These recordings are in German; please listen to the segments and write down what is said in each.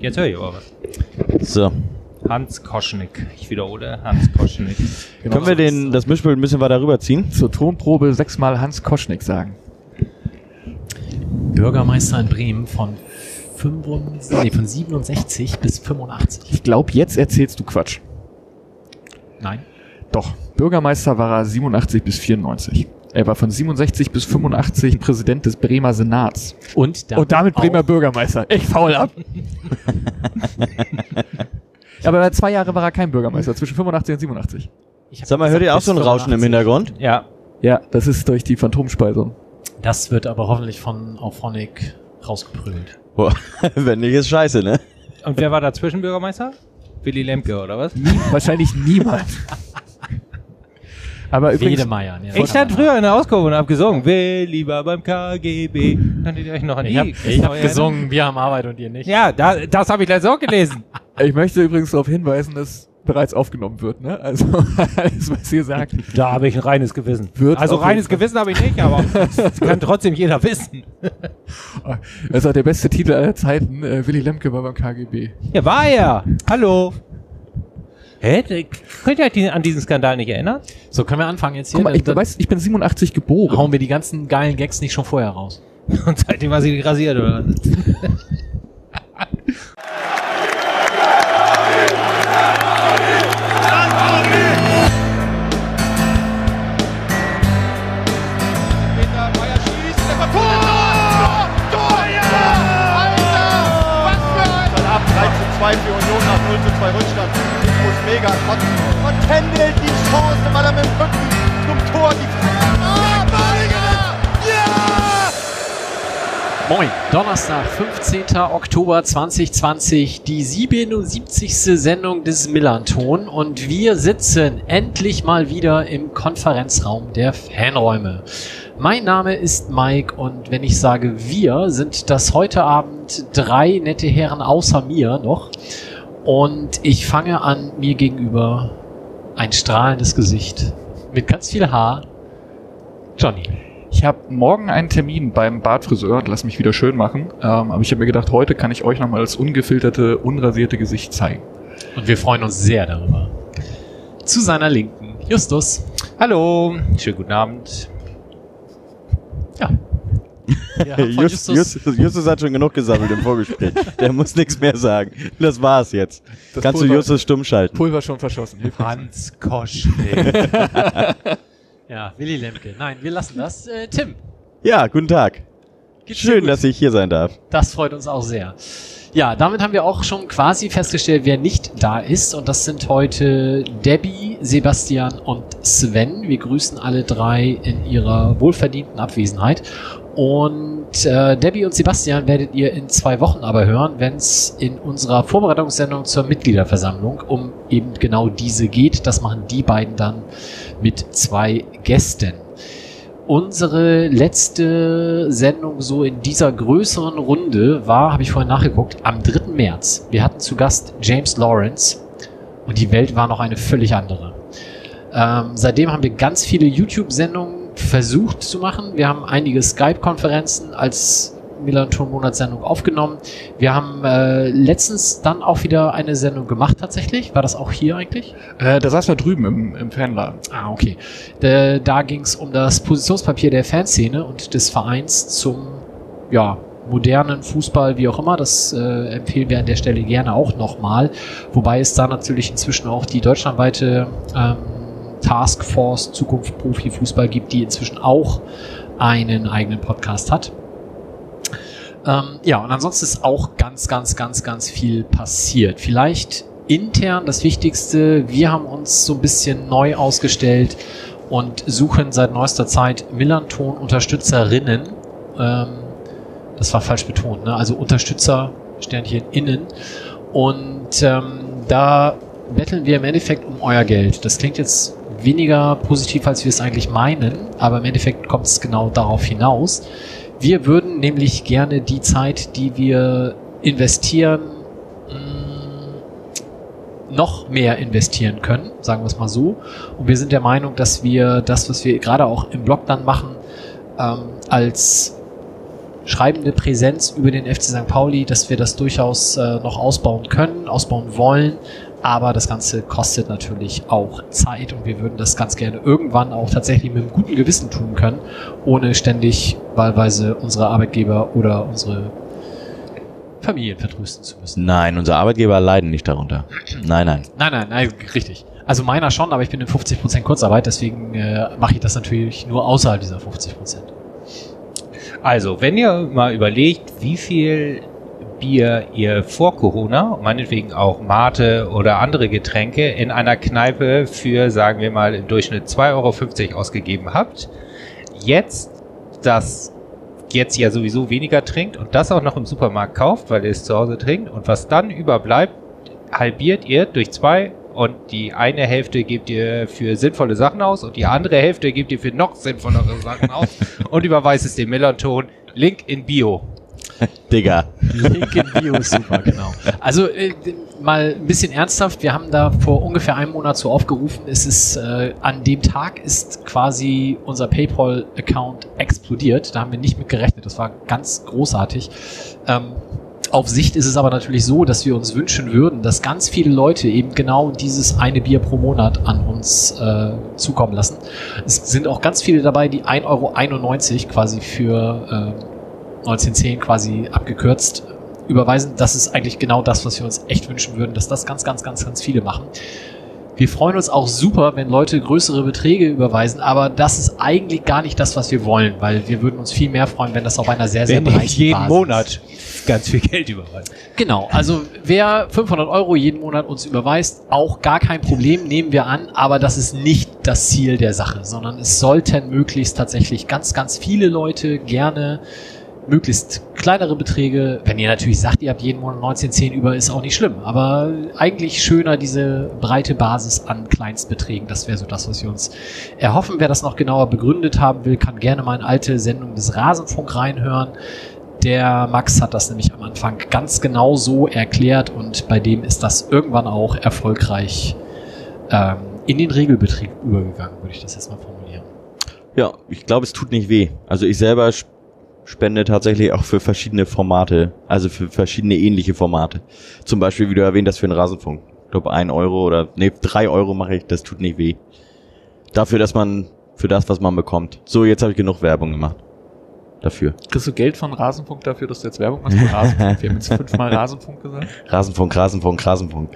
Jetzt höre ich aber was. So. Hans Koschnick. Ich wiederhole, Hans Koschnick. Genau. Können wir den, das Mischpult ein bisschen weiter rüberziehen? Zur Tonprobe sechsmal Hans Koschnick sagen. Bürgermeister in Bremen von, 65, nee, von 67 bis 85. Ich glaube, jetzt erzählst du Quatsch. Nein. Doch. Bürgermeister war er 87 bis 94. Er war von 67 bis 85 Präsident des Bremer Senats. Und damit, Und damit Bremer Bürgermeister. Ich faul ab. Aber zwei Jahre war er kein Bürgermeister, zwischen 85 und 87. Ich hab Sag mal, hört ihr auch so ein Rauschen im 85. Hintergrund? Ja. Ja, das ist durch die Phantomspeisung. Das wird aber hoffentlich von Auphonic rausgeprügelt. Boah, wenn nicht, ist scheiße, ne? Und wer war dazwischen Bürgermeister? Willy Lemke, oder was? Wahrscheinlich niemand. Aber übrigens, Wedemeyer. Nee, Ich stand früher in der Auskurve und hab gesungen. Willi war beim KGB. Könntet ihr euch noch an Ich habe die ich hab gesungen, wir haben Arbeit und ihr nicht. Ja, da, das habe ich letztens auch gelesen. ich möchte übrigens darauf hinweisen, dass bereits aufgenommen wird, ne? Also alles, was ihr sagt. Da habe ich ein reines Gewissen. Wird also reines. Gewissen habe ich nicht, aber das kann trotzdem jeder wissen. Das ist auch der beste Titel aller Zeiten. Äh, Willy Lemke war beim KGB. Ja, war er. Hallo. Hä? Könnt ihr euch an diesen Skandal nicht erinnern? So, können wir anfangen jetzt hier? Guck mal, ich, Dann- weiß, ich bin 87 geboren. hauen wir die ganzen geilen Gags nicht schon vorher raus. Und seitdem war sie rasiert, oder was? Peter Meyer schießt, der Tor! Tor! Ja! Alter! Was für ein... ab 3 zu 2 für Union nach 0 zu 2 Rückstand. Kotzen. Und händelt die Chance, weil er mit dem Rücken zum Tor die! Moin, Donnerstag, 15. Oktober 2020, die 77. Sendung des Millanton und wir sitzen endlich mal wieder im Konferenzraum der Fanräume. Mein Name ist Mike und wenn ich sage wir, sind das heute Abend drei nette Herren außer mir noch und ich fange an mir gegenüber ein strahlendes Gesicht mit ganz viel Haar. Johnny. Ich habe morgen einen Termin beim Bartfriseur und lass mich wieder schön machen. Ähm, aber ich habe mir gedacht, heute kann ich euch nochmal das ungefilterte, unrasierte Gesicht zeigen. Und wir freuen uns sehr darüber. Zu seiner Linken, Justus. Hallo. Schönen guten Abend. Ja. Wir haben von Just, Justus, Justus hat schon genug gesammelt im Vorgespräch. Der muss nichts mehr sagen. Das war's jetzt. Das Kannst du Pulver- Justus stumm schalten. Pulver schon verschossen. Hans Koschnick. Ja, Willy Lemke. Nein, wir lassen das. Äh, Tim. Ja, guten Tag. geht's Schön, gut? dass ich hier sein darf. Das freut uns auch sehr. Ja, damit haben wir auch schon quasi festgestellt, wer nicht da ist. Und das sind heute Debbie, Sebastian und Sven. Wir grüßen alle drei in ihrer wohlverdienten Abwesenheit. Und äh, Debbie und Sebastian werdet ihr in zwei Wochen aber hören, wenn es in unserer Vorbereitungssendung zur Mitgliederversammlung um eben genau diese geht. Das machen die beiden dann mit zwei Gästen. Unsere letzte Sendung so in dieser größeren Runde war, habe ich vorhin nachgeguckt, am 3. März. Wir hatten zu Gast James Lawrence und die Welt war noch eine völlig andere. Ähm, seitdem haben wir ganz viele YouTube-Sendungen versucht zu machen. Wir haben einige Skype-Konferenzen als Milanton-Monatssendung aufgenommen. Wir haben äh, letztens dann auch wieder eine Sendung gemacht tatsächlich. War das auch hier eigentlich? Äh, da saß er drüben im, im Fanladen. Ah, okay. Da, da ging es um das Positionspapier der Fanszene und des Vereins zum ja, modernen Fußball, wie auch immer. Das äh, empfehlen wir an der Stelle gerne auch nochmal. Wobei es da natürlich inzwischen auch die deutschlandweite ähm, Taskforce Zukunft Profi Fußball gibt, die inzwischen auch einen eigenen Podcast hat. Ähm, ja, und ansonsten ist auch ganz, ganz, ganz, ganz viel passiert. Vielleicht intern das Wichtigste, wir haben uns so ein bisschen neu ausgestellt und suchen seit neuester Zeit Millanton-Unterstützerinnen. Ähm, das war falsch betont, ne? also Unterstützer, Sternchen innen. Und ähm, da betteln wir im Endeffekt um euer Geld. Das klingt jetzt weniger positiv, als wir es eigentlich meinen, aber im Endeffekt kommt es genau darauf hinaus. Wir würden nämlich gerne die Zeit, die wir investieren, mh, noch mehr investieren können, sagen wir es mal so. Und wir sind der Meinung, dass wir das, was wir gerade auch im Blog dann machen, ähm, als schreibende Präsenz über den FC St. Pauli, dass wir das durchaus äh, noch ausbauen können, ausbauen wollen. Aber das Ganze kostet natürlich auch Zeit und wir würden das ganz gerne irgendwann auch tatsächlich mit einem guten Gewissen tun können, ohne ständig wahlweise unsere Arbeitgeber oder unsere Familien vertrösten zu müssen. Nein, unsere Arbeitgeber leiden nicht darunter. Nein, nein. Nein, nein, nein, richtig. Also meiner schon, aber ich bin in 50% Kurzarbeit, deswegen äh, mache ich das natürlich nur außerhalb dieser 50%. Also, wenn ihr mal überlegt, wie viel Bier ihr vor Corona, meinetwegen auch Mate oder andere Getränke, in einer Kneipe für, sagen wir mal, im Durchschnitt 2,50 Euro ausgegeben habt, jetzt das jetzt ja sowieso weniger trinkt und das auch noch im Supermarkt kauft, weil ihr es zu Hause trinkt und was dann überbleibt, halbiert ihr durch zwei und die eine Hälfte gebt ihr für sinnvolle Sachen aus und die andere Hälfte gebt ihr für noch sinnvollere Sachen aus und überweist es dem Millanton. Link in Bio. Digga. Link in Bio super, genau. Also äh, mal ein bisschen ernsthaft, wir haben da vor ungefähr einem Monat so aufgerufen, es ist äh, an dem Tag ist quasi unser PayPal-Account explodiert. Da haben wir nicht mit gerechnet, das war ganz großartig. Ähm, auf Sicht ist es aber natürlich so, dass wir uns wünschen würden, dass ganz viele Leute eben genau dieses eine Bier pro Monat an uns äh, zukommen lassen. Es sind auch ganz viele dabei, die 1,91 Euro quasi für äh, 1910 quasi abgekürzt überweisen. Das ist eigentlich genau das, was wir uns echt wünschen würden, dass das ganz, ganz, ganz, ganz viele machen. Wir freuen uns auch super, wenn Leute größere Beträge überweisen, aber das ist eigentlich gar nicht das, was wir wollen, weil wir würden uns viel mehr freuen, wenn das auf einer sehr, sehr Wenn breiten jeden Basis Monat ganz viel Geld überweist. Genau, also wer 500 Euro jeden Monat uns überweist, auch gar kein Problem, nehmen wir an, aber das ist nicht das Ziel der Sache, sondern es sollten möglichst tatsächlich ganz, ganz viele Leute gerne möglichst kleinere Beträge. Wenn ihr natürlich sagt, ihr habt jeden Monat 19,10 über, ist auch nicht schlimm. Aber eigentlich schöner diese breite Basis an Kleinstbeträgen. Das wäre so das, was wir uns erhoffen. Wer das noch genauer begründet haben will, kann gerne mal in alte Sendung des Rasenfunk reinhören. Der Max hat das nämlich am Anfang ganz genau so erklärt und bei dem ist das irgendwann auch erfolgreich ähm, in den Regelbetrieb übergegangen, würde ich das jetzt mal formulieren. Ja, ich glaube, es tut nicht weh. Also ich selber spende tatsächlich auch für verschiedene Formate, also für verschiedene ähnliche Formate. Zum Beispiel, wie du erwähnt hast, für den Rasenfunk. Ich glaube, ein Euro oder, nee, drei Euro mache ich, das tut nicht weh. Dafür, dass man, für das, was man bekommt. So, jetzt habe ich genug Werbung gemacht. Dafür. Kriegst du Geld von Rasenfunk dafür, dass du jetzt Werbung machst für Rasenfunk? Wir haben jetzt fünfmal Rasenfunk gesagt. Rasenfunk, Rasenfunk, Rasenfunk.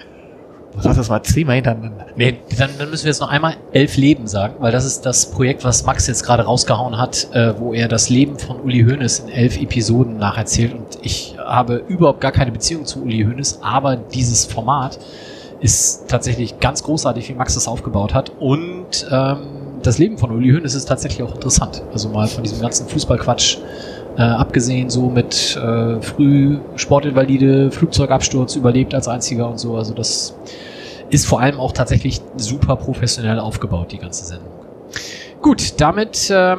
Sag das mal zehnmal hintereinander. Nee, dann, dann müssen wir jetzt noch einmal elf Leben sagen, weil das ist das Projekt, was Max jetzt gerade rausgehauen hat, äh, wo er das Leben von Uli Hoeneß in elf Episoden nacherzählt. Und ich habe überhaupt gar keine Beziehung zu Uli Hoeneß, aber dieses Format ist tatsächlich ganz großartig, wie Max das aufgebaut hat. Und ähm, das Leben von Uli Hoeneß ist tatsächlich auch interessant. Also mal von diesem ganzen Fußballquatsch äh, abgesehen, so mit äh, früh Sportinvalide, Flugzeugabsturz überlebt als einziger und so. Also das ist vor allem auch tatsächlich super professionell aufgebaut, die ganze Sendung. Gut, damit ähm,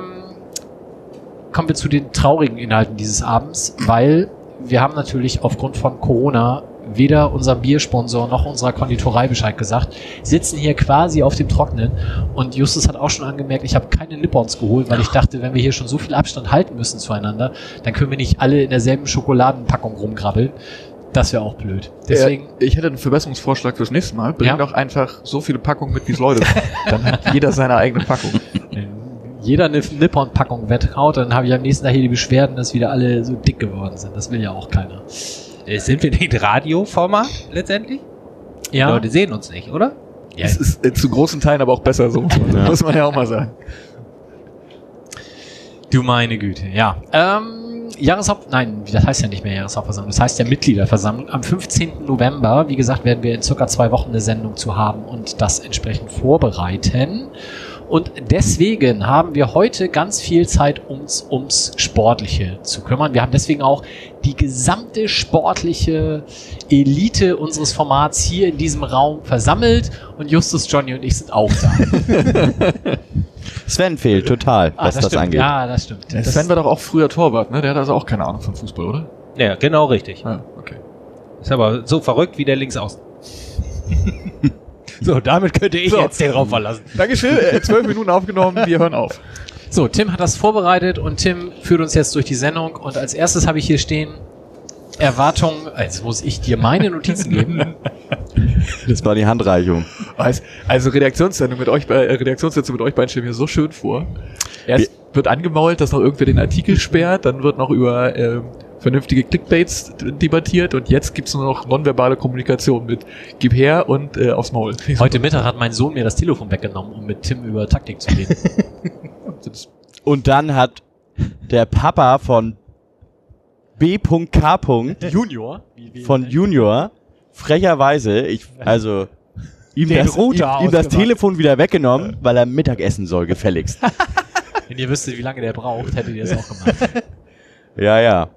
kommen wir zu den traurigen Inhalten dieses Abends, weil wir haben natürlich aufgrund von Corona weder unserem Biersponsor noch unserer Konditorei Bescheid gesagt, sitzen hier quasi auf dem Trocknen und Justus hat auch schon angemerkt, ich habe keine Nippons geholt, weil ich dachte, wenn wir hier schon so viel Abstand halten müssen zueinander, dann können wir nicht alle in derselben Schokoladenpackung rumgrabbeln. Das wäre auch blöd. Deswegen, Äh, ich hätte einen Verbesserungsvorschlag fürs nächste Mal. Bring Ja. doch einfach so viele Packungen mit, wie es Leute sind. Dann hat jeder seine eigene Packung. jeder eine Nippon-Packung wetthaut, dann habe ich am nächsten Tag hier die Beschwerden, dass wieder alle so dick geworden sind. Das will ja auch keiner. Äh, Sind wir nicht Radioformat letztendlich? Die Ja, Leute sehen uns nicht, oder? Es ist äh, zu großen Teilen aber auch besser so. Muss man ja auch mal sagen. du meine Güte, ja. Ähm, Jahreshaupt, nein, das heißt ja nicht mehr Jahreshauptversammlung, das heißt ja Mitgliederversammlung. Am 15. November, wie gesagt, werden wir in circa zwei Wochen eine Sendung zu haben und das entsprechend vorbereiten. Und deswegen haben wir heute ganz viel Zeit, uns ums Sportliche zu kümmern. Wir haben deswegen auch die gesamte sportliche Elite unseres Formats hier in diesem Raum versammelt und Justus, Johnny und ich sind auch da. Sven fehlt total, Ah, was das, stimmt. angeht. Ja, das stimmt. Der Das- Sven war doch auch früher Torwart, ne? Der hat also auch keine Ahnung von Fußball, oder? Ja, genau richtig. Ja, okay. Ist aber so verrückt wie der Linksaußen. so, damit könnte ich So. jetzt den Raum verlassen. Dankeschön, äh, zwölf Minuten aufgenommen, wir hören auf. So, Tim hat das vorbereitet und Tim führt uns jetzt durch die Sendung. Und als erstes habe ich hier stehen Erwartungen. Jetzt muss ich dir meine Notizen geben. Das war die Handreichung. Also, also Redaktionssendung mit euch, bei- äh, Redaktionssitzung mit euch beiden stellen mir so schön vor. Erst wird angemault, dass noch irgendwer den Artikel sperrt, dann wird noch über ähm, vernünftige Clickbaits debattiert und jetzt gibt's nur noch nonverbale Kommunikation mit Gib her und äh, aufs Maul. Heute Mittag hat mein Sohn mir das Telefon weggenommen, um mit Tim über Taktik zu reden. Und dann hat der Papa von B.K. Junior? von Junior frecherweise, ich, also ihm, Den das, Router ihm, ihm das. Telefon wieder weggenommen, weil er Mittagessen soll, gefälligst. Wenn ihr wüsstet, wie lange der braucht, hättet ihr das auch gemacht. ja, ja.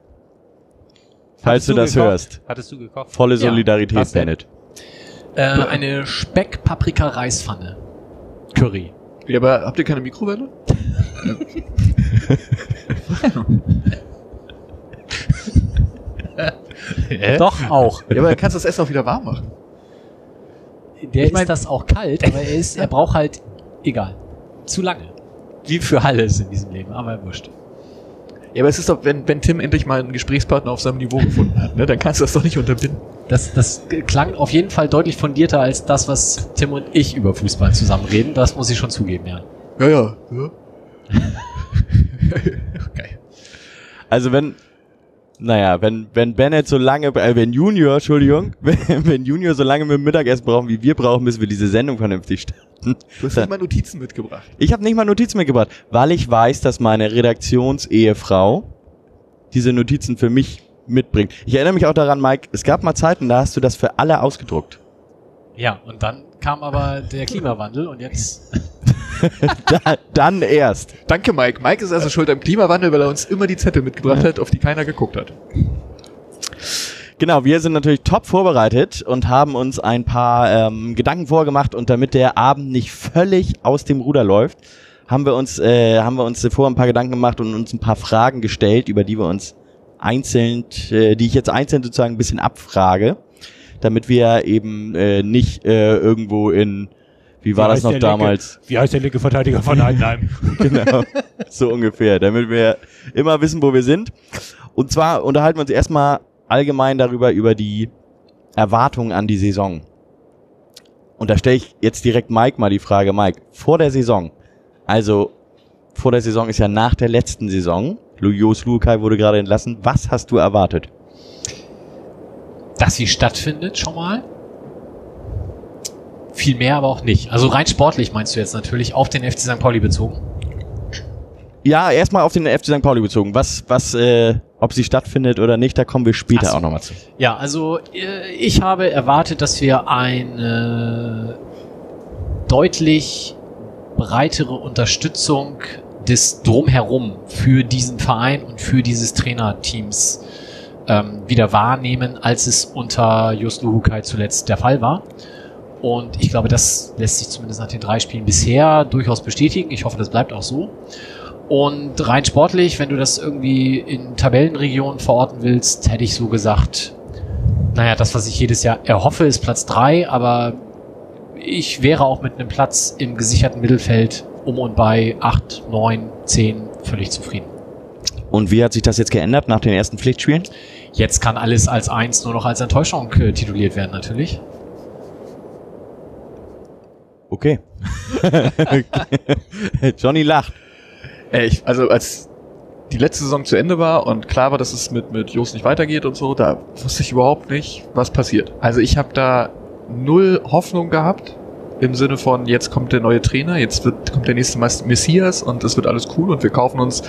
Falls Hattest du das gekocht? hörst. Hattest du gekocht? Volle Ja. Solidarität? Bennett. äh, eine Speck-Paprika-Reispfanne. Curry. Ja, aber habt ihr keine Mikrowelle? Doch, auch. Ja, aber dann kannst du das Essen auch wieder warm machen. Der Ich mein- ist das auch kalt, aber er, ist, er braucht halt, egal, zu lange. Wie für alles in diesem Leben, aber wurscht. Ja, aber es ist doch, wenn, wenn Tim endlich mal einen Gesprächspartner auf seinem Niveau gefunden hat, ne, dann kannst du das doch nicht unterbinden. Das, das klang auf jeden Fall deutlich fundierter als das, was Tim und ich über Fußball zusammen reden. Das muss ich schon zugeben, ja. Ja, ja. ja. Geil. Also wenn, naja, wenn, wenn Bennett so lange, äh, wenn Junior, Entschuldigung, wenn, wenn Junior so lange mit dem Mittagessen brauchen, wie wir brauchen, bis wir diese Sendung vernünftig starten. Du hast nicht mal Notizen mitgebracht. Ich habe nicht mal Notizen mitgebracht, weil ich weiß, dass meine Redaktionsehefrau diese Notizen für mich mitbringt. Ich erinnere mich auch daran, Mike, es gab mal Zeiten, da hast du das für alle ausgedruckt. Ja, und dann kam aber der Klimawandel und jetzt. Da, dann erst. Danke, Mike. Mike ist also schuld am Klimawandel, weil er uns immer die Zettel mitgebracht hat, auf die keiner geguckt hat. Genau, wir sind natürlich top vorbereitet und haben uns ein paar ähm, Gedanken vorgemacht und damit der Abend nicht völlig aus dem Ruder läuft, haben wir uns äh, haben wir uns vor ein paar Gedanken gemacht und uns ein paar Fragen gestellt, über die wir uns einzeln, äh, die ich jetzt einzeln sozusagen ein bisschen abfrage, damit wir eben äh, nicht äh, irgendwo in wie war Wie das noch der linke- damals? Wie heißt der linke Verteidiger von Heidenheim? genau, so ungefähr, damit wir immer wissen, wo wir sind. Und zwar unterhalten wir uns erstmal allgemein darüber, über die Erwartungen an die Saison. Und da stelle ich jetzt direkt Mike mal die Frage, Mike, vor der Saison, also vor der Saison ist ja nach der letzten Saison, Jos Lukai wurde gerade entlassen, was hast du erwartet? Dass sie stattfindet, schon mal. Viel mehr aber auch nicht. Also rein sportlich meinst du jetzt natürlich auf den FC St. Pauli bezogen. Ja, erstmal auf den FC St. Pauli bezogen. Was, was, äh, ob sie stattfindet oder nicht, da kommen wir später so. auch nochmal zu. Ja, also äh, ich habe erwartet, dass wir eine deutlich breitere Unterstützung des Drumherum für diesen Verein und für dieses Trainerteams ähm, wieder wahrnehmen, als es unter Just Luhukai zuletzt der Fall war. Und ich glaube, das lässt sich zumindest nach den drei Spielen bisher durchaus bestätigen. Ich hoffe, das bleibt auch so. Und rein sportlich, wenn du das irgendwie in Tabellenregionen verorten willst, hätte ich so gesagt, naja, das, was ich jedes Jahr erhoffe, ist Platz drei, aber ich wäre auch mit einem Platz im gesicherten Mittelfeld um und bei acht, neun, zehn völlig zufrieden. Und wie hat sich das jetzt geändert nach den ersten Pflichtspielen? Jetzt kann alles als eins nur noch als Enttäuschung äh, tituliert werden, natürlich. Okay. Johnny lacht. Äh, ich, also als die letzte Saison zu Ende war und klar war, dass es mit, mit Jos nicht weitergeht und so, da wusste ich überhaupt nicht, was passiert. Also ich habe da null Hoffnung gehabt im Sinne von, jetzt kommt der neue Trainer, jetzt wird, kommt der nächste Messias und es wird alles cool und wir kaufen uns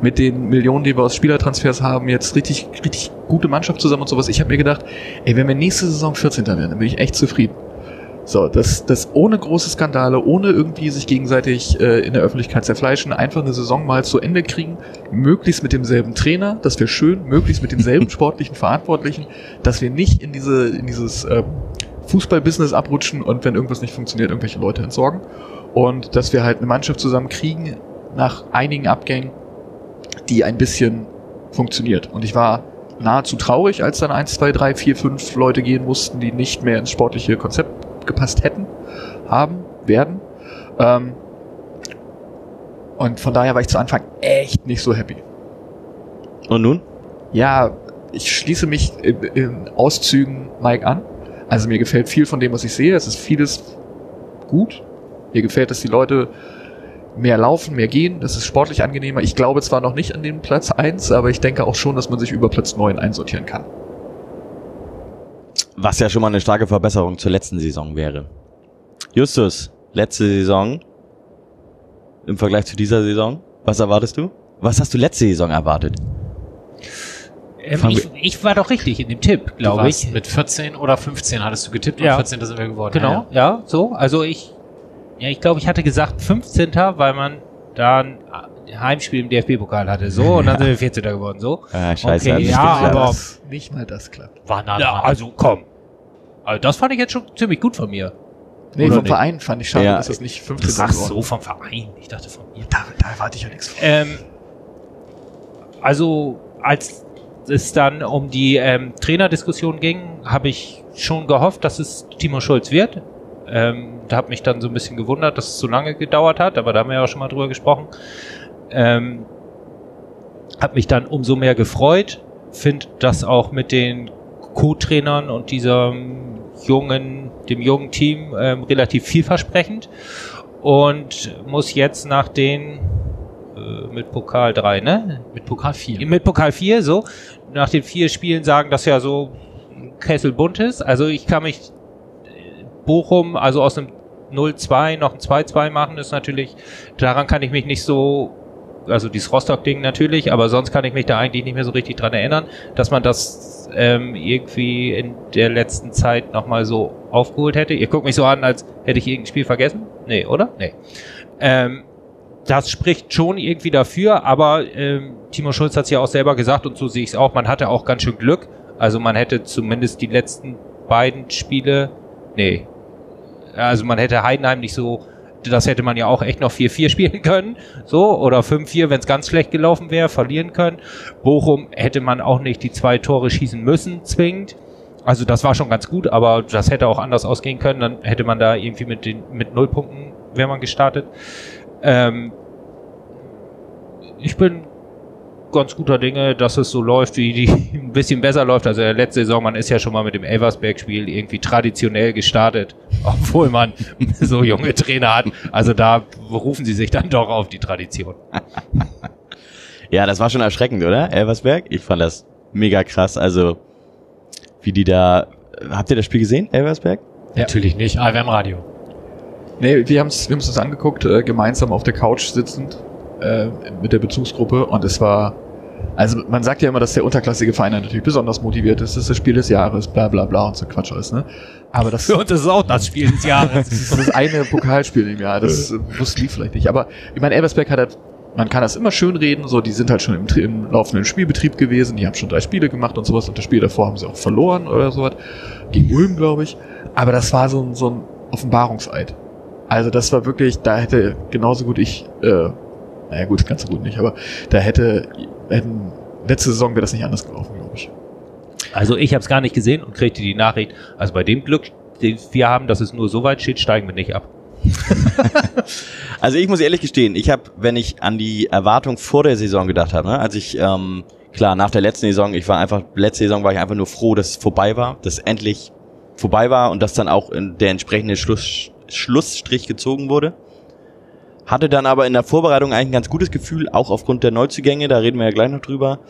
mit den Millionen, die wir aus Spielertransfers haben, jetzt richtig, richtig gute Mannschaft zusammen und sowas. Ich habe mir gedacht, ey, wenn wir nächste Saison 14. werden, dann bin ich echt zufrieden. So, das, das ohne große Skandale, ohne irgendwie sich gegenseitig äh, in der Öffentlichkeit zerfleischen, einfach eine Saison mal zu Ende kriegen, möglichst mit demselben Trainer, das wäre schön, möglichst mit denselben sportlichen Verantwortlichen, dass wir nicht in diese in dieses ähm, Fußballbusiness abrutschen und wenn irgendwas nicht funktioniert, irgendwelche Leute entsorgen und dass wir halt eine Mannschaft zusammen kriegen nach einigen Abgängen, die ein bisschen funktioniert. Und ich war nahezu traurig, als dann eins, zwei, drei, vier, fünf Leute gehen mussten, die nicht mehr ins sportliche Konzept gepasst hätten, haben, werden. Ähm, Und von daher war ich zu Anfang echt nicht so happy. Und nun? Ja, ich schließe mich in, in Auszügen Mike an. Also mir gefällt viel von dem, was ich sehe. Es ist vieles gut. Mir gefällt, dass die Leute mehr laufen, mehr gehen. Das ist sportlich angenehmer. Ich glaube zwar noch nicht an den Platz 1, aber ich denke auch schon, dass man sich über Platz 9 einsortieren kann. Was ja schon mal eine starke Verbesserung zur letzten Saison wäre. Justus, letzte Saison im Vergleich zu dieser Saison. Was erwartest du? Was hast du letzte Saison erwartet? Ähm, ich, ich war doch richtig in dem Tipp, glaube ich. Mit 14 oder 15 hattest du getippt Ja. und 14. sind wir geworden. Genau, ja, so. Also ich, ja, ich glaube, ich hatte gesagt 15. weil man da ein Heimspiel im DFB-Pokal hatte. So, und dann sind wir 14. geworden. So. Ah, scheiße. Okay, ja, aber- Das, nicht mal das klappt. Ja. War nah Ja, also komm. Also das fand ich jetzt schon ziemlich gut von mir. Nee, Oder vom nicht? Verein fand ich schade, Ja. dass es nicht 15 Ach so, vom Verein. Ich dachte von mir. Da, da erwarte ich ja nichts von. Ähm, also als es dann um die ähm, Trainerdiskussion ging, habe ich schon gehofft, dass es Timo Schulz wird. Ähm, da hat mich dann so ein bisschen gewundert, dass es so lange gedauert hat, aber da haben wir ja auch schon mal drüber gesprochen. Ähm, hat mich dann umso mehr gefreut. Finde das auch mit den Co-Trainern und diesem jungen, dem jungen Team ähm, relativ vielversprechend und muss jetzt nach den äh, mit Pokal 3, ne? Mit Pokal 4. Mit Pokal 4, so. Nach den vier Spielen sagen, dass ja so Kessel bunt ist. Also ich kann mich äh, Bochum, also aus einem 0-2 noch ein 2-2 machen, ist natürlich, daran kann ich mich nicht so, also dieses Rostock-Ding natürlich, aber sonst kann ich mich da eigentlich nicht mehr so richtig dran erinnern, dass man das ähm, irgendwie in der letzten Zeit nochmal so aufgeholt hätte. Ihr guckt mich so an, als hätte ich irgendein Spiel vergessen. Nee, oder? Nee. Ähm, das spricht schon irgendwie dafür, aber ähm, Timo Schulz hat es ja auch selber gesagt und so sehe ich es auch, man hatte auch ganz schön Glück. Also man hätte zumindest die letzten beiden Spiele, nee, also man hätte Heidenheim nicht so, das hätte man ja auch echt noch 4-4 spielen können, so, oder 5-4, wenn es ganz schlecht gelaufen wäre, verlieren können. Bochum hätte man auch nicht die zwei Tore schießen müssen, zwingend. Also das war schon ganz gut, aber das hätte auch anders ausgehen können. Dann hätte man da irgendwie mit den mit null Punkten wäre man gestartet. Ähm, ich bin ganz guter Dinge, dass es so läuft, wie die ein bisschen besser läuft. Also der letzte Saison, man ist ja schon mal mit dem Elversberg-Spiel irgendwie traditionell gestartet, obwohl man so junge Trainer hat. Also da berufen sie sich dann doch auf die Tradition. Ja, das war schon erschreckend, oder? Elversberg? Ich fand das mega krass. Also, wie die da. Habt ihr das Spiel gesehen, Elversberg? Natürlich nicht. AWM Radio. Nee, wir haben es wir haben's uns angeguckt, äh, gemeinsam auf der Couch sitzend äh, mit der Bezugsgruppe und es war, also man sagt ja immer, dass der unterklassige Verein natürlich besonders motiviert ist, das ist das Spiel des Jahres, bla bla bla und so Quatsch alles, ne? Aber das, Und das ist auch das Spiel des Jahres. das ist das eine Pokalspiel im Jahr, das wusste die vielleicht nicht. Aber ich meine, Elversberg hat halt, man kann das immer schön reden, so, die sind halt schon im, im laufenden Spielbetrieb gewesen, die haben schon drei Spiele gemacht und sowas und das Spiel davor haben sie auch verloren oder sowas, gegen Ulm, glaube ich. Aber das war so ein, so ein Offenbarungseid. Also das war wirklich, da hätte genauso gut ich, äh, naja gut, ganz so gut nicht, aber da hätte, hätten, letzte Saison wäre das nicht anders gelaufen, glaube ich. Also ich habe es gar nicht gesehen und kriegte die Nachricht. Also bei dem Glück, den wir haben, dass es nur so weit steht, steigen wir nicht ab. Also ich muss ehrlich gestehen, ich habe, wenn ich an die Erwartung vor der Saison gedacht habe, ne, als ich ähm, klar nach der letzten Saison, ich war einfach letzte Saison war ich einfach nur froh, dass es vorbei war, dass es endlich vorbei war und dass dann auch in der entsprechende Schluss, Schlussstrich gezogen wurde. Hatte dann aber in der Vorbereitung eigentlich ein ganz gutes Gefühl, auch aufgrund der Neuzugänge, da reden wir ja gleich noch drüber.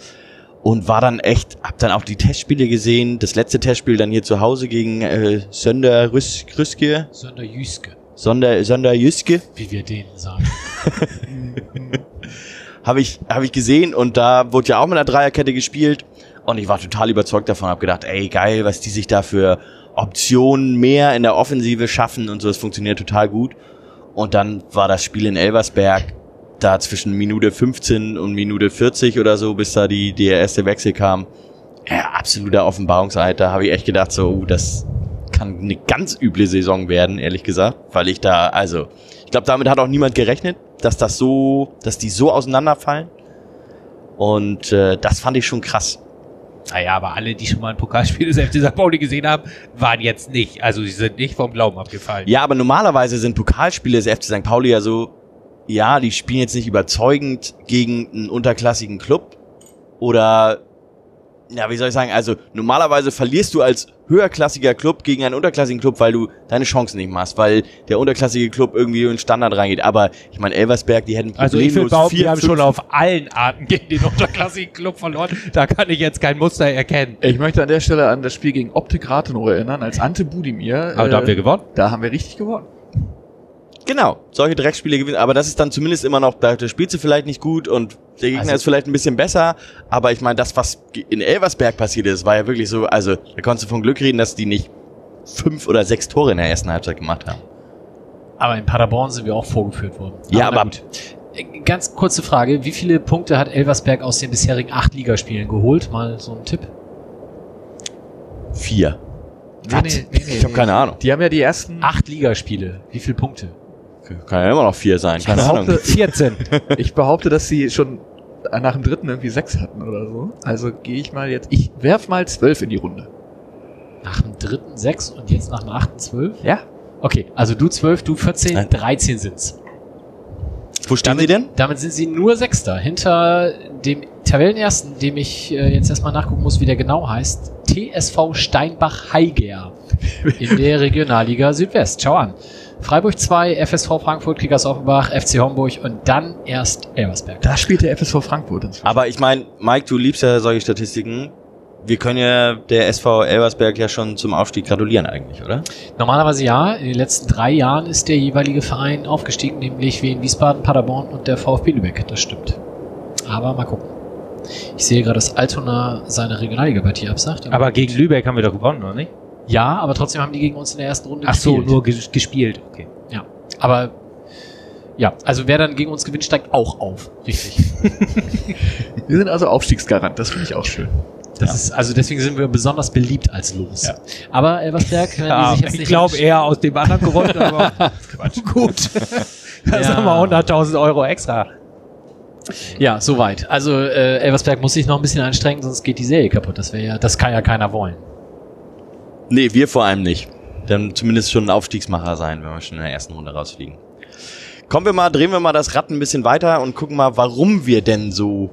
Und war dann echt, hab dann auch die Testspiele gesehen, das letzte Testspiel dann hier zu Hause gegen äh, Sönder Rüs Rüske, Sonder Jüske, Sonder, Sonder Jüske. wie wir denen sagen. habe ich, hab ich gesehen und da wurde ja auch mit einer Dreierkette gespielt und ich war total überzeugt davon, habe gedacht, ey geil, was die sich da für Optionen mehr in der Offensive schaffen und so, es funktioniert total gut. Und dann war das Spiel in Elversberg da zwischen Minute 15 und Minute 40 oder so, bis da die, der erste Wechsel kam. Ja, absoluter Offenbarungseid. Da habe ich echt gedacht, so, uh, das kann eine ganz üble Saison werden, ehrlich gesagt, weil ich da, also, ich glaube, damit hat auch niemand gerechnet, dass das so, dass die so auseinanderfallen. Und äh, das fand ich schon krass. Naja, aber alle, die schon mal ein Pokalspiel des FC St. Pauli gesehen haben, waren jetzt nicht. Also sie sind nicht vom Glauben abgefallen. Ja, aber normalerweise sind Pokalspiele des FC St. Pauli ja so ja, die spielen jetzt nicht überzeugend gegen einen unterklassigen Club oder ja, wie soll ich sagen, also normalerweise verlierst du als höherklassiger Club gegen einen unterklassigen Club, weil du deine Chancen nicht machst, weil der unterklassige Club irgendwie in den Standard reingeht. Aber ich meine, Elversberg, die hätten Also ich behaupten, vier, wir haben schon auf allen Arten gegen den unterklassigen Club verloren. Da kann ich jetzt kein Muster erkennen. Ich möchte an der Stelle an das Spiel gegen Optik Rathenow erinnern, als Ante Budimir. Aber da haben wir äh, gewonnen. da haben wir richtig gewonnen. Genau, solche Dreckspiele gewinnen, aber das ist dann zumindest immer noch, da spielst du vielleicht nicht gut und der Gegner Also- ist vielleicht ein bisschen besser, aber ich meine, das, was in Elversberg passiert ist, war ja wirklich so, also da konntest du von Glück reden, dass die nicht fünf oder sechs Tore in der ersten Halbzeit gemacht haben. Aber in Paderborn sind wir auch vorgeführt worden. Ja, aber- gut. Äh, Ganz kurze Frage. Wie viele Punkte hat Elversberg aus den bisherigen acht Ligaspielen geholt? Mal so ein Tipp. Vier. Nee, nee, nee, nee, ich habe keine Ahnung. Die haben ja die ersten, Acht Ligaspiele. Wie viele Punkte? Kann ja immer noch vier sein, keine Ich Ahnung. behaupte- 14. ich behaupte, dass sie schon nach dem dritten irgendwie sechs hatten oder so. Also gehe ich mal jetzt, ich werf mal zwölf in die Runde. Nach dem dritten sechs und jetzt nach dem achten zwölf? Ja. Okay, also du zwölf, du 14, Nein. 13 sind's. Wo stehen sie denn? Damit sind sie nur Sechster. Hinter dem Tabellenersten, dem ich äh, jetzt erstmal nachgucken muss, wie der genau heißt. TSV Steinbach-Heiger in der Regionalliga Südwest. Schau an. Freiburg 2, FSV Frankfurt, Kickers Offenbach, FC Homburg und dann erst Elversberg. Da spielt der FSV Frankfurt inzwischen. Aber ich meine, Mike, du liebst ja solche Statistiken. Wir können ja der SV Elversberg ja schon zum Aufstieg gratulieren eigentlich, oder? Normalerweise ja. In den letzten drei Jahren ist der jeweilige Verein aufgestiegen, nämlich wie in Wiesbaden, Paderborn und der VfB Lübeck. Das stimmt. Aber mal gucken. Ich sehe gerade, dass Altona seine Regionalliga-Partie absagt. Aber gegen Lübeck haben wir doch gewonnen, oder nicht? Ja, aber trotzdem haben die gegen uns in der ersten Runde Ach so, gespielt. nur ges gespielt. Okay. Ja, aber ja, also wer dann gegen uns gewinnt, steigt auch auf. Richtig. wir sind also Aufstiegsgarant, das finde ich auch schön. Das ist, also deswegen sind wir besonders beliebt als Los. Ja. Aber Elversberg, wenn Ja, die sich jetzt ich nicht glaube eher aus dem anderen Grund, aber gut. Das Ja. haben wir 100.000 Euro extra. Ja, soweit. Also äh, Elversberg muss sich noch ein bisschen anstrengen, sonst geht die Serie kaputt. Das wäre ja, das kann ja keiner wollen. Nee, wir vor allem nicht. Dann zumindest schon ein Aufstiegsmacher sein, wenn wir schon in der ersten Runde rausfliegen. Kommen wir mal, drehen wir mal das Rad ein bisschen weiter und gucken mal, warum wir denn so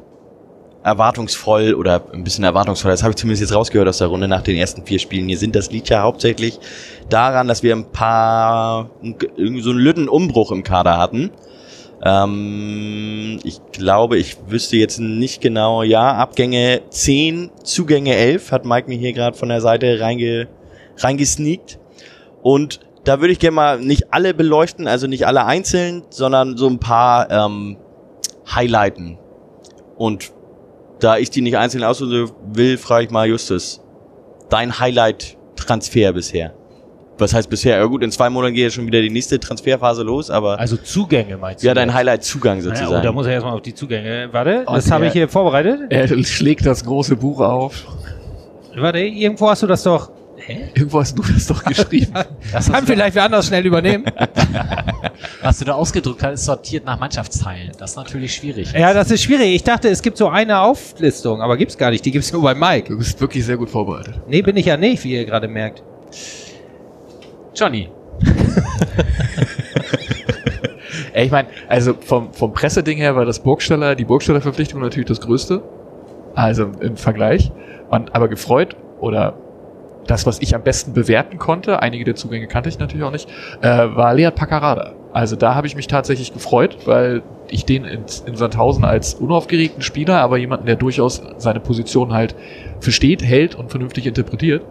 erwartungsvoll oder ein bisschen erwartungsvoll, das habe ich zumindest jetzt rausgehört aus der Runde nach den ersten vier Spielen. Hier sind das liegt ja hauptsächlich daran, dass wir ein paar, so einen lütten Umbruch im Kader hatten. Ähm, ich glaube, ich wüsste jetzt nicht genau, ja, Abgänge 10, Zugänge 11, hat Mike mir hier gerade von der Seite reinge, reingesneakt. Und da würde ich gerne mal nicht alle beleuchten, also nicht alle einzeln, sondern so ein paar ähm, highlighten. Und da ich die nicht einzeln aussuchen will, frage ich mal Justus, dein Highlight-Transfer bisher? Was heißt bisher? Ja gut, in zwei Monaten geht ja schon wieder die nächste Transferphase los, aber Also Zugänge meinst du? ja, dein Highlight-Zugang Naja, sozusagen. oh, da muss er erstmal auf die Zugänge. Warte, Oh, das habe ich hier vorbereitet. Er schlägt das große Buch auf. Warte, irgendwo hast du das doch. Hä? Irgendwo hast du das doch geschrieben. Das kann vielleicht wer anders schnell übernehmen. Was du da ausgedrückt hast, ist sortiert nach Mannschaftsteilen. Das ist natürlich schwierig. ja, das ist schwierig. Ich dachte, es gibt so eine Auflistung, aber gibt's gar nicht. Die gibt's nur bei Mike. Du bist wirklich sehr gut vorbereitet. Nee, bin ich ja nicht, wie ihr gerade merkt. Johnny. Ey, ich meine, also vom, vom Presseding her war das Burgstaller, die Burgstaller Verpflichtung natürlich das größte. Also im Vergleich. Und, aber gefreut oder das, was ich am besten bewerten konnte, einige der Zugänge kannte ich natürlich auch nicht, äh, war Lead Paccarada. Also da habe ich mich tatsächlich gefreut, weil ich den in, in Sandhausen als unaufgeregten Spieler, aber jemanden, der durchaus seine Position halt versteht, hält und vernünftig interpretiert.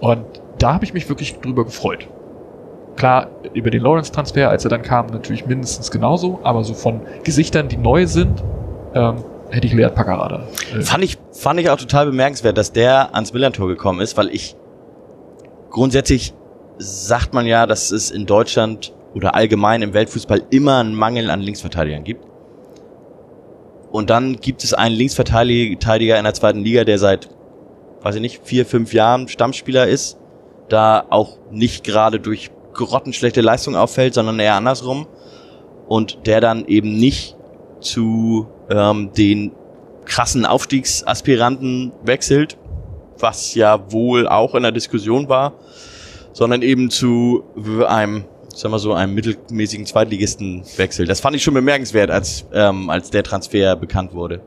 Und da habe ich mich wirklich drüber gefreut. Klar, über den Lawrence-Transfer, als er dann kam, natürlich mindestens genauso, aber so von Gesichtern, die neu sind, ähm, hätte ich Lead Paccarada. Äh, Fand ich, fand ich auch total bemerkenswert, dass der ans Millantor gekommen ist, weil ich grundsätzlich sagt man ja, dass es in Deutschland oder allgemein im Weltfußball immer einen Mangel an Linksverteidigern gibt. Und dann gibt es einen Linksverteidiger in der zweiten Liga, der seit, weiß ich nicht, vier, fünf Jahren Stammspieler ist, da auch nicht gerade durch grottenschlechte Leistung auffällt, sondern eher andersrum. Und der dann eben nicht zu ähm, den krassen Aufstiegsaspiranten wechselt, was ja wohl auch in der Diskussion war, sondern eben zu einem sagen wir so, einem mittelmäßigen Zweitligisten-Wechsel. Das fand ich schon bemerkenswert, als, ähm, als der Transfer bekannt wurde.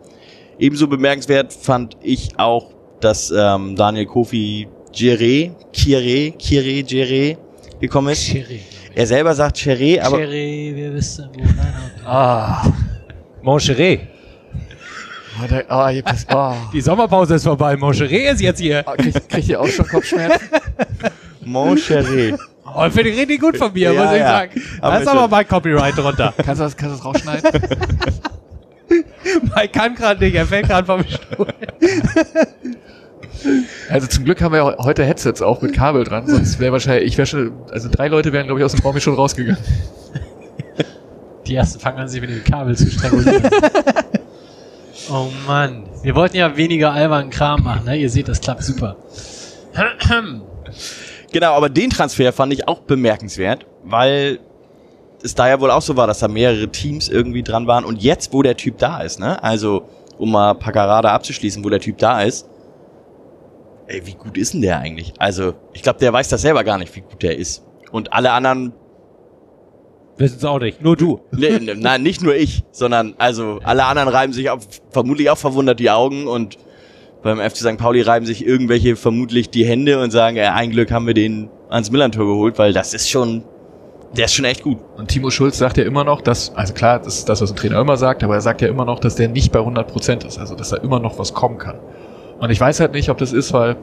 Ebenso bemerkenswert fand ich auch, dass ähm, Daniel Kofi Gire, Kire, Kire, Gire gekommen ist. Cherry. Er selber sagt Chiré, aber Cherry, wir wissen, wo Auto Ah. Moncheré. Oh, da, oh, hier passt, oh. Die Sommerpause ist vorbei. Moncheré ist jetzt hier. Oh, krieg, krieg ihr auch schon Kopfschmerzen? Mon Chiré. Oh, finde ich richtig gut von mir, Ja, muss ich ja. sagen. Aber Da ist aber mein Copyright drunter. Kannst du das, kannst du das rausschneiden? Mike kann gerade nicht, er fällt gerade vom Stuhl. Also zum Glück haben wir ja heute Headsets auch mit Kabel dran, sonst wäre wahrscheinlich, ich wäre schon, also drei Leute wären glaube ich aus dem Raum hier schon rausgegangen. Die ersten fangen an, sich mit dem Kabel zu strangulieren. Oh Mann. Wir wollten ja weniger albernen Kram machen, ne? Ihr seht, das klappt super. Genau, aber den Transfer fand ich auch bemerkenswert, weil es da ja wohl auch so war, dass da mehrere Teams irgendwie dran waren. Und jetzt, wo der Typ da ist, ne? Also, um mal Paccarada abzuschließen, wo der Typ da ist, ey, wie gut ist denn der eigentlich? Also, ich glaube, der weiß das selber gar nicht, wie gut der ist. Und alle anderen, Wissen es auch nicht, nur du. ne, ne, nein, nicht nur ich, sondern also alle anderen reiben sich auf, vermutlich auch verwundert die Augen und beim FC St. Pauli reiben sich irgendwelche vermutlich die Hände und sagen, ja, ein Glück haben wir den ans Millantor geholt, weil das ist schon, der ist schon echt gut. Und Timo Schulz sagt ja immer noch, dass, also klar, das ist das, was ein Trainer immer sagt, aber er sagt ja immer noch, dass der nicht bei 100% ist, also dass da immer noch was kommen kann. Und ich weiß halt nicht, ob das ist, weil,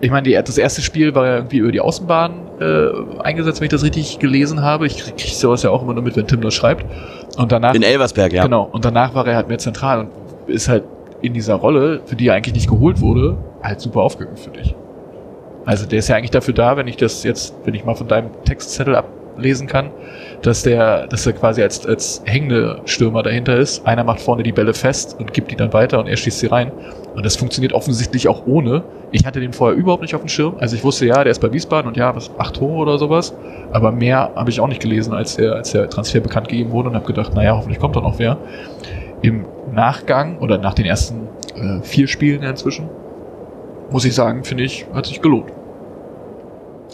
ich meine, die, das erste Spiel war ja irgendwie über die Außenbahn äh, eingesetzt, wenn ich das richtig gelesen habe. Ich krieg, krieg sowas ja auch immer nur mit, wenn Tim das schreibt. Und danach, In Elversberg, ja. genau, und danach war er halt mehr zentral und ist halt in dieser Rolle, für die er eigentlich nicht geholt wurde, halt super aufgegangen für dich. Also der ist ja eigentlich dafür da, wenn ich das jetzt, wenn ich mal von deinem Textzettel ablesen kann, dass der, dass er quasi als, als hängende Stürmer dahinter ist. Einer macht vorne die Bälle fest und gibt die dann weiter und er schießt sie rein. Und das funktioniert offensichtlich auch ohne. Ich hatte den vorher überhaupt nicht auf dem Schirm. Also ich wusste, ja, der ist bei Wiesbaden und ja, was, acht Tore oder sowas. Aber mehr habe ich auch nicht gelesen, als der, als der Transfer bekannt gegeben wurde und habe gedacht, naja, hoffentlich kommt da noch wer. Im Nachgang oder nach den ersten äh, vier Spielen inzwischen, muss ich sagen, finde ich, hat sich gelohnt.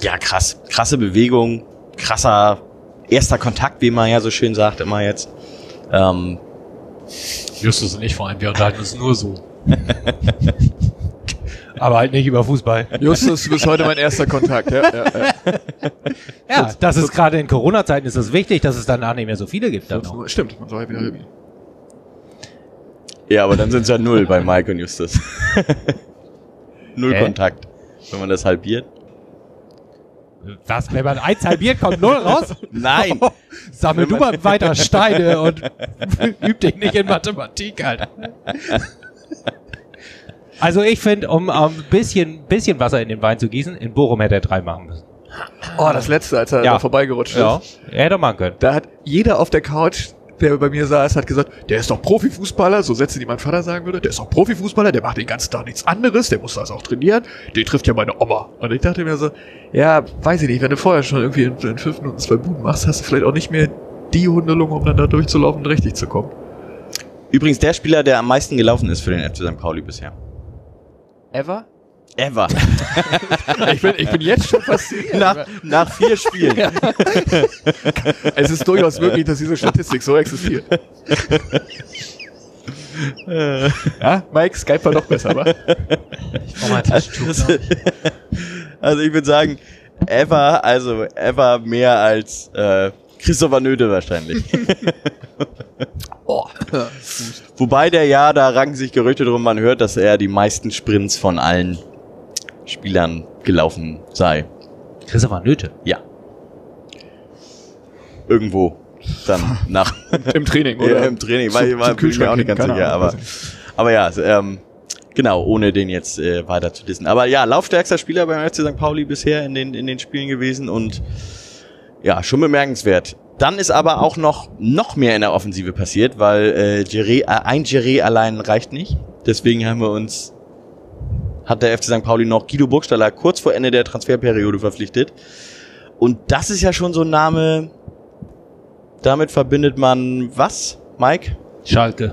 Ja, krass. Krasse Bewegung, krasser erster Kontakt, wie man ja so schön sagt, immer jetzt. Ähm, Justus und ich vor allem, wir unterhalten uns nur so. Aber halt nicht über Fußball. Justus, du bist heute mein erster Kontakt. Ja, ja, ja. Ja, das ist gerade in Corona-Zeiten ist es wichtig, dass es danach nicht mehr so viele gibt. Dann noch. Stimmt, man soll ja wieder irgendwie. ja, aber dann sind es ja null bei Mike und Justus. null Hä? Kontakt. Wenn man das halbiert. Was, wenn man eins halbiert, kommt null raus? Nein! Sammel du mal weiter Steine und üb dich nicht in Mathematik, Alter. Also ich finde, um ein bisschen, bisschen Wasser in den Wein zu gießen, in Bochum hätte er drei machen müssen. Oh, das letzte, als er Ja. da vorbeigerutscht Ja, ist. er hätte machen können. Da hat jeder auf der Couch, der bei mir saß, hat gesagt, der ist doch Profifußballer, so Sätze, die mein Vater sagen würde. Der ist doch Profifußballer, der macht den ganzen Tag nichts anderes, der muss das auch trainieren. Den trifft ja meine Oma. Und ich dachte mir so, ja, weiß ich nicht, wenn du vorher schon irgendwie in, in fünf Minuten zwei Buden machst, hast du vielleicht auch nicht mehr die Hundelung, um dann da durchzulaufen und richtig zu kommen. Übrigens der Spieler, der am meisten gelaufen ist für den FC St. Pauli bisher. Ever? Ever. Ich bin, ich bin jetzt schon fasziniert. nach, nach vier Spielen. es ist durchaus möglich, dass diese Statistik so existiert. ja, Mike, Skype war doch besser, wa? Ich brauch mal Taschentuch. Also ich würde sagen, ever, also ever mehr als äh, Christopher Nöde wahrscheinlich. Wobei der ja, da ranken sich Gerüchte drum, man hört, dass er die meisten Sprints von allen Spielern gelaufen sei. Christopher Nöte. Ja. Irgendwo. Dann nach Im Training, ja, im Training, weil Zum- war ich mir auch nicht ganz sicher, aber, aber ja, ähm, genau, ohne den jetzt äh, weiter zu dissen. Aber ja, laufstärkster Spieler beim FC St. Pauli bisher in den, in den Spielen gewesen und ja, schon bemerkenswert. Dann ist aber auch noch, noch mehr in der Offensive passiert, weil äh, Giré, äh, ein Giré allein reicht nicht. Deswegen haben wir uns, hat der FC St. Pauli noch Guido Burgstaller kurz vor Ende der Transferperiode verpflichtet. Und das ist ja schon so ein Name, damit verbindet man was, Mike? Schalke.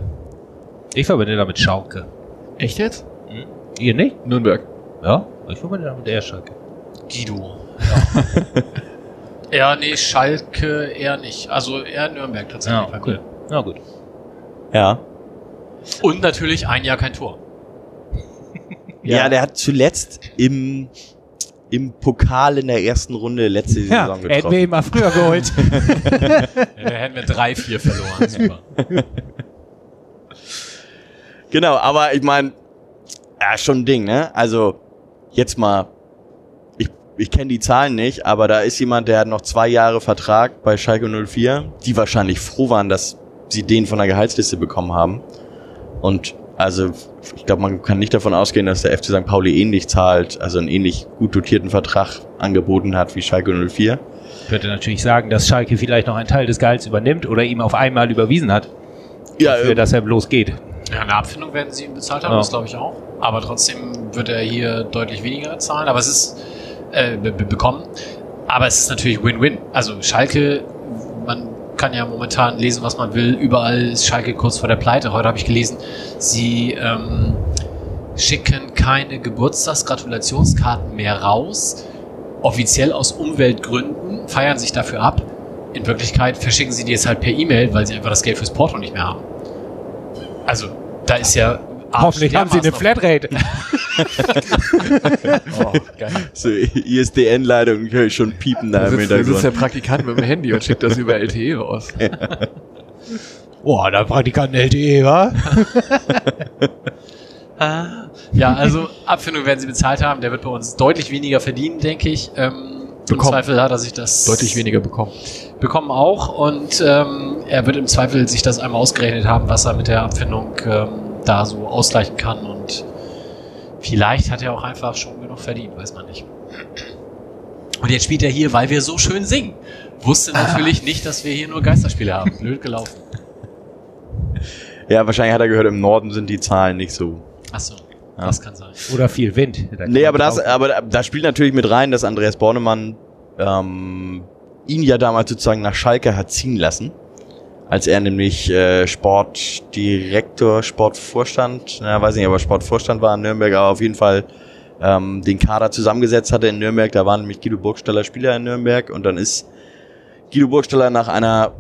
Ich verbinde damit Schalke. Echt jetzt? Ihr nicht? Nürnberg. Ja, ich verbinde damit eher Schalke. Guido. Ja, nee, Schalke eher nicht. Also eher Nürnberg tatsächlich. Ja, cool. Na gut. Ja. Und natürlich ein Jahr kein Tor. Ja, der hat zuletzt im, im Pokal in der ersten Runde letzte Ja, Saison hätten wir getroffen. ihn mal früher geholt. Ja, da hätten wir drei, vier verloren. Super. Genau, aber ich meine, ja, schon ein Ding, ne? Also, jetzt mal, ich, kenne die Zahlen nicht, aber da ist jemand, der hat noch zwei Jahre Vertrag bei Schalke 04, die wahrscheinlich froh waren, dass sie den von der Gehaltsliste bekommen haben. Und also, ich glaube, man kann nicht davon ausgehen, dass der FC St. Pauli ähnlich zahlt, also einen ähnlich gut dotierten Vertrag angeboten hat wie Schalke 04. Ich würde natürlich sagen, dass Schalke vielleicht noch einen Teil des Gehalts übernimmt oder ihm auf einmal überwiesen hat, Ja, für dass er bloß geht. Ja, eine Abfindung werden sie ihm bezahlt haben, Ja. das glaube ich auch. Aber trotzdem wird er hier deutlich weniger zahlen. Aber es ist äh, be be- bekommen. Aber es ist natürlich Win-Win. Also Schalke, man kann ja momentan lesen, was man will. Überall ist Schalke kurz vor der Pleite. Heute habe ich gelesen, sie ähm, schicken keine Geburtstagsgratulationskarten mehr raus. Offiziell aus Umweltgründen feiern sich dafür ab. In Wirklichkeit verschicken sie die jetzt halt per E-Mail, weil sie einfach das Geld fürs Porto nicht mehr haben. Also, da ist ja. Hoffentlich haben sie eine Flatrate. Oh, geil. so ISDN-Leitung höre ich schon piepen da im sitzt, da sitzt der Hintergrund. Praktikant mit dem Handy und schickt das über LTE raus. Boah, da Praktikanten LTE, wa? Ah, ja, also Abfindung werden sie bezahlt haben. Der wird bei uns deutlich weniger verdienen, denke ich. Ähm, Im Bekommen. Zweifel hat er sich das Deutlich weniger bekommen. bekommen auch und ähm, er wird im Zweifel sich das einmal ausgerechnet haben, was er mit der Abfindung ähm, da so ausgleichen kann und vielleicht hat er auch einfach schon genug verdient, weiß man nicht. Und jetzt spielt er hier, weil wir so schön singen. Wusste natürlich nicht, dass wir hier nur Geisterspiele haben. Blöd gelaufen. Ja, wahrscheinlich hat er gehört, im Norden sind die Zahlen nicht so. Achso, Ja. das kann sein. Oder viel Wind. Da Nee, aber das, aber da- da spielt natürlich mit rein, dass Andreas Bornemann ähm, ihn ja damals sozusagen nach Schalke hat ziehen lassen, als er nämlich äh, Sportdirektor, Sportvorstand, na, weiß nicht, aber Sportvorstand war in Nürnberg, aber auf jeden Fall ähm, den Kader zusammengesetzt hatte in Nürnberg. Da waren nämlich Guido Burgstaller Spieler in Nürnberg und dann ist Guido Burgstaller nach einer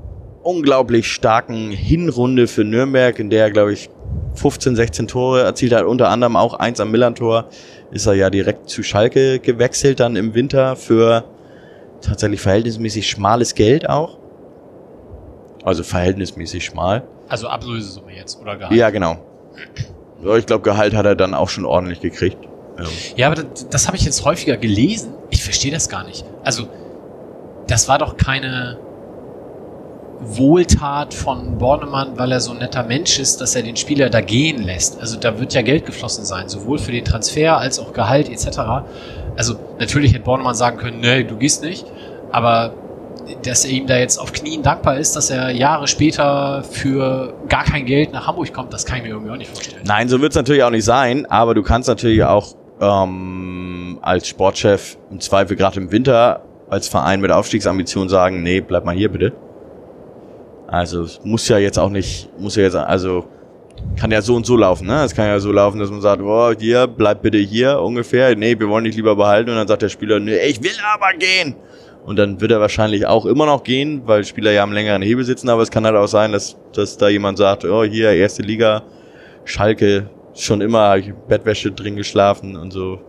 unglaublich starken Hinrunde für Nürnberg, in der er, glaube ich, 15, 16 Tore erzielt hat, unter anderem auch eins am Millantor, ist er ja direkt zu Schalke gewechselt, dann im Winter für tatsächlich verhältnismäßig schmales Geld auch. Also verhältnismäßig schmal. Also Ablösesumme jetzt oder Gehalt. Ja, genau. Ja, ich glaube, Gehalt hat er dann auch schon ordentlich gekriegt. Ähm, Ja, aber das, das habe ich jetzt häufiger gelesen. Ich verstehe das gar nicht. Also, das war doch keine Wohltat von Bornemann, weil er so ein netter Mensch ist, dass er den Spieler da gehen lässt. Also da wird ja Geld geflossen sein, sowohl für den Transfer als auch Gehalt etc. Also natürlich hätte Bornemann sagen können, nee, du gehst nicht, aber dass er ihm da jetzt auf Knien dankbar ist, dass er Jahre später für gar kein Geld nach Hamburg kommt, das kann ich mir irgendwie auch nicht vorstellen. Nein, so wird es natürlich auch nicht sein, aber du kannst natürlich auch ähm, als Sportchef im Zweifel gerade im Winter als Verein mit Aufstiegsambition sagen, nee, bleib mal hier bitte. Also es muss ja jetzt auch nicht, muss ja jetzt, also kann ja so und so laufen, ne? Es kann ja so laufen, dass man sagt, oh, hier, bleib bitte hier ungefähr. Nee, wir wollen dich lieber behalten. Und dann sagt der Spieler, nee, ich will aber gehen. Und dann wird er wahrscheinlich auch immer noch gehen, weil Spieler ja am längeren Hebel sitzen, aber es kann halt auch sein, dass, dass da jemand sagt, oh, hier, erste Liga, Schalke, schon immer hab ich Bettwäsche drin geschlafen und so.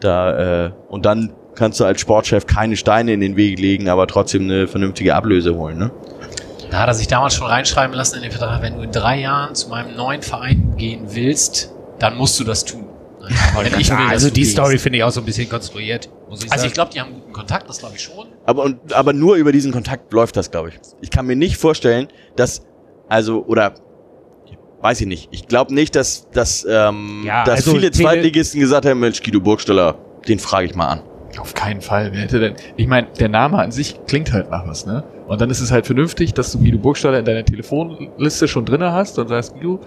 Da, äh, und dann kannst du als Sportchef keine Steine in den Weg legen, aber trotzdem eine vernünftige Ablöse holen, ne? Da hat er sich damals schon reinschreiben lassen in den Vertrag, wenn du in drei Jahren zu meinem neuen Verein gehen willst, dann musst du das tun. Wenn ich will, also die. Story finde ich auch so ein bisschen konstruiert, muss ich Also sagen. ich glaube, die haben Kontakt, das glaube ich schon. Aber, und, aber nur über diesen Kontakt läuft das, glaube ich. Ich kann mir nicht vorstellen, dass, also, oder, weiß ich nicht. Ich glaube nicht, dass, dass, ähm, Ja, dass also viele Zweitligisten gesagt haben, Mensch, Guido Burgstaller, den frage ich mal an. Auf keinen Fall. Wer hätte denn? Ich meine, der Name an sich klingt halt nach was, ne? Und dann ist es halt vernünftig, dass du Guido Burgstaller in deiner Telefonliste schon drinne hast und sagst, Guido,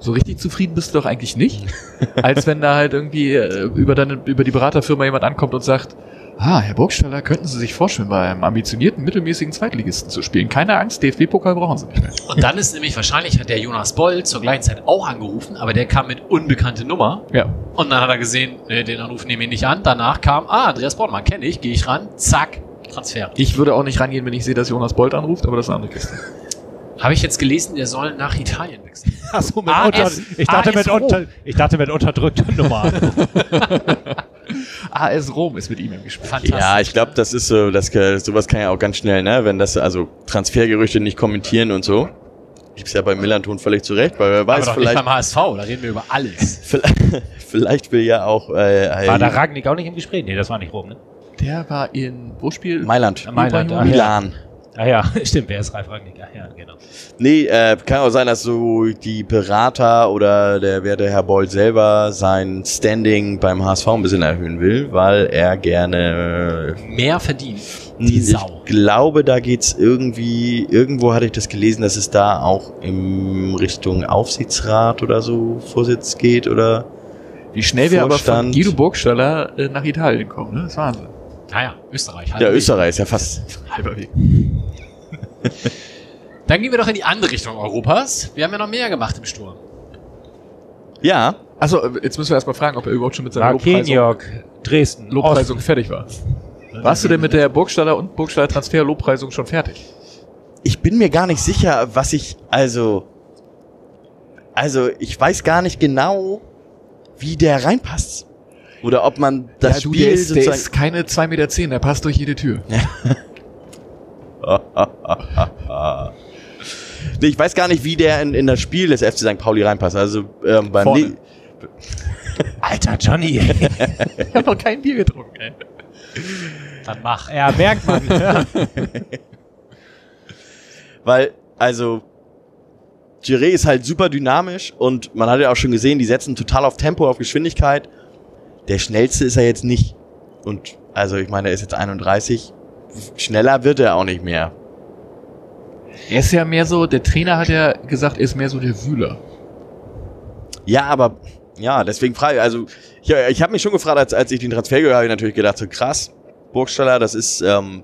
so richtig zufrieden bist du doch eigentlich nicht. Als wenn da halt irgendwie äh, über deine, über die Beraterfirma jemand ankommt und sagt, ah, Herr Burgstaller, könnten Sie sich vorstellen, bei einem ambitionierten, mittelmäßigen Zweitligisten zu spielen. Keine Angst, DFB-Pokal brauchen Sie nicht mehr. Und dann ist nämlich wahrscheinlich hat der Jonas Boll zur gleichen Zeit auch angerufen, aber der kam mit unbekannte Nummer. Ja. Und dann hat er gesehen, nee, den Anruf nehme ich nicht an. Danach kam, ah, Andreas Bornmann kenne ich, gehe ich ran, zack, Transfer. Ich würde auch nicht rangehen, wenn ich sehe, dass Jonas Bolt anruft, aber das ist eine andere Kiste. Habe ich jetzt gelesen, der soll nach Italien wechseln. Achso, mit AS unter, ich, dachte mit AS unter, ich dachte mit unterdrückter Nummer. AS Rom ist mit ihm im Gespräch. Fantastisch. Ja, ich glaube, das ist so, das, sowas kann ja auch ganz schnell, ne, wenn das, also Transfergerüchte nicht kommentieren und so. Gibt's ja bei Millanton völlig zurecht, weil wer Aber weiß, nicht vielleicht, beim HSV, da reden wir über alles. vielleicht, vielleicht will ja auch äh, War da äh, Ragnik auch nicht im Gespräch? Nee, das war nicht Rom, ne? Der war in, wo spielt? Mailand, Mailand, ja. Milan. Ah ja, stimmt, wer ist Ralf Ragnik? Ah, ja, genau. Nee, äh, kann auch sein, dass so die Berater oder der werte Herr Boll selber sein Standing beim HSV ein bisschen erhöhen will, weil er gerne Mehr verdienen. Die ich Sau. glaube, da geht's irgendwie, irgendwo hatte ich das gelesen, dass es da auch in Richtung Aufsichtsrat oder so Vorsitz geht oder Wie schnell wir aber von. Guido Burgstaller äh, nach Italien kommen, ne? Das ist Wahnsinn. Naja, Österreich. ja, halber Weg. Österreich ist ja fast. Halber Weg. Dann gehen wir doch in die andere Richtung Europas. Wir haben ja noch mehr gemacht im Sturm. Ja, Achso, äh, jetzt müssen wir erstmal fragen, ob er überhaupt schon mit seiner Lobpreisung, Marquinhos, Dresden, Lobpreisung fertig war. Warst du denn mit der Burgstaller und Burgstaller Transfer Lobpreisung schon fertig? ich bin mir gar nicht sicher, was ich, also, also ich weiß gar nicht genau, wie der reinpasst. Oder ob man das ja, du, Spiel der ist, der ist keine 2,10 Meter, zehn, der passt durch jede Tür. Nee, ich weiß gar nicht, wie der in, in das Spiel des FC St. Pauli reinpasst. Also ähm, beim Vorne. Ne Alter Johnny. Ich habe noch kein Bier getrunken, ey. Dann mach. ja, merkt man. Ja. Weil, also, Giré ist halt super dynamisch und man hat ja auch schon gesehen, die setzen total auf Tempo, auf Geschwindigkeit. Der schnellste ist er jetzt nicht. Und also, ich meine, er ist jetzt 31. Schneller wird er auch nicht mehr. Er ist ja mehr so, der Trainer hat ja gesagt, er ist mehr so der Wühler. Ja, aber ja, deswegen frage ich, also ich, ich habe mich schon gefragt, als, als ich den Transfer gehört habe, ich natürlich gedacht, so krass, Burgstaller, das ist, ähm,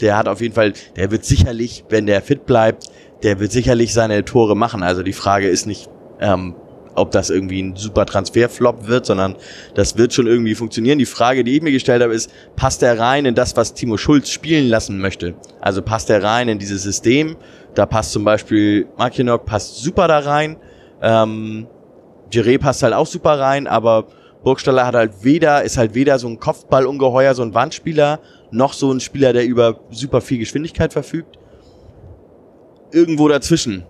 der hat auf jeden Fall, der wird sicherlich, wenn der fit bleibt, der wird sicherlich seine Tore machen. Also die Frage ist nicht, ähm, ob das irgendwie ein super Transferflop wird, sondern das wird schon irgendwie funktionieren. Die Frage, die ich mir gestellt habe, ist, passt er rein in das, was Timo Schulz spielen lassen möchte? Also passt er rein in dieses System? Da passt zum Beispiel Makinok passt super da rein. Ähm, Jiré passt halt auch super rein, aber Burgstaller hat halt weder, ist halt weder so ein Kopfballungeheuer, so ein Wandspieler, noch so ein Spieler, der über super viel Geschwindigkeit verfügt. Irgendwo dazwischen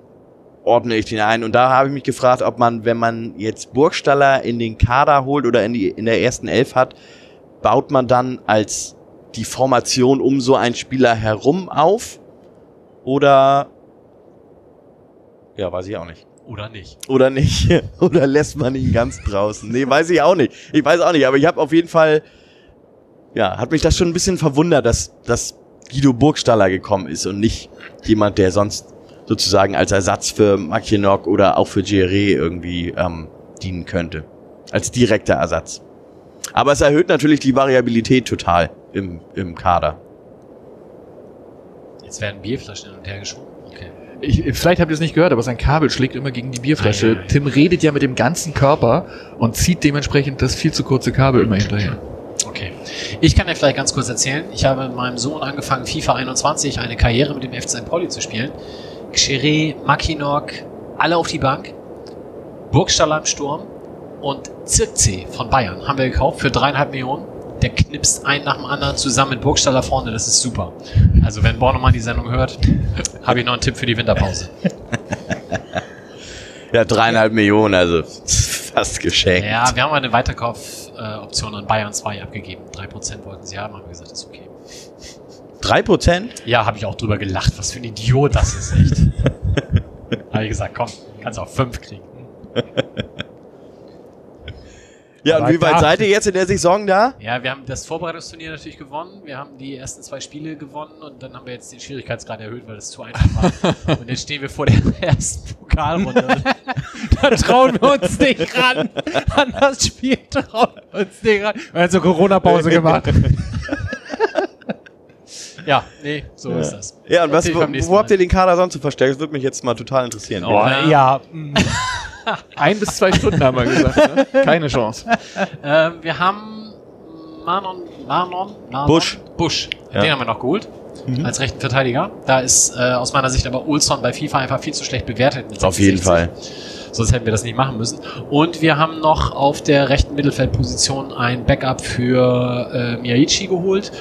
ordne ich den ein. Und da habe ich mich gefragt, ob man, wenn man jetzt Burgstaller in den Kader holt oder in, die, in der ersten Elf hat, baut man dann als die Formation um so einen Spieler herum auf? Oder, ja, weiß ich auch nicht. Oder nicht. Oder nicht? Oder lässt man ihn ganz draußen? Nee, weiß ich auch nicht. Ich weiß auch nicht, aber ich habe auf jeden Fall, ja, hat mich das schon ein bisschen verwundert, dass, dass Guido Burgstaller gekommen ist und nicht jemand, der sonst sozusagen als Ersatz für Mackinock oder auch für Gere irgendwie ähm, dienen könnte. Als direkter Ersatz. Aber es erhöht natürlich die Variabilität total im, im Kader. Jetzt werden Bierflaschen hin und her geschoben. Okay. Ich, vielleicht habt ihr es nicht gehört, aber sein Kabel schlägt immer gegen die Bierflasche. Ei, ei, ei. Tim redet ja mit dem ganzen Körper und zieht dementsprechend das viel zu kurze Kabel immer hinterher. Okay. Ich kann dir vielleicht ganz kurz erzählen. Ich habe mit meinem Sohn angefangen, FIFA 21 eine Karriere mit dem FC St. Pauli zu spielen. Xeré, Mackinock, alle auf die Bank. Burgstaller im Sturm und Zirkzee von Bayern haben wir gekauft für dreieinhalb Millionen. Der knipst einen nach dem anderen zusammen mit Burgstaller vorne. Das ist super. Also wenn Bornemann die Sendung hört, habe ich noch einen Tipp für die Winterpause. Ja, dreieinhalb Millionen, also fast geschenkt. Ja, wir haben eine Weiterkaufoption an Bayern 2 abgegeben. 3% wollten sie haben, haben wir gesagt, das ist okay. Drei Prozent? Ja, habe ich auch drüber gelacht. Was für ein Idiot das ist, echt. habe ich gesagt, komm, kannst auch fünf kriegen. Ja, und Aber wie weit seid ihr jetzt in der Saison da? Ja, wir haben das Vorbereitungsturnier natürlich gewonnen. Wir haben die ersten zwei Spiele gewonnen und dann haben wir jetzt den Schwierigkeitsgrad erhöht, weil es zu einfach war. und jetzt stehen wir vor der ersten Pokalrunde. da trauen wir uns nicht ran. An das Spiel trauen wir uns nicht ran. Wir haben so Corona-Pause gemacht. Ja, nee, so ist das. Ja, und was, wo, wo habt ihr den Kader sonst so verstärkt? Das würde mich jetzt mal total interessieren. Oh, Ja. ja. Ein bis zwei Stunden haben wir gesagt, ne? Keine Chance. Ähm, wir haben Manon, Manon, Manon Busch. Busch. Ja. Den haben wir noch geholt. Als rechten Verteidiger. Da ist äh, aus meiner Sicht aber Olson bei FIFA einfach viel zu schlecht bewertet. mit Auf jeden 66. Fall. Sonst hätten wir das nicht machen müssen. Und wir haben noch auf der rechten Mittelfeldposition ein Backup für äh, Miyaichi geholt.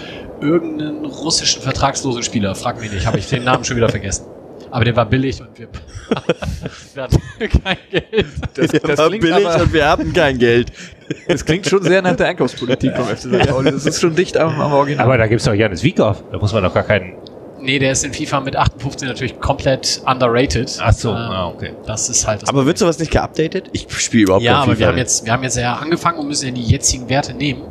Irgendeinen russischen vertragslosen Spieler. Frag mich nicht, habe ich den Namen schon wieder vergessen. Aber der war billig und wir, wir hatten kein Geld. Das, Der das, war klingt billig aber, und wir hatten kein Geld. das klingt schon sehr nach der Einkaufspolitik vom FC St. Pauli. Das ist schon dicht am, am Original. Aber da gibt's doch Janis Wiekow. Da muss man doch gar keinen. Nee, der ist in FIFA mit 58 natürlich komplett underrated. Ach so, Ähm, ah, okay. Das ist halt das Aber wird sowas nicht geupdatet? Ich spiele überhaupt Ja, kein aber wir haben jetzt, wir haben jetzt ja angefangen und müssen ja die jetzigen Werte nehmen.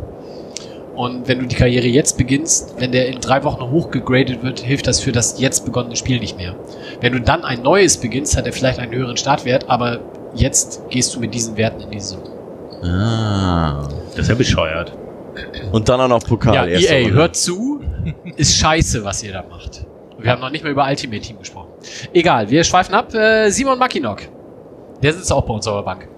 Und wenn du die Karriere jetzt beginnst, wenn der in drei Wochen hochgegradet wird, hilft das für das jetzt begonnene Spiel nicht mehr. Wenn du dann ein neues beginnst, hat er vielleicht einen höheren Startwert, aber jetzt gehst du mit diesen Werten in die Saison. Ah. Das ist ja bescheuert. Und dann auch noch Pokal. Ja, EA, Runde. hört zu, ist scheiße, was ihr da macht. Wir haben noch nicht mal über Ultimate Team gesprochen. Egal, wir schweifen ab. Äh, Simon Mackinock. Der sitzt auch bei uns auf der Bank.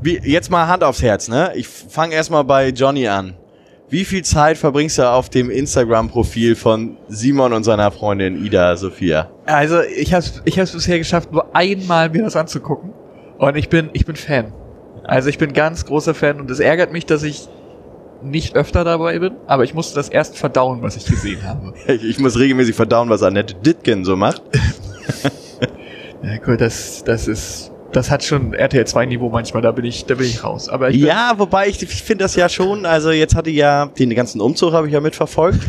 Wie, jetzt mal Hand aufs Herz, ne? Ich fange erstmal bei Johnny an. Wie viel Zeit verbringst du auf dem Instagram-Profil von Simon und seiner Freundin Ida Sophia? Also ich habe ich hab's bisher geschafft, nur einmal mir das anzugucken. Und ich bin, ich bin Fan. Also ich bin ganz großer Fan und es ärgert mich, dass ich nicht öfter dabei bin, aber ich musste das erst verdauen, was ich gesehen habe. Ich, ich muss regelmäßig verdauen, was Annette Dittgen so macht. Ja gut, das, das ist, das hat schon RTL 2 Niveau manchmal, da bin ich, da bin ich raus. Aber ich bin, Ja, wobei ich, ich finde das ja schon, also jetzt hatte ja, den ganzen Umzug habe ich ja mitverfolgt.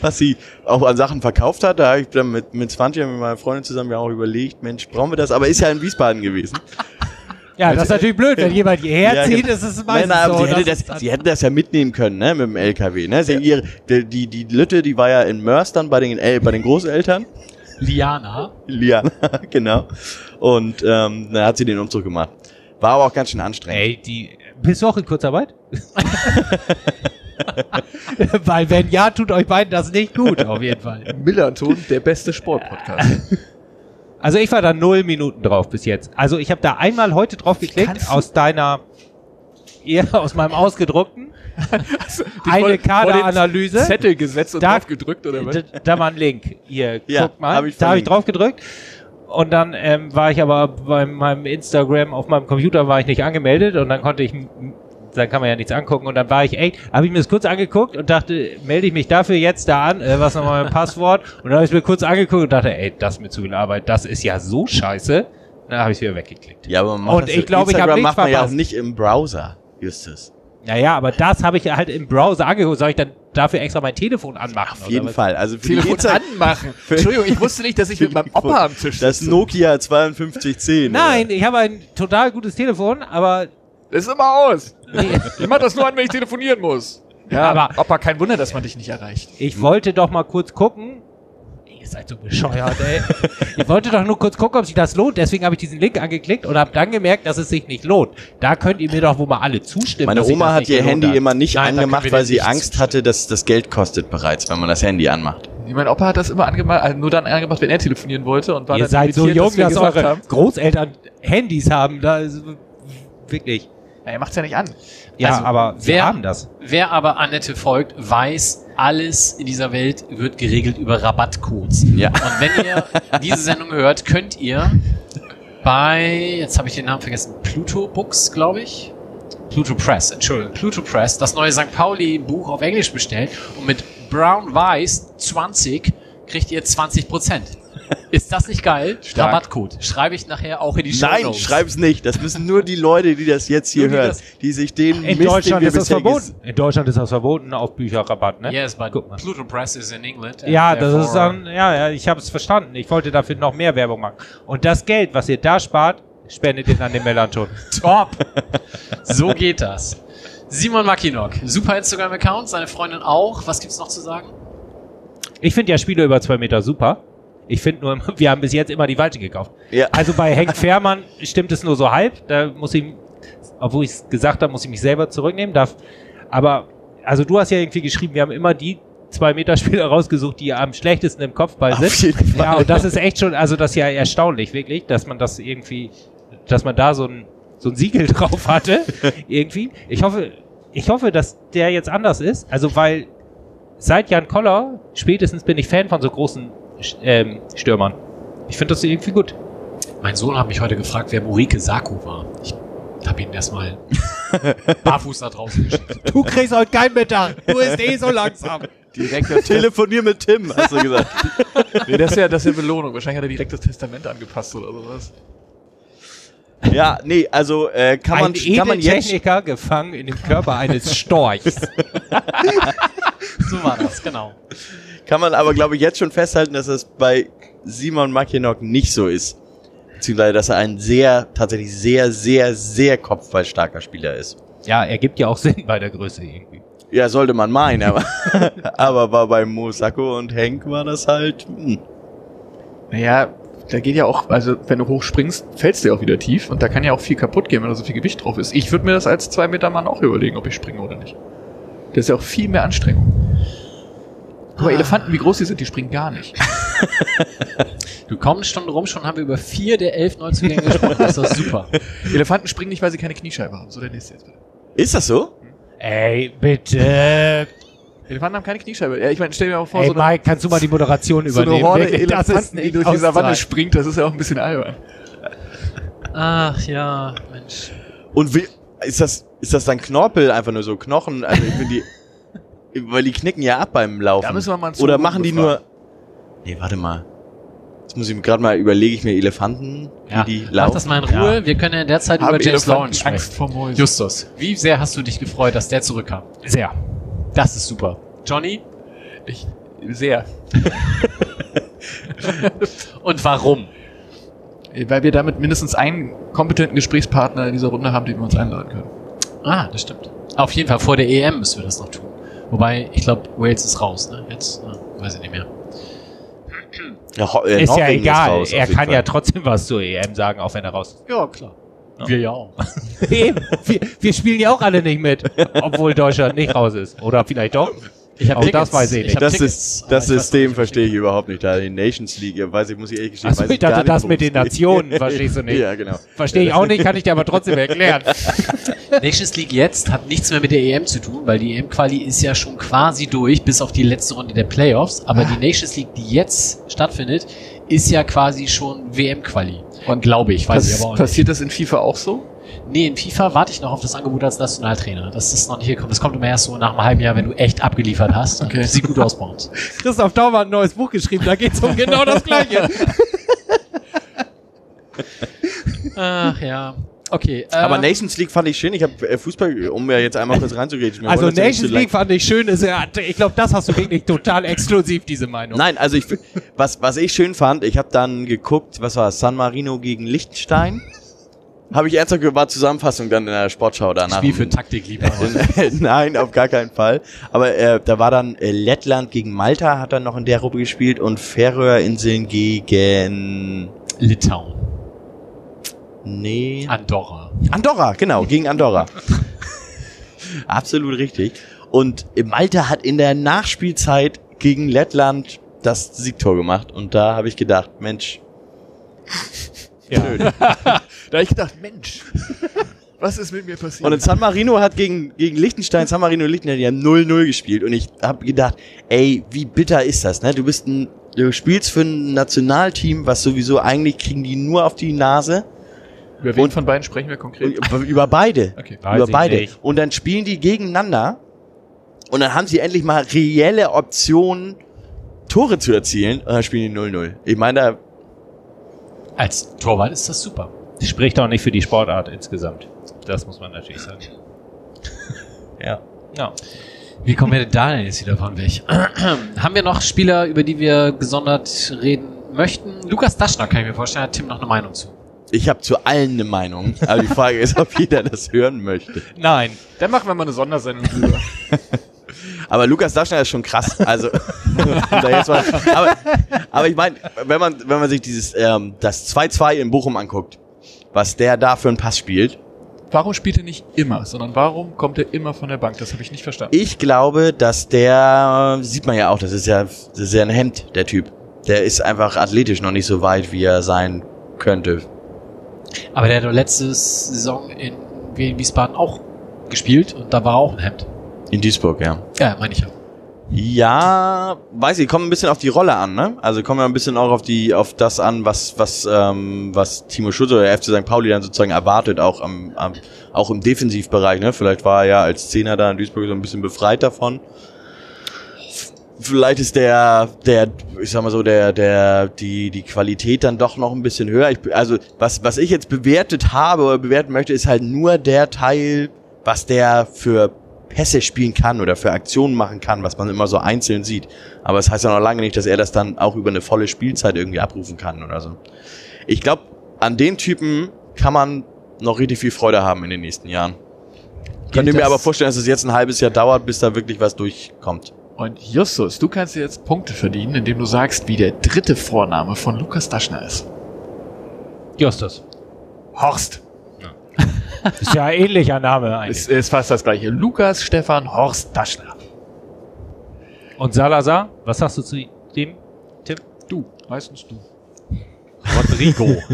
Was sie auch an Sachen verkauft hat, da habe ich dann mit, mit 20 mit meiner Freundin zusammen ja auch überlegt, Mensch, brauchen wir das? Aber ist ja in Wiesbaden gewesen. Ja, das ist natürlich blöd, wenn jemand hierher Ja, zieht, genau. ist es Nein, meistens nein, aber so. sie, hätte das, sie hätten das ja mitnehmen können, ne, mit dem LKW, ne? Sie ihre, die, die, die Lütte, die war ja in Mörs dann bei den, El bei den Großeltern. Liana. Liana, genau. Und ähm, da hat sie den Umzug gemacht. War aber auch ganz schön anstrengend. Ey, die. Bist du auch in Kurzarbeit? Weil wenn ja, tut euch beiden das nicht gut, auf jeden Fall. Millerton, der beste Sportpodcast. Also ich war da null Minuten drauf bis jetzt. Also ich habe da einmal heute drauf geklickt aus deiner, ja, aus meinem ausgedruckten, Die eine Kaderanalyse. Zettel gesetzt und Da- drauf gedrückt oder was? Da, da war ein Link. Hier, Ja, guck mal. hab ich da habe ich drauf gedrückt. Und dann ähm, war ich aber bei meinem Instagram auf meinem Computer war ich nicht angemeldet und dann konnte ich, dann kann man ja nichts angucken und dann war ich, ey, habe ich mir das kurz angeguckt und dachte, melde ich mich dafür jetzt da an, äh, was ist nochmal mein Passwort und dann habe ich mir kurz angeguckt und dachte, ey, das ist mir zu viel Arbeit, das ist ja so scheiße. Dann habe ich es wieder weggeklickt. Ja, aber man macht Und das ich glaube, ich hab Instagram nichts macht man ja auch nicht im Browser, Justus. Naja, aber das habe ich halt im Browser angeguckt. Soll ich dann dafür extra mein Telefon anmachen? Auf jeden oder? Fall. Also für die Telefon Insta- anmachen. Entschuldigung, ich wusste nicht, dass ich mit meinem Opa am Tisch Das sitze. Nokia 5210. Nein, ich habe ein total gutes Telefon, aber Das ist immer aus. Ich mach das nur an, wenn ich telefonieren muss. Ja, Aber- aber Opa, kein Wunder, dass man dich nicht erreicht. Ich wollte doch mal kurz gucken. Ihr seid so bescheuert, ey. ich wollte doch nur kurz gucken, ob sich das lohnt. Deswegen habe ich diesen Link angeklickt und habe dann gemerkt, dass es sich nicht lohnt. Da könnt ihr mir doch wohl mal alle zustimmen. Meine dass Oma hat ihr Handy hat. immer nicht Nein, angemacht, weil sie Angst zustimmen. hatte, dass das Geld kostet bereits, wenn man das Handy anmacht. Mein Opa hat das immer angemacht, also nur dann angemacht, wenn er telefonieren wollte und war Ihr dann seid so jung, dass gesagt eure haben. Großeltern Handys haben. Da ist wirklich. Er macht's ja nicht an. Ja, Also, aber wer- haben das. Wer aber Annette folgt, weiß, alles in dieser Welt wird geregelt über Rabattcodes. Ja. Und wenn ihr diese Sendung hört, könnt ihr bei, jetzt habe ich den Namen vergessen, Pluto Books, glaube ich. Pluto Press, Entschuldigung, Pluto Press, das neue St. Pauli Buch auf Englisch bestellen und mit Brown Weiß 20 kriegt ihr 20 Prozent. Ist das nicht geil? Stark. Rabattcode. Schreibe ich nachher auch in die Show Nein, schreib's nicht. Das müssen nur die Leute, die das jetzt hier die hören, das- die sich den In Mist, Deutschland den wir ist das verboten. In Deutschland ist das verboten auf Bücherrabatt, ne? Yes, but Guck mal. Pluto Press is in England. and Ja, das ist dann, ja, ja, ich habe es verstanden. Ich wollte dafür noch mehr Werbung machen. Und das Geld, was ihr da spart, spendet ihr an den Melanton. Top. So geht das. Simon Mackinock, super Instagram-Account, seine Freundin auch. Was gibt's noch zu sagen? Ich finde ja Spiele über zwei Meter super. Ich finde nur, wir haben bis jetzt immer die falsche gekauft. Ja. Also bei Henk Fährmann stimmt es nur so halb. Da muss ich, obwohl ich es gesagt habe, muss ich mich selber zurücknehmen. Darf, aber, also du hast ja irgendwie geschrieben, wir haben immer die zwei Meter Spieler rausgesucht, die am schlechtesten im Kopfball Auf sind. Ja, und das ist echt schon, also das ist ja erstaunlich, wirklich, dass man das irgendwie, dass man da so ein, so ein Siegel drauf hatte, irgendwie. Ich hoffe, ich hoffe, dass der jetzt anders ist. Also, weil seit Jan Koller spätestens bin ich Fan von so großen ähm, Stürmern. Ich finde das irgendwie gut. Mein Sohn hat mich heute gefragt, wer Morike Saku war. Ich habe ihn erstmal barfuß da draußen geschickt. Du kriegst heute kein Mittag. Du bist eh so langsam. Direkt Telefonier mit Tim, hast du gesagt. nee, das ist ja, das ist ja Belohnung. Wahrscheinlich hat er direkt das Testament angepasst oder sowas. ja, nee, also äh, kann man, Ein kann man jetzt Edeltechniker gefangen in dem Körper eines Storchs. So war das, genau. Kann man aber, glaube ich, jetzt schon festhalten, dass es bei Simon Mackinock nicht so ist. Beziehungsweise, dass er ein sehr, tatsächlich sehr, sehr, sehr kopfballstarker Spieler ist. ja, ergibt ja auch Sinn bei der Größe irgendwie. Ja, sollte man meinen, aber, aber war bei Mosako und Henk war das halt, hm. Naja, da geht ja auch, also wenn du hochspringst, fällst du ja auch wieder tief und da kann ja auch viel kaputt gehen, wenn da so viel Gewicht drauf ist. Ich würde mir das als zwei Meter Mann auch überlegen, ob ich springe oder nicht. Das ist ja auch viel mehr Anstrengung. Guck mal, Elefanten, wie groß die sind, die springen gar nicht. Du kommst Stunden rum, schon haben wir über vier der elf Neuzugänge gesprochen. Das ist doch super. Elefanten springen nicht, weil sie keine Kniescheibe haben. So, der nächste jetzt bitte. Ist das so? Ey, bitte. Elefanten haben keine Kniescheibe. Ja, ich meine, stell dir mal vor, Ey, so eine, Mike, kannst du mal die Moderation so eine übernehmen? Horde Wirklich, das ist Elefanten, die nicht durch die Savanne springt, das ist ja auch ein bisschen albern. Ach ja, Mensch. Und wie, ist das, ist das dann Knorpel, einfach nur so Knochen? Also ich finde die, weil die knicken ja ab beim Laufen. Da müssen wir mal einen Oder machen die befragen. nur, nee, warte mal. Jetzt muss ich mir gerade mal, überlege ich mir Elefanten, wie Ja, die mach laufen. das mal in Ruhe. Wir können ja in der Zeit Haben über James Lawrence sprechen. Angst vor Mäusen. Justus, wie sehr hast du dich gefreut, dass der zurückkam? Sehr. Das ist super. Johnny? Ich, sehr. Und warum? Weil wir damit mindestens einen kompetenten Gesprächspartner in dieser Runde haben, den wir uns einladen können. Ah, das stimmt. Auf jeden Fall vor der EM müssen wir das noch tun. Wobei, ich glaube, Wales ist raus, ne? Jetzt, äh, weiß ich nicht mehr. Ja, Ho- äh, Ist ja Norwegen egal. raus, auf er kann Fall. ja trotzdem was zur EM sagen, auch wenn er raus ist. Ja, klar. Wir ja auch. Eben. Wir, wir spielen ja auch alle nicht mit, obwohl Deutschland nicht raus ist. Oder vielleicht doch. Ich hab Auch Tickets. das weiß ich nicht. Das, Tickets, ist, das noch System verstehe ich überhaupt nicht. Da die Nations League, ja, weiß ich, muss ich ehrlich gestehen. Achso, weiß ich dachte, gar nicht, das mit den. Nationen verstehst du nicht. Ja, genau. Verstehe ich auch nicht, kann ich dir aber trotzdem erklären. Nations League jetzt hat nichts mehr mit der EM zu tun, weil die EM-Quali ist ja schon quasi durch, bis auf die letzte Runde der Playoffs. Aber die Nations League, die jetzt stattfindet, ist ja quasi schon WM-Quali. Und glaube ich, weiß ich Pass, aber auch nicht. passiert das in FIFA auch so? Nee, in FIFA warte ich noch auf das Angebot als Nationaltrainer. Das ist noch nicht gekommen. Das kommt immer erst so nach einem halben Jahr, wenn du echt abgeliefert hast. Okay. Und sieht gut aus bei uns. Christoph Daumer hat ein neues Buch geschrieben, da geht es um genau das Gleiche. Ach ja. Okay. Aber ähm, Nations League fand ich schön. Ich habe äh, Fußball, um mir jetzt einmal kurz reinzugehen. Also ja Nations League fand ich schön. Ist ja, ich glaube, das hast du wirklich total exklusiv, diese Meinung. Nein, also ich, was, was ich schön fand, ich habe dann geguckt, was war es, San Marino gegen Liechtenstein. Habe ich ernsthaft war Zusammenfassung dann in der Sportschau danach. Spiel für Taktikliebhaber. Nein, auf gar keinen Fall. Aber äh, da war dann äh, Lettland gegen Malta, hat dann noch in der Gruppe gespielt und Färöerinseln gegen Litauen. Nee Andorra. Andorra, genau, gegen Andorra. Absolut richtig. Und Malta hat in der Nachspielzeit gegen Lettland das Siegtor gemacht und da habe ich gedacht, Mensch, Ja. Da hab ich gedacht, Mensch, was ist mit mir passiert? Und in San Marino hat gegen, gegen Liechtenstein, San Marino und Liechtenstein, die haben 0-0 gespielt. Und ich habe gedacht, ey, wie bitter ist das, ne? Du bist ein, du spielst für ein Nationalteam, was sowieso eigentlich kriegen die nur auf die Nase. Über wen und- von beiden sprechen wir konkret? Über, beide. Okay. Weiß über beide. nicht. Und dann spielen die gegeneinander. Und dann haben sie endlich mal reelle Optionen, Tore zu erzielen. Und dann spielen die 0-0. Ich meine, da, Als Torwart ist das super. Spricht auch nicht für die Sportart insgesamt. Das muss man natürlich sagen. ja. Ja. Wie kommen wir denn da denn jetzt wieder von weg? Haben wir noch Spieler, über die wir gesondert reden möchten? Lukas Daschner kann ich mir vorstellen, hat Tim noch eine Meinung zu. Ich habe zu allen eine Meinung. Aber die Frage ist, ob jeder das hören möchte. Nein. Dann machen wir mal eine Sondersendung drüber. Aber Lukas Daschner ist schon krass. Also, da jetzt mal, aber, aber ich meine, wenn man, wenn man sich dieses ähm, das 2-2 in Bochum anguckt, was der da für einen Pass spielt, Warum spielt er nicht immer, sondern warum kommt er immer von der Bank? Das habe ich nicht verstanden. ich glaube, dass der, sieht man ja auch, das ist ja, das ist ja ein Hemd, der Typ. Der ist einfach athletisch noch nicht so weit, wie er sein könnte. Aber der hat doch letzte Saison in Wiesbaden auch gespielt und da war auch ein Hemd. In Duisburg, ja. Ja, meine ich ja. Ja, weiß ich, kommt ein bisschen auf die Rolle an, ne? Also kommt ja ein bisschen auch auf die, auf das an, was, was, ähm, was Timo Schulz oder der FC St. Pauli dann sozusagen erwartet, auch am, am auch im Defensivbereich, ne? Vielleicht war er ja als Zehner da in Duisburg so ein bisschen befreit davon. Vielleicht ist der, der, ich sag mal so, der, der, die, die Qualität dann doch noch ein bisschen höher. Ich, also, was, was ich jetzt bewertet habe oder bewerten möchte, ist halt nur der Teil, was der für Pässe spielen kann oder für Aktionen machen kann, was man immer so einzeln sieht. Aber es das heißt ja noch lange nicht, dass er das dann auch über eine volle Spielzeit irgendwie abrufen kann oder so. Ich glaube, an den Typen kann man noch richtig viel Freude haben in den nächsten Jahren. Könnt ihr mir aber vorstellen, dass es jetzt ein halbes Jahr dauert, bis da wirklich was durchkommt. Und Justus, du kannst jetzt Punkte verdienen, indem du sagst, wie der dritte Vorname von Lukas Daschner ist. Justus. Horst. Ist ja ein ähnlicher Name eigentlich. Ist, ist fast das gleiche. Lukas Stefan Horst Daschner. Und Salazar, was sagst du zu dem, Tim? Du, meistens du. Rodrigo.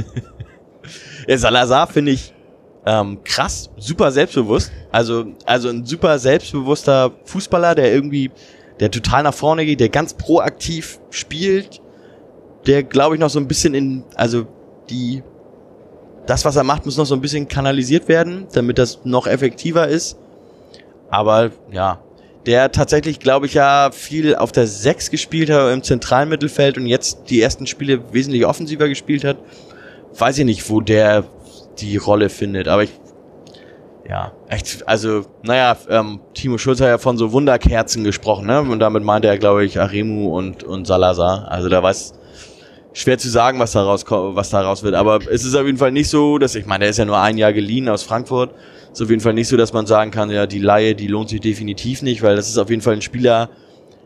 Ja, Salazar finde ich ähm, krass, super selbstbewusst. Also, also ein super selbstbewusster Fußballer, der irgendwie, der total nach vorne geht, der ganz proaktiv spielt, der glaube ich noch so ein bisschen in, also die das, was er macht, muss noch so ein bisschen kanalisiert werden, damit das noch effektiver ist. Aber ja, der tatsächlich, glaube ich, ja viel auf der 6 gespielt hat im zentralen Mittelfeld und jetzt die ersten Spiele wesentlich offensiver gespielt hat. Weiß ich nicht, wo der die Rolle findet, aber ich ja, echt, also, naja, ähm, Timo Schulz hat ja von so Wunderkerzen gesprochen, ne? Und damit meinte er, glaube ich, Aremu und, und Salazar. Also da weiß, schwer zu sagen, was daraus, was daraus wird. Aber es ist auf jeden Fall nicht so, dass, ich meine, er ist ja nur ein Jahr geliehen aus Frankfurt. Ist auf jeden Fall nicht so, dass man sagen kann, ja, die Laie, die lohnt sich definitiv nicht, weil das ist auf jeden Fall ein Spieler,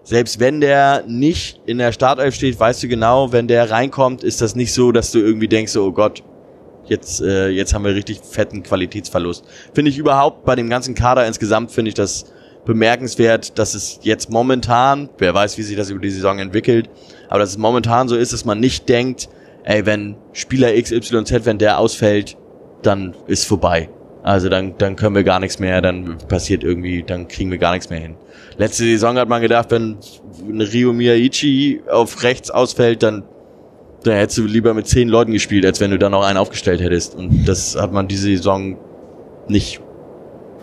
selbst wenn der nicht in der Startelf steht, weißt du genau, wenn der reinkommt, ist das nicht so, dass du irgendwie denkst, oh Gott, jetzt, äh, jetzt haben wir richtig fetten Qualitätsverlust. Finde ich überhaupt bei dem ganzen Kader insgesamt, finde ich das bemerkenswert, dass es jetzt momentan, wer weiß, wie sich das über die Saison entwickelt, aber dass es momentan so ist, dass man nicht denkt, ey, wenn Spieler XYZ, wenn der ausfällt, dann ist vorbei. Also dann, dann können wir gar nichts mehr, dann passiert irgendwie, dann kriegen wir gar nichts mehr hin. Letzte Saison hat man gedacht, wenn Rio Miyaichi auf rechts ausfällt, dann, dann hättest du lieber mit zehn Leuten gespielt, als wenn du dann noch einen aufgestellt hättest. Und das hat man diese Saison nicht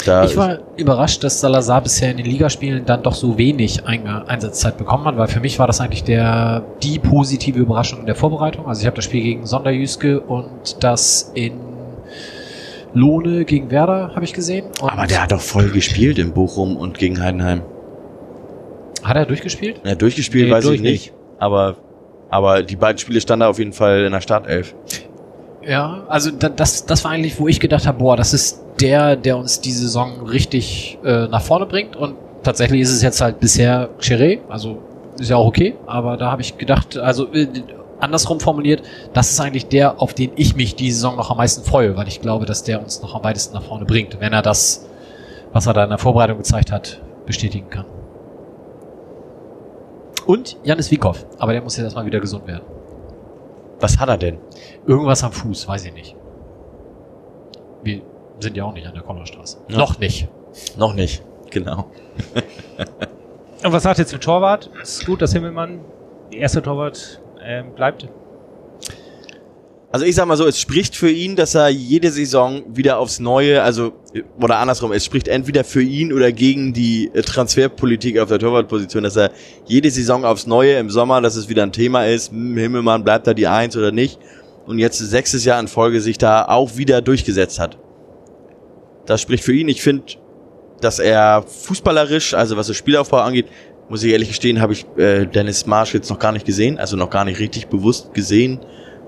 da ich war überrascht, dass Salazar bisher in den Ligaspielen dann doch so wenig Einsatzzeit bekommen hat, weil für mich war das eigentlich der die positive Überraschung in der Vorbereitung. Also ich habe das Spiel gegen Sonderjüske und das in Lohne gegen Werder habe ich gesehen. Aber der hat doch voll gespielt in Bochum und gegen Heidenheim. Hat er durchgespielt? Ja, durchgespielt nee, weiß durch ich nicht. nicht. Aber, aber die beiden Spiele standen auf jeden Fall in der Startelf. Ja, also das, das war eigentlich, wo ich gedacht habe, boah, das ist der, der uns die Saison richtig äh, nach vorne bringt. Und tatsächlich ist es jetzt halt bisher Cheré, also ist ja auch okay, aber da habe ich gedacht, also äh, andersrum formuliert, das ist eigentlich der, auf den ich mich die Saison noch am meisten freue, weil ich glaube, dass der uns noch am weitesten nach vorne bringt, wenn er das, was er da in der Vorbereitung gezeigt hat, bestätigen kann. Und Janis Wiekow, aber der muss jetzt erstmal wieder gesund werden. Was hat er denn? Irgendwas am Fuß, weiß ich nicht. Wir sind ja auch nicht an der Konnerstraße. Ja. Noch nicht. Noch nicht, genau. Und was sagt ihr zum Torwart? Ist gut, dass Himmelmann, der erste Torwart, äh, bleibt? Also ich sag mal so, es spricht für ihn, dass er jede Saison wieder aufs Neue, also oder andersrum, es spricht entweder für ihn oder gegen die äh, Transferpolitik auf der Torwartposition, dass er jede Saison aufs Neue im Sommer, dass es wieder ein Thema ist, hm, Himmelmann bleibt da die Eins oder nicht und jetzt sechstes Jahr in Folge sich da auch wieder durchgesetzt hat. Das spricht für ihn. Ich finde, dass er fußballerisch, also was das Spielaufbau angeht, muss ich ehrlich gestehen, habe ich äh, Dennis Marsch jetzt noch gar nicht gesehen, also noch gar nicht richtig bewusst gesehen,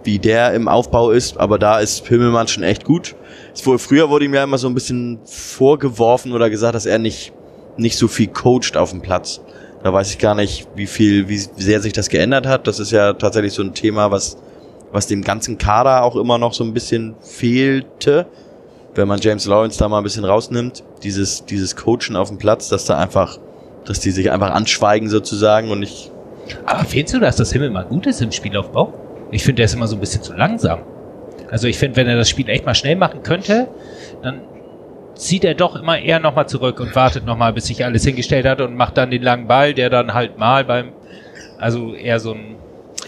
wie der im Aufbau ist, aber da ist Himmelmann schon echt gut. Früher wurde ihm ja immer so ein bisschen vorgeworfen oder gesagt, dass er nicht, nicht so viel coacht auf dem Platz. Da weiß ich gar nicht, wie viel, wie sehr sich das geändert hat. Das ist ja tatsächlich so ein Thema, was, was dem ganzen Kader auch immer noch so ein bisschen fehlte wenn man James Lawrence da mal ein bisschen rausnimmt, dieses, dieses Coachen auf dem Platz, dass da einfach, dass die sich einfach anschweigen sozusagen und nicht. Aber findest du, dass das Himmel mal gut ist im Spielaufbau? Ich finde, der ist immer so ein bisschen zu langsam. Also ich finde, wenn er das Spiel echt mal schnell machen könnte, dann zieht er doch immer eher nochmal zurück und wartet nochmal, bis sich alles hingestellt hat und macht dann den langen Ball, der dann halt mal beim, also eher so ein,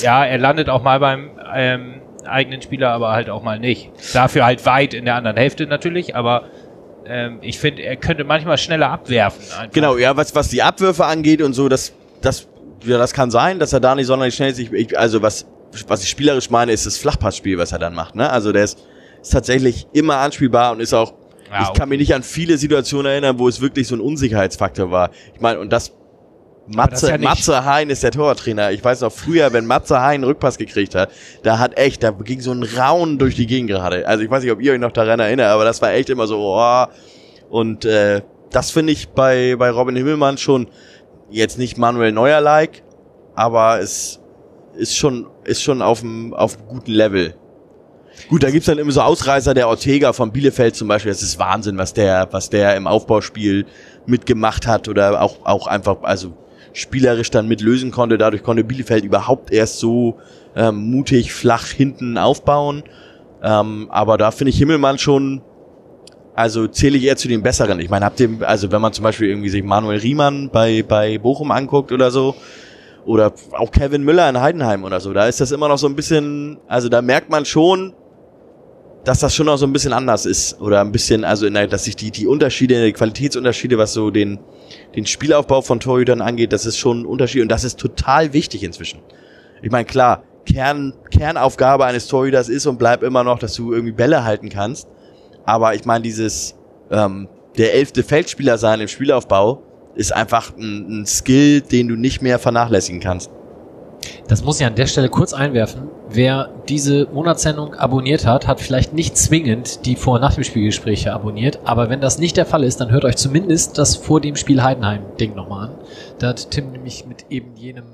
ja, er landet auch mal beim ähm, eigenen Spieler, aber halt auch mal nicht. Dafür halt weit in der anderen Hälfte natürlich, aber ähm, ich finde, er könnte manchmal schneller abwerfen. Einfach. Genau, ja, was, was die Abwürfe angeht und so, das, das, ja, das kann sein, dass er da nicht sonderlich schnell ist. Ich, ich, also was, was ich spielerisch meine, ist das Flachpassspiel, was er dann macht. Ne? Also der ist, ist tatsächlich immer anspielbar und ist auch, Ja, ich kann mich nicht an viele Situationen erinnern, wo es wirklich so ein Unsicherheitsfaktor war. Ich meine, und das Matze, ja Matze Hein ist der Torwarttrainer. Ich weiß noch früher, wenn Matze Hein einen Rückpass gekriegt hat, da hat echt, da ging so ein Raunen durch die Gegend gerade. Also ich weiß nicht, ob ihr euch noch daran erinnert, aber das war echt immer so, oh. Und äh, das finde ich bei, bei Robin Himmelmann schon jetzt nicht Manuel Neuer-like, aber es ist schon, ist schon auf einem, auf guten Level. Gut, da gibt's dann immer so Ausreißer, der Ortega von Bielefeld zum Beispiel, das ist Wahnsinn, was der, was der im Aufbauspiel mitgemacht hat oder auch, auch einfach, also spielerisch dann mitlösen konnte. Dadurch konnte Bielefeld überhaupt erst so ähm, mutig flach hinten aufbauen. Ähm, aber da finde ich Himmelmann schon, also zähle ich eher zu den Besseren. Ich meine, habt ihr, also wenn man zum Beispiel irgendwie sich Manuel Riemann bei, bei Bochum anguckt oder so, oder auch Kevin Müller in Heidenheim oder so, da ist das immer noch so ein bisschen, also da merkt man schon, dass das schon noch so ein bisschen anders ist. Oder ein bisschen, also in der, dass sich die, die Unterschiede, die Qualitätsunterschiede, was so den, den Spielaufbau von Torhütern angeht, das ist schon ein Unterschied und das ist total wichtig inzwischen. Ich meine, klar, Kern, Kernaufgabe eines Torhüters ist und bleibt immer noch, dass du irgendwie Bälle halten kannst. Aber ich meine, dieses ähm, der elfte Feldspieler sein im Spielaufbau ist einfach ein, ein Skill, den du nicht mehr vernachlässigen kannst. Das muss ich an der Stelle kurz einwerfen. Wer diese Monatssendung abonniert hat, hat vielleicht nicht zwingend die Vor- und Nach dem Spielgespräche abonniert. Aber wenn das nicht der Fall ist, dann hört euch zumindest das vor dem Spiel Heidenheim-Ding nochmal an. Da hat Tim nämlich mit eben jenem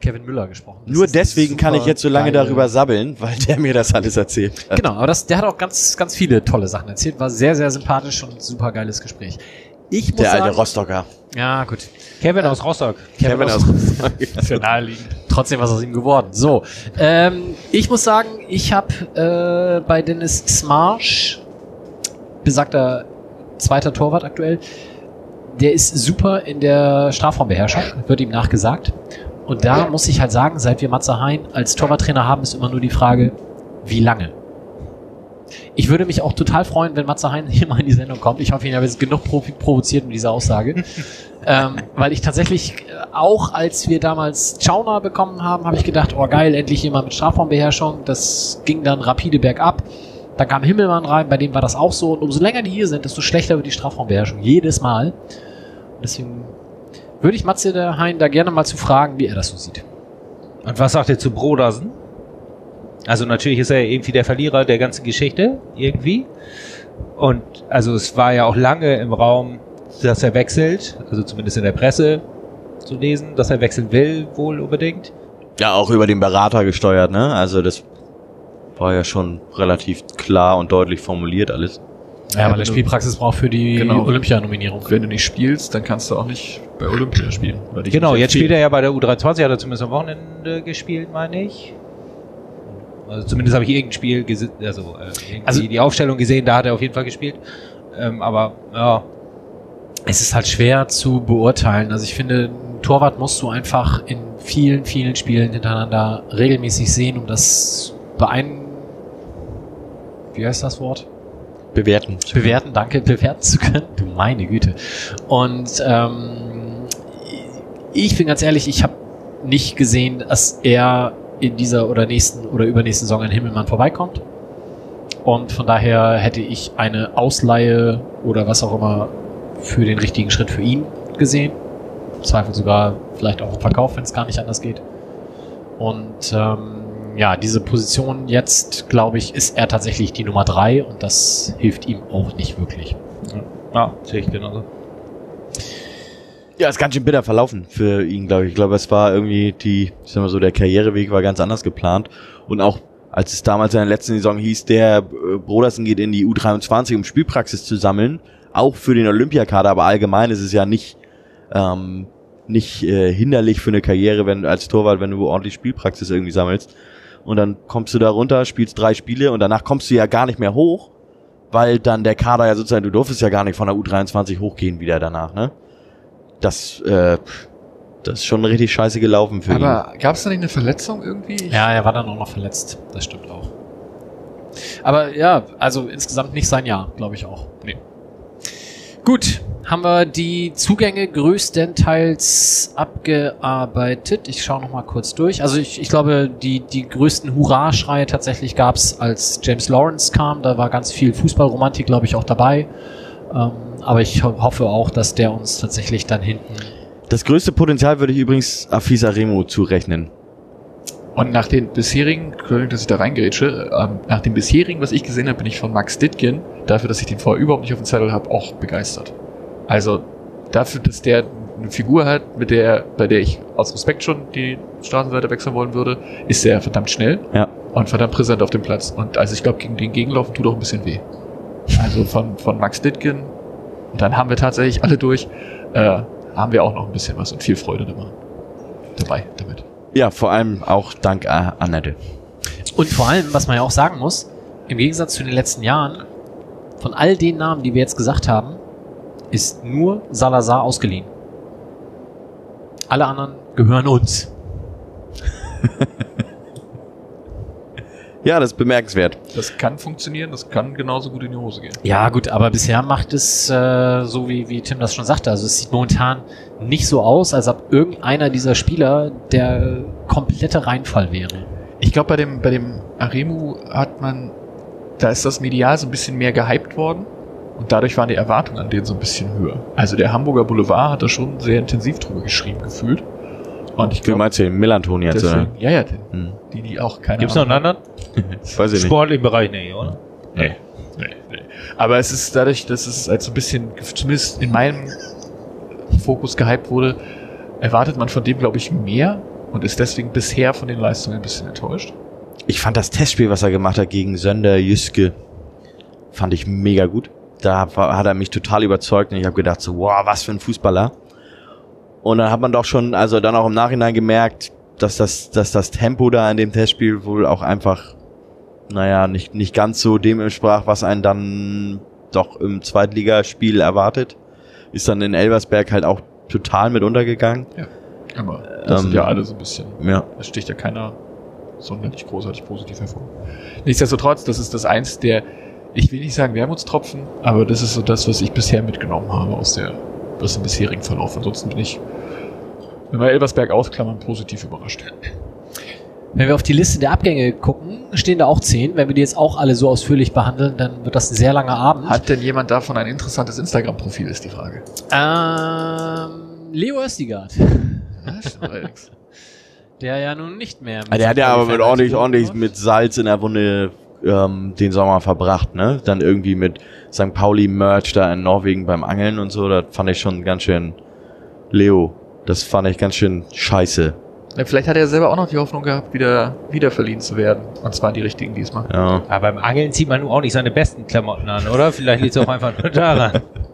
Kevin Müller gesprochen. Das Nur deswegen kann ich jetzt so lange darüber sabbeln, weil der mir das alles erzählt hat. Genau, aber das, der hat auch ganz, ganz viele tolle Sachen erzählt. War sehr, sehr sympathisch und super geiles Gespräch. Ich muss Der alte sagen, Rostocker. Ja, gut. Kevin aus Rostock. Kevin aus Für naheliegend. Trotzdem was aus ihm geworden. So, ähm, ich muss sagen, ich habe äh, bei Dennis Smarsh, besagter zweiter Torwart aktuell, der ist super in der Strafraumbeherrschung, wird ihm nachgesagt. Und da muss ich halt sagen, seit wir Matze Hein als Torwarttrainer haben, ist immer nur die Frage, wie lange? Ich würde mich auch total freuen, wenn Matze Hein hier mal in die Sendung kommt. Ich hoffe, ihn habe jetzt genug provo provoziert mit dieser Aussage. ähm, weil ich tatsächlich äh, auch, als wir damals Chauner bekommen haben, habe ich gedacht, oh geil, endlich jemand mit Strafraumbeherrschung. Das ging dann rapide bergab. Dann kam Himmelmann rein, bei dem war das auch so. Und umso länger die hier sind, desto schlechter wird die Strafraumbeherrschung. Jedes Mal. Und deswegen würde ich Matze Hein da gerne mal zu fragen, wie er das so sieht. Und was sagt ihr zu Brodersen? Also natürlich ist er irgendwie der Verlierer der ganzen Geschichte, irgendwie. Und also es war ja auch lange im Raum, dass er wechselt, also zumindest in der Presse zu lesen, dass er wechseln will, wohl unbedingt. Ja, auch über den Berater gesteuert, ne? Also das war ja schon relativ klar und deutlich formuliert alles. Ja, weil wenn er Spielpraxis braucht für die Genau. Olympianominierung. Wenn du nicht spielst, dann kannst du auch nicht bei Olympia spielen. weil Genau, jetzt spielt er ja bei der U23, hat er zumindest am Wochenende gespielt, meine ich. Also zumindest habe ich irgendein Spiel gesehen, also, äh, Also- die Aufstellung gesehen, da hat er auf jeden Fall gespielt. Ähm, aber ja, Es ist halt schwer zu beurteilen. Also ich finde, ein Torwart musst du einfach in vielen, vielen Spielen hintereinander regelmäßig sehen, um das beein... Wie heißt das Wort? Bewerten. bewerten, danke, bewerten zu können. Du meine Güte. Und ähm, ich bin ganz ehrlich, ich habe nicht gesehen, dass er in dieser oder nächsten oder übernächsten Saison an Himmelmann vorbeikommt. Und von daher hätte ich eine Ausleihe oder was auch immer für den richtigen Schritt für ihn gesehen. Im Zweifel sogar vielleicht auch im Verkauf, wenn es gar nicht anders geht. Und ähm, ja, diese Position jetzt, glaube ich, ist er tatsächlich die Nummer drei und das hilft ihm auch nicht wirklich. ja, sehe ich genauso. Ja, ist ganz schön bitter verlaufen für ihn, glaube ich. Ich glaube, es war irgendwie die, ich sag mal so, der Karriereweg war ganz anders geplant. Und auch als es damals in der letzten Saison hieß, der äh, Brodersen geht in die U23, um Spielpraxis zu sammeln, auch für den Olympiakader, aber allgemein ist es ja nicht, ähm, nicht äh, hinderlich für eine Karriere, wenn als Torwart, wenn du ordentlich Spielpraxis irgendwie sammelst. Und dann kommst du da runter, spielst drei Spiele und danach kommst du ja gar nicht mehr hoch, weil dann der Kader ja sozusagen, du durftest ja gar nicht von der U23 hochgehen wieder danach, ne? Das, äh, das ist schon richtig scheiße gelaufen für ihn. Aber gab es da nicht eine Verletzung irgendwie? Ich- Ja, er war dann auch noch verletzt. Das stimmt auch. Aber ja, also insgesamt nicht sein Jahr, glaube ich auch. Nee. Gut, haben wir die Zugänge größtenteils abgearbeitet. Ich schaue noch mal kurz durch. Also ich, ich glaube, die, die größten Hurra-Schreie tatsächlich gab es, als James Lawrence kam. Da war ganz viel Fußballromantik, glaube ich, auch dabei. Ähm, aber ich ho hoffe auch, dass der uns tatsächlich dann hinten Das größte Potenzial würde ich übrigens Afisa Remo zurechnen. Und nach den bisherigen, Entschuldigung, dass ich da reingerätsche, ähm, nach dem bisherigen, was ich gesehen habe, bin ich von Max Dittgen, dafür, dass ich den vorher überhaupt nicht auf dem Zettel habe, auch begeistert. Also dafür, dass der eine Figur hat, mit der, bei der ich aus Respekt schon die Straßenseite wechseln wollen würde, ist er verdammt schnell Ja. und verdammt präsent auf dem Platz. Und also ich glaube, gegen den Gegenlaufen tut auch ein bisschen weh. Also von, von Max Dittgen, und dann haben wir tatsächlich alle durch, äh, haben wir auch noch ein bisschen was und viel Freude dabei, dabei damit. Ja, vor allem auch dank Annette. Und vor allem, was man ja auch sagen muss, im Gegensatz zu den letzten Jahren, von all den Namen, die wir jetzt gesagt haben, ist nur Salazar ausgeliehen. Alle anderen gehören uns. Ja, das ist bemerkenswert. Das kann funktionieren, das kann genauso gut in die Hose gehen. Ja, gut, aber bisher macht es äh, so, wie, wie Tim das schon sagte. Also es sieht momentan nicht so aus, als ob irgendeiner dieser Spieler der komplette Reinfall wäre. Ich glaube, bei dem, bei dem Aremu hat man, da ist das medial so ein bisschen mehr gehypt worden. Und dadurch waren die Erwartungen an den so ein bisschen höher. Also der Hamburger Boulevard hat da schon sehr intensiv drüber geschrieben gefühlt. Und ich glaube, meinst du den Millanton jetzt? deswegen, Oder? ja, ja, den, Hm. die, die auch keine Gibt's noch einen Ahnung anderen? Weiß ich nicht. Sportlichen Bereich nicht, oder? Nee, nee, nee. Aber es ist dadurch, dass es als so ein bisschen, zumindest in meinem Fokus gehypt wurde, erwartet man von dem, glaube ich, mehr und ist deswegen bisher von den Leistungen ein bisschen enttäuscht. Ich fand das Testspiel, was er gemacht hat gegen Sönder Jüske, fand ich mega gut. Da hat er mich total überzeugt und ich habe gedacht so, wow, was für ein Fußballer. Und dann hat man doch schon, also dann auch im Nachhinein gemerkt, dass das, dass das Tempo da in dem Testspiel wohl auch einfach, naja, nicht, nicht ganz so dem entsprach, was einen dann doch im Zweitligaspiel erwartet. Ist dann in Elversberg halt auch total mit untergegangen. Aber das Ähm, sind ja alle so ein bisschen Ja. Es sticht ja keiner sonderlich großartig positiv hervor. Nichtsdestotrotz, das ist das eins der, ich will nicht sagen Wermutstropfen, aber das ist so das, was ich bisher mitgenommen habe aus der, aus dem bisherigen Verlauf. Ansonsten bin ich, wenn wir Elversberg ausklammern, positiv überrascht. Wenn wir auf die Liste der Abgänge gucken, stehen da auch zehn. Wenn wir die jetzt auch alle so ausführlich behandeln, dann wird das ein sehr langer Abend. Hat denn jemand davon ein interessantes Instagram-Profil, ist die Frage. ähm, Leo Östigard, stimmt allerdings. der ja nun nicht mehr. mit Ah, Der hat ja aber mit ordentlich, ordentlich mit Salz in der Wunde ähm, den Sommer verbracht, ne? Dann irgendwie mit St. Pauli Merch da in Norwegen beim Angeln und so, das fand ich schon ganz schön Leo. Das fand ich ganz schön scheiße. Ja, vielleicht hat er selber auch noch die Hoffnung gehabt, wieder, wieder verliehen zu werden. Und zwar die richtigen diesmal. Ja. Aber beim Angeln zieht man nun auch nicht seine besten Klamotten an, oder? Vielleicht liegt es auch einfach nur daran.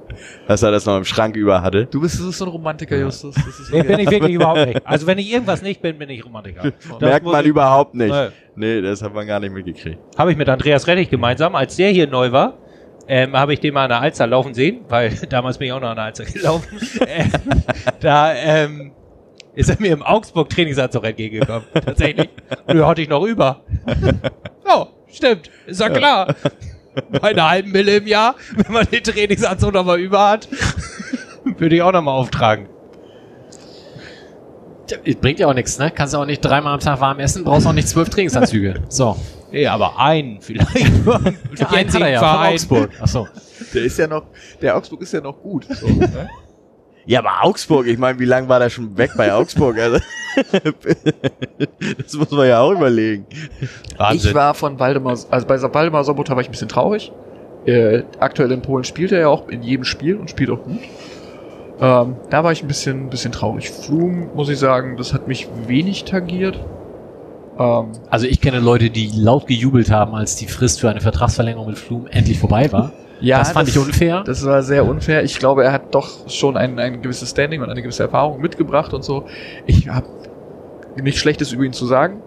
Dass er das noch im Schrank über hatte. Du bist so ein Romantiker, Justus. Das ist Nee, bin ich wirklich überhaupt nicht. Also wenn ich irgendwas nicht bin, bin ich Romantiker. Das Merkt man ich- überhaupt nicht. Nee. Nee, das hat man gar nicht mitgekriegt. Habe ich mit Andreas Rettich gemeinsam, als der hier neu war, ähm, habe ich den mal an der Alster laufen sehen, weil damals bin ich auch noch an der Alster gelaufen. ähm, da ähm, ist er mir im Augsburg Trainingsanzug entgegengekommen. Tatsächlich. Nö, hatte ich noch über. ja, stimmt. Ist ja klar. Bei einer halben Mille im Jahr, wenn man den Trainingsanzug noch mal über hat, würde ich auch noch mal auftragen. Bringt ja auch nichts, ne? Kannst ja auch nicht dreimal am Tag warm essen, brauchst auch nicht zwölf Trainingsanzüge. So. Nee, aber einen vielleicht. Ja, einen hat er ja, von Augsburg. Achso. Der ist ja noch, der Augsburg ist ja noch gut. So, ne? Ja, aber Augsburg, ich meine, wie lange war der schon weg bei Augsburg? Also, das muss man ja auch überlegen. Ich war von Waldemar, also bei Waldemar Sobota war ich ein bisschen traurig. Äh, aktuell in Polen spielt er ja auch in jedem Spiel und spielt auch gut. Ähm, da war ich ein bisschen, ein bisschen traurig. Flum, muss ich sagen, das hat mich wenig tangiert. Ähm, Also ich kenne Leute, die laut gejubelt haben, als die Frist für eine Vertragsverlängerung mit Flum endlich vorbei war. Ja, das fand ich unfair. Das war sehr unfair. Ich glaube, er hat doch schon ein, ein gewisses Standing und eine gewisse Erfahrung mitgebracht und so. Ich habe nichts Schlechtes über ihn zu sagen,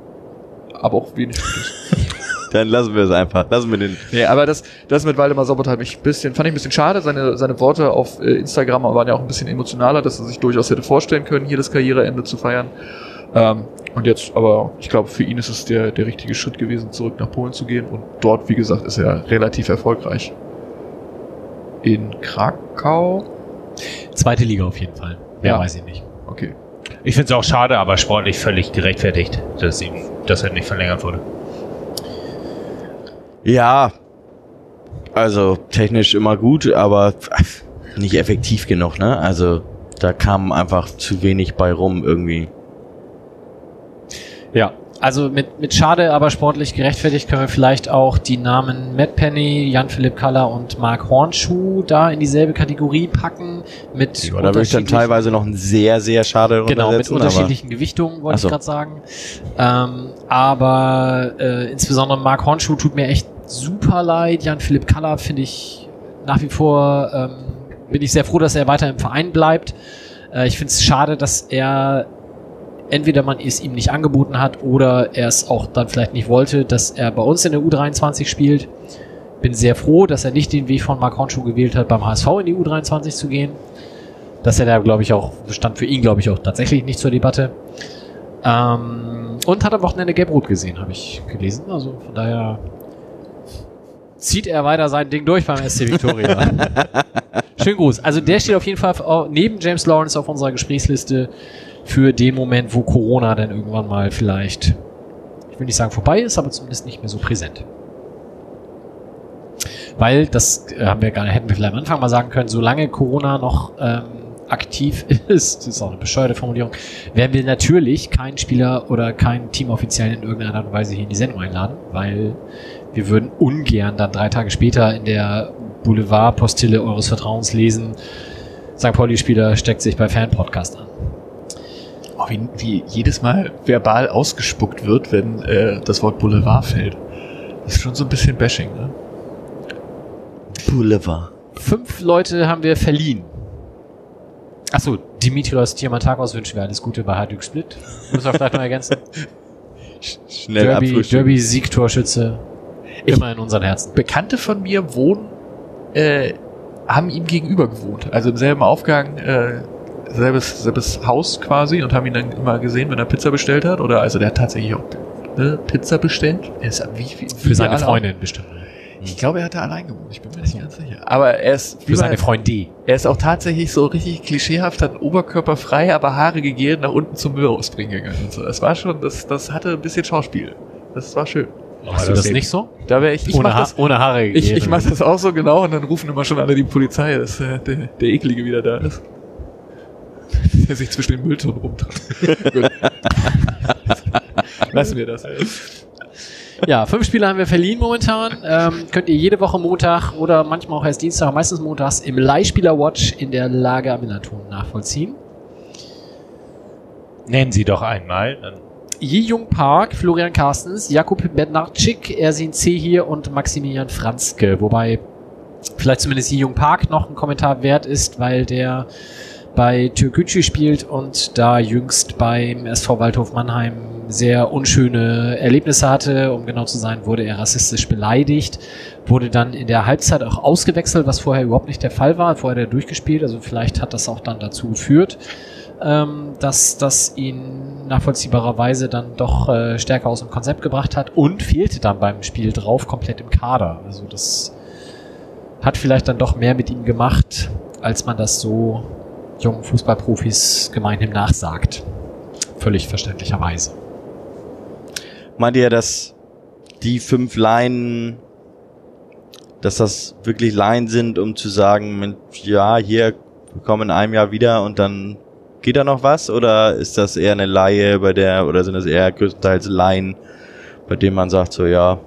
aber auch wenig Gutes. Dann lassen wir es einfach. Lassen wir den. Nee, aber das, das mit Waldemar Sobot hat mich ein bisschen, fand ich ein bisschen schade. Seine, seine Worte auf äh, Instagram waren ja auch ein bisschen emotionaler, dass er sich durchaus hätte vorstellen können, hier das Karriereende zu feiern. Ähm, und jetzt, aber ich glaube, für ihn ist es der, der richtige Schritt gewesen, zurück nach Polen zu gehen. Und dort, wie gesagt, ist er relativ erfolgreich. In Krakau? Zweite Liga auf jeden Fall. Mehr Ja. weiß ich nicht. Okay. Ich finde es auch schade, aber sportlich völlig gerechtfertigt, dass ihm, dass er nicht verlängert wurde. Ja. Also technisch immer gut, aber nicht effektiv genug, ne? Also da kam einfach zu wenig bei rum irgendwie. Ja. Also mit, mit schade, aber sportlich gerechtfertigt können wir vielleicht auch die Namen Matt Penny, Jan-Philipp Kaller und Mark Hornschuh da in dieselbe Kategorie packen. Mit Ja, da würde ich dann teilweise noch ein sehr, sehr schade Genau, mit unterschiedlichen Gewichtungen, wollte so. ich gerade sagen. Ähm, aber äh, insbesondere Mark Hornschuh tut mir echt super leid. Jan-Philipp Kaller finde ich nach wie vor, ähm, bin ich sehr froh, dass er weiter im Verein bleibt. Äh, ich finde es schade, dass er entweder man es ihm nicht angeboten hat oder er es auch dann vielleicht nicht wollte, dass er bei uns in der U23 spielt. Bin sehr froh, dass er nicht den Weg von Mark Hornschuh gewählt hat, beim HSV in die U23 zu gehen. Dass er da, glaube ich, auch, stand für ihn, glaube ich, auch tatsächlich nicht zur Debatte. Ähm, und hat am Wochenende Gelb-Rot gesehen, habe ich gelesen. Also von daher zieht er weiter sein Ding durch beim SC Victoria. Schönen Gruß. Also der steht auf jeden Fall neben James Lawrence auf unserer Gesprächsliste für den Moment, wo Corona dann irgendwann mal vielleicht, ich will nicht sagen vorbei ist, aber zumindest nicht mehr so präsent. Weil, das äh, haben wir gar hätten wir vielleicht am Anfang mal sagen können, solange Corona noch ähm, aktiv ist, das ist auch eine bescheuerte Formulierung, werden wir natürlich keinen Spieler oder keinen Teamoffiziellen in irgendeiner Art und Weise hier in die Sendung einladen, weil wir würden ungern dann drei Tage später in der Boulevardpostille eures Vertrauens lesen, St. Pauli-Spieler steckt sich bei Fan-Podcast an. Oh, wie, wie jedes Mal verbal ausgespuckt wird, wenn äh, das Wort Boulevard fällt. Das ist schon so ein bisschen Bashing, ne? Boulevard. Fünf Leute haben wir verliehen. Achso, Dimitrios Diamantakos wünschen wir alles Gute bei Hajduk Split. Muss man vielleicht noch ergänzen. Schnell Derby. Derby Siegtorschütze. Immer in unseren Herzen. Bekannte von mir wohnen, äh, haben ihm gegenüber gewohnt. Also im selben Aufgang, äh, selbes, selbes Haus quasi und haben ihn dann immer gesehen, wenn er Pizza bestellt hat. Oder also der hat tatsächlich auch ne, Pizza bestellt. Er ist, wie, wie, wie Für seine Freundin bestimmt. Ich glaube, er hat da allein gewohnt. Ich bin mir nicht ganz sicher. Aber er ist, Für seine Freundin. er ist auch tatsächlich so richtig klischeehaft, hat Oberkörper frei, aber Haare gegelt, nach unten zum Müll rausbringen gegangen und so. Das war schon, das, das hatte ein bisschen Schauspiel. Das war schön. Machst du das nicht so? Da wäre ich, ich ohne, mach ha das, ohne Haare ich, ich gegeben. mach das auch so genau und dann rufen immer schon alle die Polizei, dass äh, der, der Eklige wieder da ist. Der sich zwischen den Mülltonnen rumtreibt. Gut. Lassen wir das. Ja, fünf Spieler haben wir verliehen momentan. Ähm, könnt ihr jede Woche Montag oder manchmal auch erst Dienstag, meistens montags im Leihspieler-Watch in der Lager Millanton nachvollziehen. Nennen Sie doch einmal. Dann Ji-Jung Park, Florian Carstens, Jakub Bednarczyk, Ersin C. hier und Maximilian Franzke. Wobei vielleicht zumindest Ji-Jung Park noch ein Kommentar wert ist, weil der bei Türkgücü spielt und da jüngst beim SV Waldhof Mannheim sehr unschöne Erlebnisse hatte. Um genau zu sein, wurde er rassistisch beleidigt, wurde dann in der Halbzeit auch ausgewechselt, was vorher überhaupt nicht der Fall war. Vorher hat er durchgespielt, also vielleicht hat das auch dann dazu geführt, ähm, dass das ihn nachvollziehbarerweise dann doch äh, stärker aus dem Konzept gebracht hat und fehlte dann beim Spiel drauf komplett im Kader. Also das hat vielleicht dann doch mehr mit ihm gemacht, als man das so jungen Fußballprofis gemeinhin nachsagt. Völlig verständlicherweise. Meint ihr, dass die fünf Leinen, dass das wirklich Leinen sind, um zu sagen, ja, hier wir kommen in einem Jahr wieder und dann geht da noch was? Oder ist das eher eine Laie, bei der, oder sind das eher größtenteils Laien, bei denen man sagt, so, ja,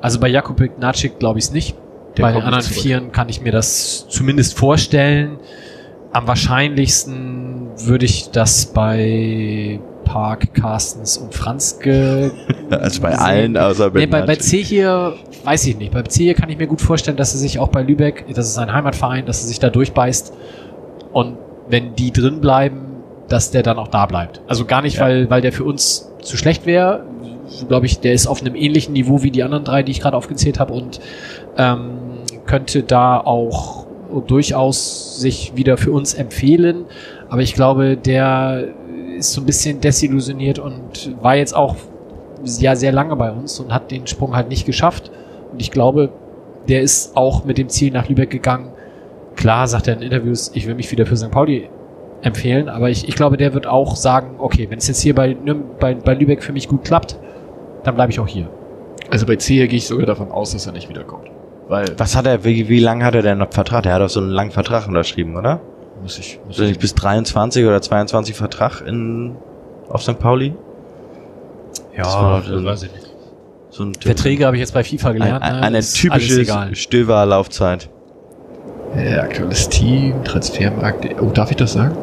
Also bei Jakub Ignacik glaube ich es nicht. Der bei den anderen. Vieren kann ich mir das zumindest vorstellen. Am wahrscheinlichsten würde ich das bei Park, Carstens und Franzke also bei sehen. allen außer Nee, bei, bei. C hier weiß ich nicht. Bei C hier kann ich mir gut vorstellen, dass er sich auch bei Lübeck, das ist sein Heimatverein, dass er sich da durchbeißt. Und wenn die drin bleiben, dass der dann auch da bleibt. Also gar nicht, Ja. weil, weil der für uns zu schlecht wäre. glaube ich, der ist auf einem ähnlichen Niveau wie die anderen drei, die ich gerade aufgezählt habe und ähm, könnte da auch durchaus sich wieder für uns empfehlen. Aber ich glaube, der ist so ein bisschen desillusioniert und war jetzt auch ja sehr lange bei uns und hat den Sprung halt nicht geschafft. Und ich glaube, der ist auch mit dem Ziel nach Lübeck gegangen. Klar, sagt er in Interviews, ich will mich wieder für St. Pauli empfehlen, aber ich, ich glaube, der wird auch sagen, okay, wenn es jetzt hier bei, bei, bei Lübeck für mich gut klappt, dann bleibe ich auch hier. Also bei hier gehe ich sogar davon aus, dass er nicht wiederkommt. Weil, Was hat er, wie, wie lange hat er denn noch Vertrag? Der hat doch so einen langen Vertrag unterschrieben, oder? muss ich, muss das nicht bis 23 oder 22 Vertrag in, auf St. Pauli? Das war ein- weiß ich nicht. So ein Verträge habe ich jetzt bei FIFA ein, gelernt. ein, ne? eine Ist typische. Stöver-Laufzeit. Ja, aktuelles Team, Transfermarkt. Oh, darf ich das sagen?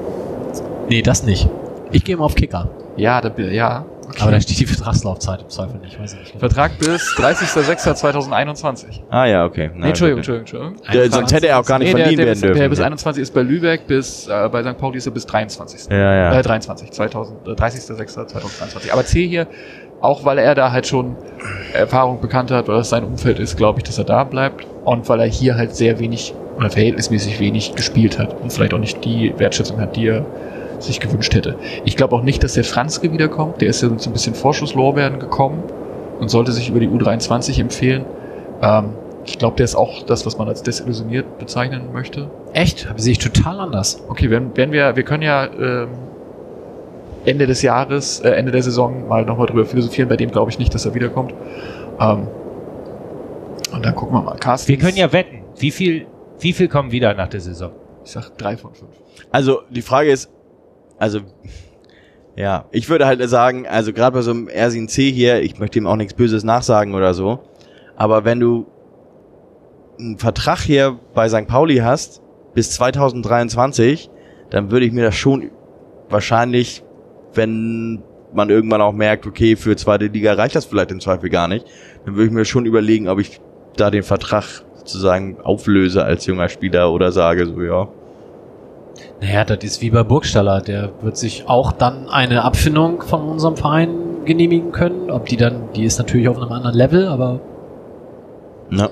Nee, das nicht. Ich gehe mal auf Kicker. Ja, da, ja. Okay. Aber da steht die Vertragslaufzeit im Zweifel nicht. Weiß ich nicht. Vertrag bis 30.06.2021. Ah ja, okay. Nee, Entschuldigung, Entschuldigung, Entschuldigung. Der, sonst hätte er auch gar nicht Nee, der, verliehen der, werden bis, dürfen. der bis 21 ist bei Lübeck, bis äh, bei St. Pauli ist er bis 23. ja, ja. Äh, 23, 2000, äh, 30.06.2023. Aber C hier, auch weil er da halt schon Erfahrung bekannt hat, weil das sein Umfeld ist, glaube ich, dass er da bleibt. Und weil er hier halt sehr wenig oder verhältnismäßig wenig gespielt hat und vielleicht auch nicht die Wertschätzung hat, die er sich gewünscht hätte. Ich glaube auch nicht, dass der Franzke wiederkommt. Der ist ja so ein bisschen Vorschusslorbeeren gekommen und sollte sich über die U23 empfehlen. Ähm, ich glaube, der ist auch das, was man als desillusioniert bezeichnen möchte. Echt? Sehe ich total anders. Okay, wenn, wenn wir, wir können ja ähm, Ende des Jahres, äh, Ende der Saison mal nochmal drüber philosophieren. Bei dem glaube ich nicht, dass er wiederkommt. Ähm, und dann gucken wir mal. Carsten, Wir können ja wetten. Wie viel, wie viel kommen wieder nach der Saison? ich sag drei von fünf. Also die Frage ist, also ja, ich würde halt sagen, also gerade bei so einem Ersin C hier, ich möchte ihm auch nichts Böses nachsagen oder so, aber wenn du einen Vertrag hier bei St. Pauli hast bis 2023, dann würde ich mir das schon wahrscheinlich, wenn man irgendwann auch merkt, okay, für zweite Liga reicht das vielleicht im Zweifel gar nicht, dann würde ich mir schon überlegen, ob ich da den Vertrag sozusagen auflöse als junger Spieler oder sage so, ja, Naja, das ist wie bei Burgstaller. Der wird sich auch dann eine Abfindung von unserem Verein genehmigen können. Ob die dann, die ist natürlich auf einem anderen Level, aber Ja.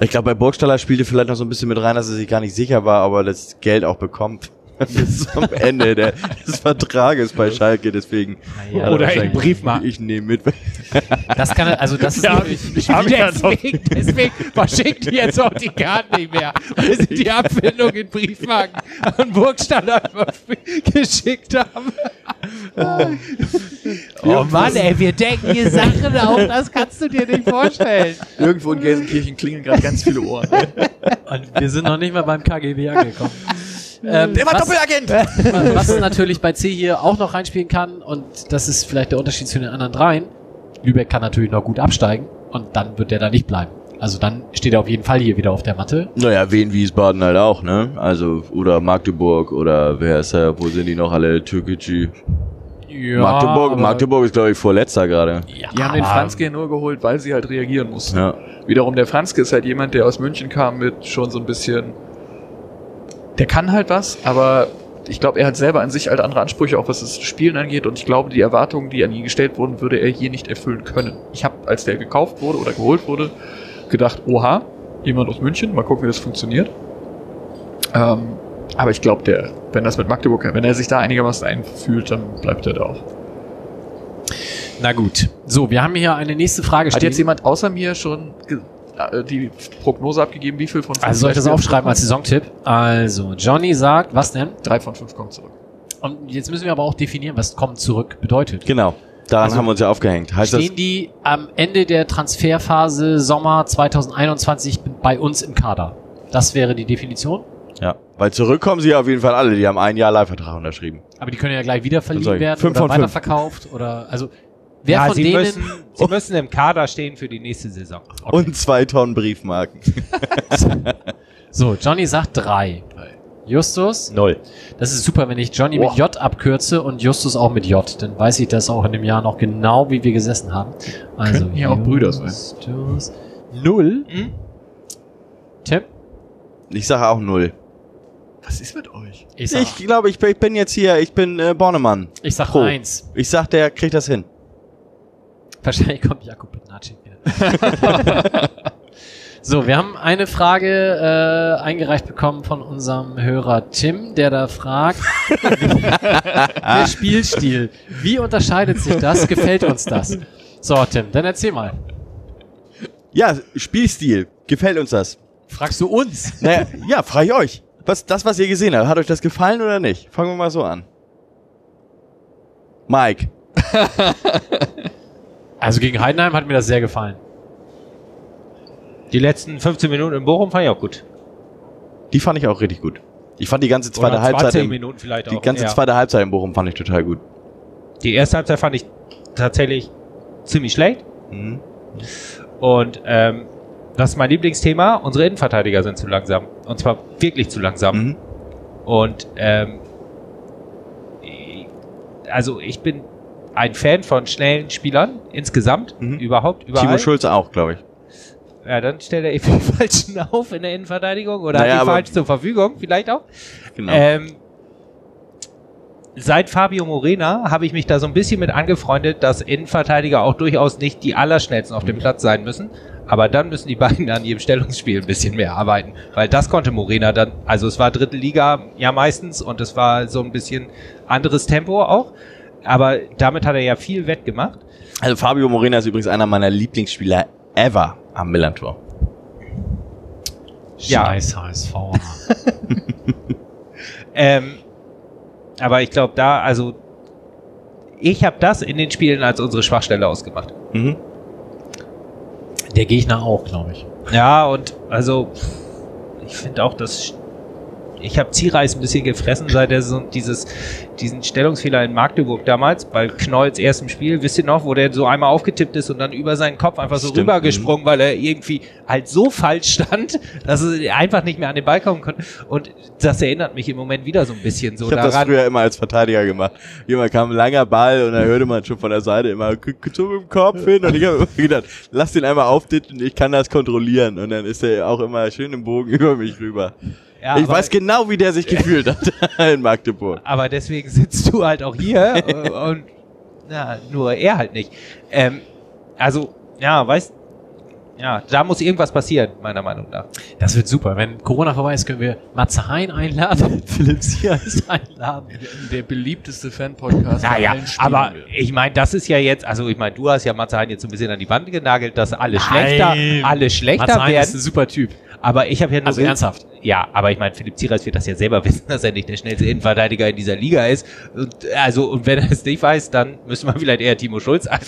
Ich glaube, bei Burgstaller spielte vielleicht noch so ein bisschen mit rein, dass er sich gar nicht sicher war, aber das Geld auch bekommt. Bis zum Ende der, des Vertrages bei Schalke, deswegen. er Oder in Briefmarken. Ich nehme mit. das kann, also das ist Ja, natürlich, ich hab deswegen, deswegen verschickt die jetzt auch die Karten nicht mehr, weil sie die Abfindung in Briefmarken an Burgstaller geschickt haben. Oh Mann, ey, wir denken hier Sachen auf, das kannst du dir nicht vorstellen. Irgendwo in Gelsenkirchen klingeln gerade ganz viele Ohren. und wir sind noch nicht mal beim KGB angekommen. Ähm, Der war was- Doppelagent! Was natürlich bei C hier auch noch reinspielen kann, und das ist vielleicht der Unterschied zu den anderen dreien, Lübeck kann natürlich noch gut absteigen und dann wird der da nicht bleiben. Also dann steht er auf jeden Fall hier wieder auf der Matte. Naja, Wien, Wiesbaden halt auch, ne? Also, oder Magdeburg, oder wer ist da, wo sind die noch alle? Türkgücü. Ja, Magdeburg, Magdeburg ist, glaube ich, vorletzter gerade. Ja, Die haben den Franzke nur geholt, weil sie halt reagieren mussten. Ja. Wiederum der Franzke ist halt jemand, der aus München kam mit schon so ein bisschen. Der kann halt was, aber ich glaube, er hat selber an sich halt andere Ansprüche, auch was das Spielen angeht. Und ich glaube, die Erwartungen, die an ihn gestellt wurden, würde er hier nicht erfüllen können. Ich habe, als der gekauft wurde oder geholt wurde, gedacht, oha, jemand aus München, mal gucken, wie das funktioniert. Ähm, aber ich glaube, der, wenn das mit Magdeburg, wenn er sich da einigermaßen einfühlt, dann bleibt er da auch. Na gut. So, wir haben hier eine nächste Frage Hat stehen. jetzt jemand außer mir schon die Prognose abgegeben, wie viel von fünf also soll ich das aufschreiben als Saisontipp? Also, Johnny sagt, was denn? Drei von fünf kommen zurück. Und jetzt müssen wir aber auch definieren, was kommen zurück bedeutet. Genau. Daran Also, haben wir uns ja aufgehängt. Heißt das, Stehen die am Ende der Transferphase Sommer 2021 bei uns im Kader? Das wäre die Definition. ja. Weil zurückkommen sie ja auf jeden Fall alle. Die haben ein Jahr Leihvertrag unterschrieben. Aber die können ja gleich wieder verliehen werden fünf oder von fünf. weiterverkauft oder also wer ja, von sie, denen müssen, sie müssen im Kader stehen für die nächste Saison. Und zwei Tonnen Briefmarken. So, Johnny sagt drei. Justus, Null. das ist super, wenn ich Johnny Boah. mit J abkürze und Justus auch mit J. Dann weiß ich das auch in dem Jahr noch genau, wie wir gesessen haben. Also Könnten ja auch Brüder sein. Justus null. Hm? Tim? Ich sage auch null. Was ist mit euch? Ich Ich glaube, ich, bin- ich bin jetzt hier, ich bin äh, Bornemann. ich sag Pro. eins. Ich sag, der kriegt das hin. Wahrscheinlich kommt Jakub Bednarczyk wieder. so, wir haben eine Frage äh, eingereicht bekommen von unserem Hörer Tim, der da fragt, der Spielstil, wie unterscheidet sich das? Gefällt uns das? So, Tim, dann erzähl mal. Ja, Spielstil. Gefällt uns das? Fragst du uns? Naja, ja, frage ich euch. Was, das, was ihr gesehen habt, hat euch das gefallen oder nicht? Fangen wir mal so an. Mike. Also gegen Heidenheim hat mir das sehr gefallen. Die letzten 15 Minuten in Bochum fand ich auch gut. Die fand ich auch richtig gut. Ich fand die ganze zweite Oder Halbzeit 20 im, Minuten vielleicht die auch. ganze ja. zweite Halbzeit in Bochum fand ich total gut. Die erste Halbzeit fand ich tatsächlich ziemlich schlecht. Mhm. Und ähm, das ist mein Lieblingsthema. Unsere Innenverteidiger sind zu langsam. Und zwar wirklich zu langsam. Mhm. Und ähm, also ich bin ein Fan von schnellen Spielern insgesamt, Mhm. überhaupt, überall. Timo Schulze auch, glaube ich. Ja, dann stellt er eben die Falschen auf in der Innenverteidigung oder Naja, hat die aber- falsch zur Verfügung, vielleicht auch. Genau. Ähm, seit Fabio Morena habe ich mich da so ein bisschen mit angefreundet, dass Innenverteidiger auch durchaus nicht die allerschnellsten auf dem Platz sein müssen. Aber dann müssen die beiden an ihrem Stellungsspiel ein bisschen mehr arbeiten. Weil das konnte Morena dann, also es war dritte Liga ja meistens und es war so ein bisschen anderes Tempo auch. Aber damit hat er ja viel wettgemacht. Also Fabio Morena ist übrigens einer meiner Lieblingsspieler ever am Millantor. Ja. Scheiß HSV. Ähm, aber ich glaube da, also ich habe das in den Spielen als unsere Schwachstelle ausgemacht. Mhm. Der Gegner auch, glaube ich. Ja, und also ich finde auch, dass ich habe Zierreis ein bisschen gefressen, seit er so dieses, diesen Stellungsfehler in Magdeburg damals, bei Knolls erstem Spiel, wisst ihr noch, wo der so einmal aufgetippt ist und dann über seinen Kopf einfach so Stimmt, rübergesprungen, weil er irgendwie halt so falsch stand, dass er einfach nicht mehr an den Ball kommen konnte. Und das erinnert mich im Moment wieder so ein bisschen so Ich habe das daran. früher immer als Verteidiger gemacht. Jemand kam ein langer Ball und dann hörte man schon von der Seite immer "Guck so mit dem Kopf hin und ich habe gedacht, lass den einmal auftippen, ich kann das kontrollieren und dann ist er auch immer schön im Bogen über mich rüber. Ja, ich weiß genau, wie der sich gefühlt hat in Magdeburg. Aber deswegen sitzt du halt auch hier und na, nur er halt nicht. Ähm, also, ja, weißt ja, da muss irgendwas passieren, meiner Meinung nach. Das wird super. Wenn Corona vorbei ist, können wir Matze Hein einladen, Philipp Sias einladen. Der beliebteste Fan-Podcast. Naja, aber ich meine, das ist ja jetzt, also ich meine, du hast ja Matze Hein jetzt so ein bisschen an die Wand genagelt, dass alle schlechter, alle schlechter Matze Hein ist werden. ein super Typ. Aber ich habe ja nur Also ernsthaft. Ja, aber ich meine, Philipp Zierreis wird das ja selber wissen, dass er nicht der schnellste Innenverteidiger in dieser Liga ist. Und, also, und wenn er es nicht weiß, dann müssen wir vielleicht eher Timo Schulz ein,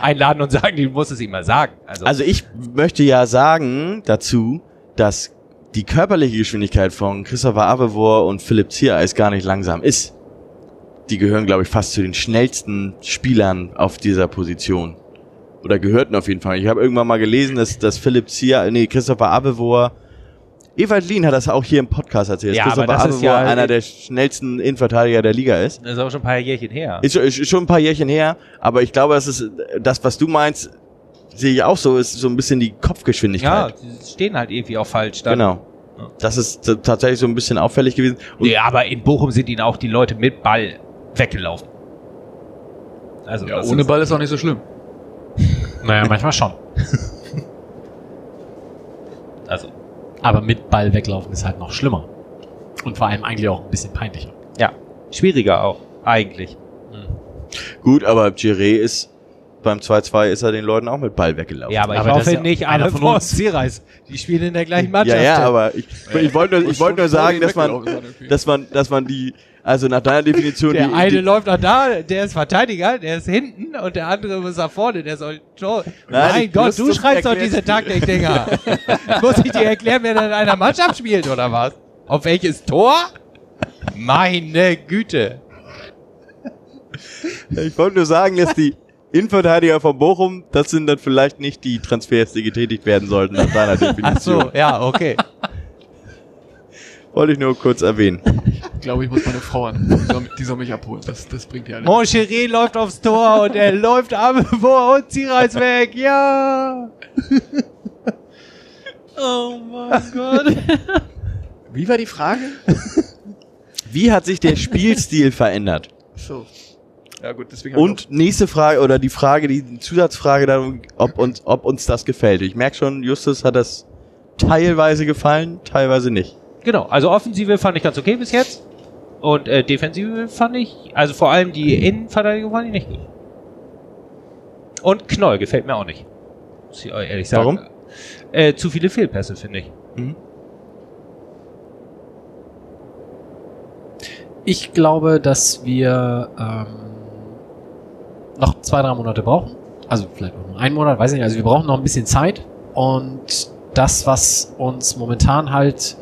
einladen und sagen, die muss es ihm mal sagen. Also, Also ich möchte ja sagen dazu, dass die körperliche Geschwindigkeit von Christopher Avevor und Philipp Ziereis gar nicht langsam ist. Die gehören, glaube ich, fast zu den schnellsten Spielern auf dieser Position. Oder gehörten auf jeden Fall. Ich habe irgendwann mal gelesen, dass, dass Philipp Zier, nee, Christopher Avevor, Ewald Lien hat das auch hier im Podcast erzählt, Ja, dass aber Christopher das ist Avevor ja- einer der schnellsten Innenverteidiger der Liga ist. das ist auch schon ein paar Jährchen her. Ist, schon- ist schon ein paar Jährchen her, aber ich glaube, das ist das, was du meinst, sehe ich auch so, ist so ein bisschen die Ja, Kopfgeschwindigkeit. die stehen halt irgendwie auch falsch da. genau. Das ist tatsächlich so ein bisschen auffällig gewesen. Und Nee, aber in Bochum sind ihnen auch die Leute mit Ball weggelaufen. Also, Ja, ohne ist- Ball ist auch nicht so schlimm. Naja, manchmal schon. Also, Aber mit Ball weglaufen ist halt noch schlimmer. Und vor allem eigentlich auch ein bisschen peinlicher. ja, schwieriger auch, eigentlich. gut, aber Giré ist beim 2-2 ist er den Leuten auch mit Ball weggelaufen. Ja, aber, Aber ich hoffe ja nicht einer alle von uns. Zierreis. Die spielen in der gleichen ja, Mannschaft. ja, aber ich, ich wollte nur, ich wollte nur sagen, dass man, dass man, dass man die, also nach deiner Definition, Der die, eine die, läuft auch da, der ist Verteidiger, der ist hinten und der andere ist da vorne, der soll Tor. Nein, mein Gott, muss du schreibst doch diese Taktik-Dinger. Muss ich dir erklären, wer da in einer Mannschaft spielt oder was? Auf welches Tor? Meine Güte. ich wollte nur sagen, dass die Innenverteidiger von Bochum, das sind dann vielleicht nicht die Transfers, die getätigt werden sollten nach deiner Ach Definition. so, ja, okay. Wollte ich nur kurz erwähnen. Ich glaube, ich muss meine Frau an. Die soll, die soll mich abholen. Das, das bringt ja alles. Moncherie läuft aufs Tor und er läuft am vor und Zierreis weg. Ja. Oh mein Gott. Wie war die Frage? Wie hat sich der Spielstil verändert? So. Ja gut, deswegen Und nächste Frage oder die Frage, die Zusatzfrage dann, ob uns, ob uns das gefällt. Ich merke schon, Justus hat das teilweise gefallen, teilweise nicht. Genau, also Offensive fand ich ganz okay bis jetzt. Und äh, Defensive fand ich, also vor allem die Innenverteidigung fand ich nicht gut. Und Knoll gefällt mir auch nicht. Muss ich euch ehrlich sagen. Warum? Äh, zu viele Fehlpässe, finde ich. Ich glaube, dass wir ähm, noch zwei, drei Monate brauchen. Also vielleicht auch nur einen Monat, weiß ich nicht. Also wir brauchen noch ein bisschen Zeit. Und das, was uns momentan halt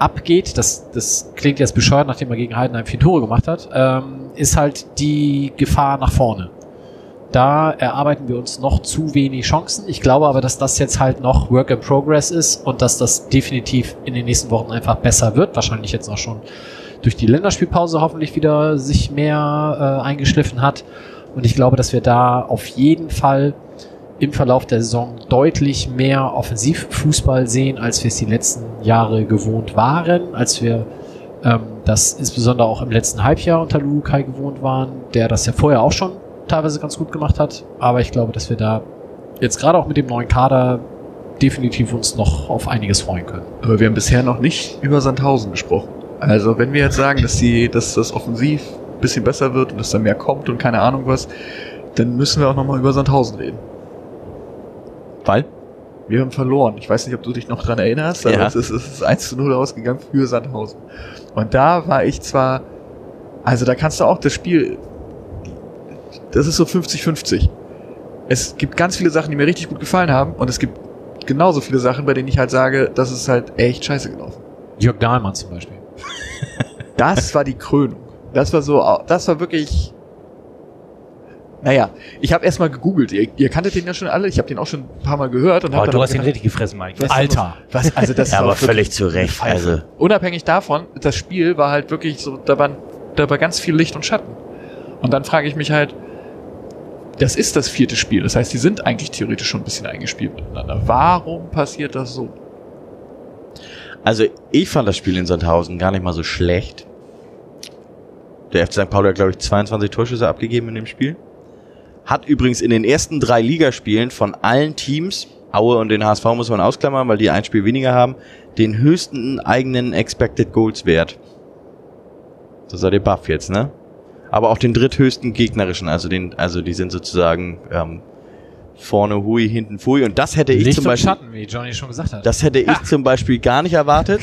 abgeht, das, das klingt jetzt bescheuert, nachdem er gegen Heidenheim vier Tore gemacht hat, ähm, ist halt die Gefahr nach vorne. Da erarbeiten wir uns noch zu wenig Chancen. Ich glaube aber, dass das jetzt halt noch Work in Progress ist und dass das definitiv in den nächsten Wochen einfach besser wird. Wahrscheinlich jetzt auch schon durch die Länderspielpause hoffentlich wieder sich mehr äh, eingeschliffen hat. Und ich glaube, dass wir da auf jeden Fall im Verlauf der Saison deutlich mehr Offensivfußball sehen, als wir es die letzten Jahre gewohnt waren, als wir ähm, das insbesondere auch im letzten Halbjahr unter Lukai gewohnt waren, der das ja vorher auch schon teilweise ganz gut gemacht hat. Aber ich glaube, dass wir da jetzt gerade auch mit dem neuen Kader definitiv uns noch auf einiges freuen können. Aber wir haben bisher noch nicht über Sandhausen gesprochen. Also wenn wir jetzt sagen, dass die, dass das offensiv ein bisschen besser wird und dass da mehr kommt und keine Ahnung was, dann müssen wir auch nochmal über Sandhausen reden. Weil? Wir haben verloren. Ich weiß nicht, ob du dich noch dran erinnerst, aber Ja. es, ist, es ist 1 zu 0 ausgegangen für Sandhausen. Und da war ich zwar, also da kannst du auch das Spiel, das ist so 50-50. Es gibt ganz viele Sachen, die mir richtig gut gefallen haben und es gibt genauso viele Sachen, bei denen ich halt sage, das ist halt echt scheiße gelaufen. Jörg Dahlmann zum Beispiel. Das war die Krönung. Das war so, das war wirklich. Naja, ich habe erstmal gegoogelt. Ihr, ihr kanntet den ja schon alle. Ich habe den auch schon ein paar Mal gehört und Oh, du hast ihn gedacht, richtig gefressen, Mike. was- Alter. Was, also das Ja, war aber völlig zu Recht. Also, Unabhängig davon, das Spiel war halt wirklich so, da war, da war ganz viel Licht und Schatten. Und dann frage ich mich halt, das ist das vierte Spiel. Das heißt, die sind eigentlich theoretisch schon ein bisschen eingespielt miteinander. Warum passiert das so? also ich fand das Spiel in Sandhausen gar nicht mal so schlecht. Der FC St. Pauli hat, glaube ich, 22 Torschüsse abgegeben in dem Spiel. Hat übrigens in den ersten drei Ligaspielen von allen Teams, Aue und den HSV muss man ausklammern, weil die ein Spiel weniger haben, den höchsten eigenen Expected Goals Wert. Das sei der Buff jetzt, ne? Aber auch den dritthöchsten gegnerischen, also den, also die sind sozusagen ähm, vorne Hui, hinten Fui. Und das hätte ich Licht zum und Beispiel, Schatten, wie Johnny schon gesagt hat. das hätte ich zum Beispiel gar nicht erwartet.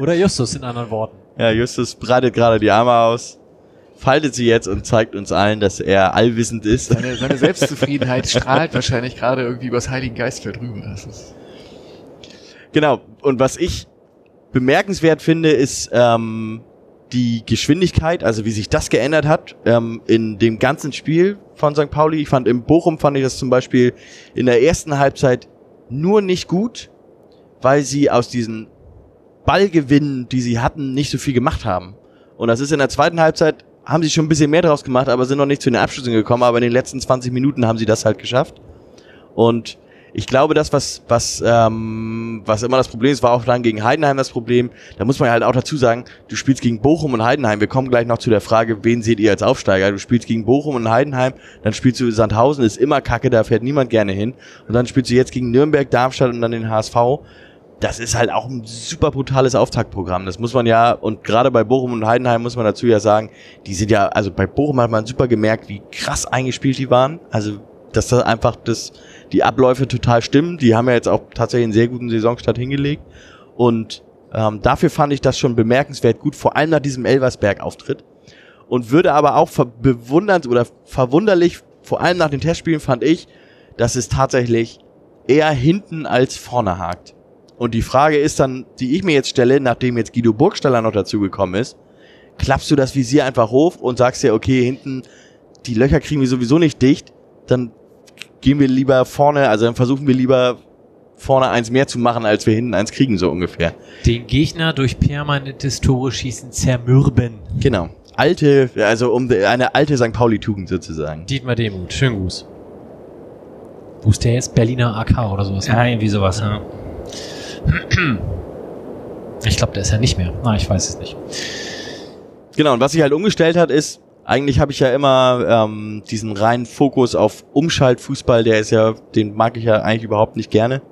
Oder Justus in anderen Worten. Ja, Justus breitet gerade die Arme aus, faltet sie jetzt und zeigt uns allen, dass er allwissend ist. Seine, seine Selbstzufriedenheit strahlt wahrscheinlich gerade irgendwie übers Heiligen Geistfeld rüber. Genau. Und was ich bemerkenswert finde, ist ähm, die Geschwindigkeit, also wie sich das geändert hat ähm, in dem ganzen Spiel von St. Pauli. Ich fand im Bochum fand ich das zum Beispiel in der ersten Halbzeit nur nicht gut, weil sie aus diesen Ballgewinnen, die sie hatten, nicht so viel gemacht haben. Und das ist in der zweiten Halbzeit, haben sie schon ein bisschen mehr draus gemacht, aber sind noch nicht zu den Abschlüssen gekommen. Aber in den letzten 20 Minuten haben sie das halt geschafft. Und ich glaube, das, was, was, ähm, was immer das Problem ist, war auch dann gegen Heidenheim das Problem. Da muss man halt auch dazu sagen, du spielst gegen Bochum und Heidenheim. Wir kommen gleich noch zu der Frage, wen seht ihr als Aufsteiger? Du spielst gegen Bochum und Heidenheim, dann spielst du Sandhausen, ist immer kacke, da fährt niemand gerne hin. Und dann spielst du jetzt gegen Nürnberg, Darmstadt und dann den HSV. Das ist halt auch ein super brutales Auftaktprogramm. Das muss man ja, und gerade bei Bochum und Heidenheim muss man dazu ja sagen, die sind ja, also bei Bochum hat man super gemerkt, wie krass eingespielt die waren. Also, dass da einfach das, die Abläufe total stimmen. Die haben ja jetzt auch tatsächlich einen sehr guten Saisonstart hingelegt. Und ähm, dafür fand ich das schon bemerkenswert gut, vor allem nach diesem Elversberg-Auftritt. Und würde aber auch bewundernd oder verwunderlich, vor allem nach den Testspielen fand ich, dass es tatsächlich eher hinten als vorne hakt. Und die Frage ist dann, die ich mir jetzt stelle, nachdem jetzt Guido Burgstaller noch dazugekommen ist, klappst du das Visier einfach hoch und sagst dir, okay, hinten, die Löcher kriegen wir sowieso nicht dicht, dann gehen wir lieber vorne, also dann versuchen wir lieber vorne eins mehr zu machen, als wir hinten eins kriegen, so ungefähr. Den Gegner durch permanentes Tore schießen zermürben. Genau. Alte, also um eine alte St. Pauli-Tugend sozusagen. Dietmar Demuth, schönen Gruß. Wo ist der jetzt? Berliner AK oder sowas? Ja, irgendwie sowas, ja. Ich glaube, der ist ja nicht mehr. Na, ich weiß es nicht. Genau, und was sich halt umgestellt hat, ist, eigentlich habe ich ja immer ähm, diesen reinen Fokus auf Umschaltfußball, der ist ja, den mag ich ja eigentlich überhaupt nicht gerne.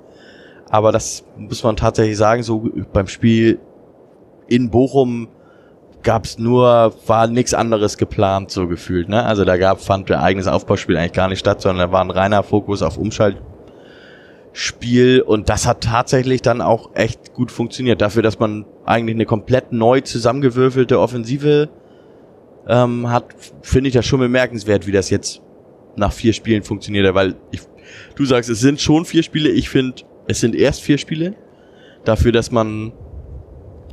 Aber das muss man tatsächlich sagen, so beim Spiel in Bochum gab's nur, war nichts anderes geplant, so gefühlt. Ne? Also da gab, fand der eigenes Aufbauspiel eigentlich gar nicht statt, sondern da war ein reiner Fokus auf Umschaltspiel und das hat tatsächlich dann auch echt gut funktioniert. Dafür, dass man eigentlich eine komplett neu zusammengewürfelte Offensive ähm, hat, finde ich das schon bemerkenswert, wie das jetzt nach vier Spielen funktioniert. Weil ich, du sagst, es sind schon vier Spiele. Ich finde, es sind erst vier Spiele. Dafür, dass man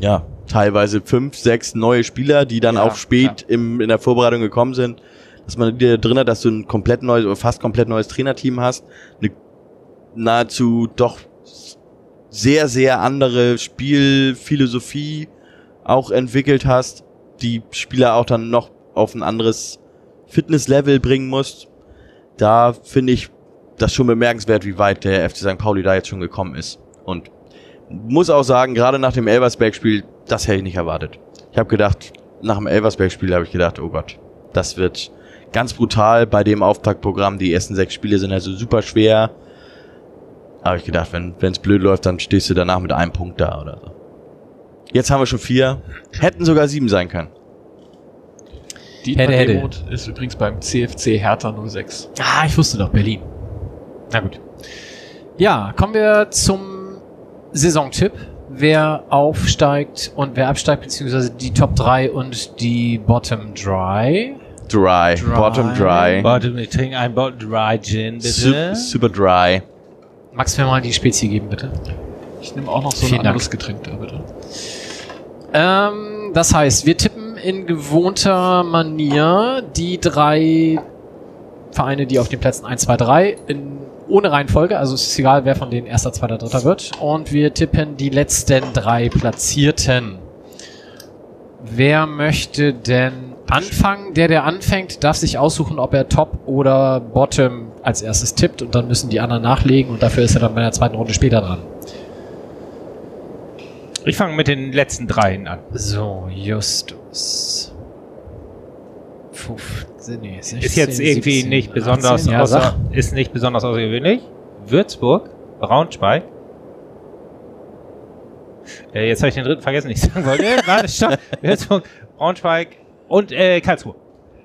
ja teilweise fünf, sechs neue Spieler, die dann Ja, auch spät im, in der Vorbereitung gekommen sind, dass man dir drin hat, dass du ein komplett neues oder fast komplett neues Trainerteam hast, eine nahezu doch sehr, sehr andere Spielphilosophie auch entwickelt hast, die Spieler auch dann noch auf ein anderes Fitnesslevel bringen musst. Da finde ich das schon bemerkenswert, wie weit der FC St. Pauli da jetzt schon gekommen ist. Und muss auch sagen, gerade nach dem Elversberg-Spiel, das hätte ich nicht erwartet. Ich habe gedacht, nach dem Elversberg-Spiel habe ich gedacht, oh Gott, das wird ganz brutal bei dem Auftaktprogramm. Die ersten sechs Spiele sind also super schwer. Habe ich gedacht, wenn es blöd läuft, dann stehst du danach mit einem Punkt da oder so. Jetzt haben wir schon vier. Hätten sogar sieben sein können. Dietmar Hätte, hätte. Demuth ist übrigens beim CFC Hertha 06. Ah, ich wusste doch, Berlin. Na gut. Ja, kommen wir zum Saisontipp. Wer aufsteigt und wer absteigt, beziehungsweise die Top 3 und die Bottom 3. Dry. Dry. Bottom dry. Bottom, ich trinke ein Bottom Dry Gin, bitte. Su super dry. Magst du mir mal die Spezie geben, bitte? Ich nehme auch noch so Vielen ein Dank. anderes Getränk da, bitte. Ähm, das heißt, wir tippen in gewohnter Manier die drei Vereine, die auf den Plätzen 1, 2, 3 in, ohne Reihenfolge, also es ist egal, wer von denen erster, zweiter, dritter wird. Und wir tippen die letzten drei Platzierten. Wer möchte denn anfangen? Der, der anfängt, darf sich aussuchen, ob er Top oder Bottom als erstes tippt und dann müssen die anderen nachlegen und dafür ist er dann bei der zweiten Runde später dran. Ich fange mit den letzten dreien an. So, Justus. 15, nee, 16, Ist jetzt irgendwie 17, nicht besonders 18, ja, außer, sag. ist nicht besonders außergewöhnlich. Würzburg, Braunschweig. Äh, jetzt habe ich den dritten vergessen, ich sagen wollte. Warte, stopp. Würzburg, Braunschweig und äh, Karlsruhe.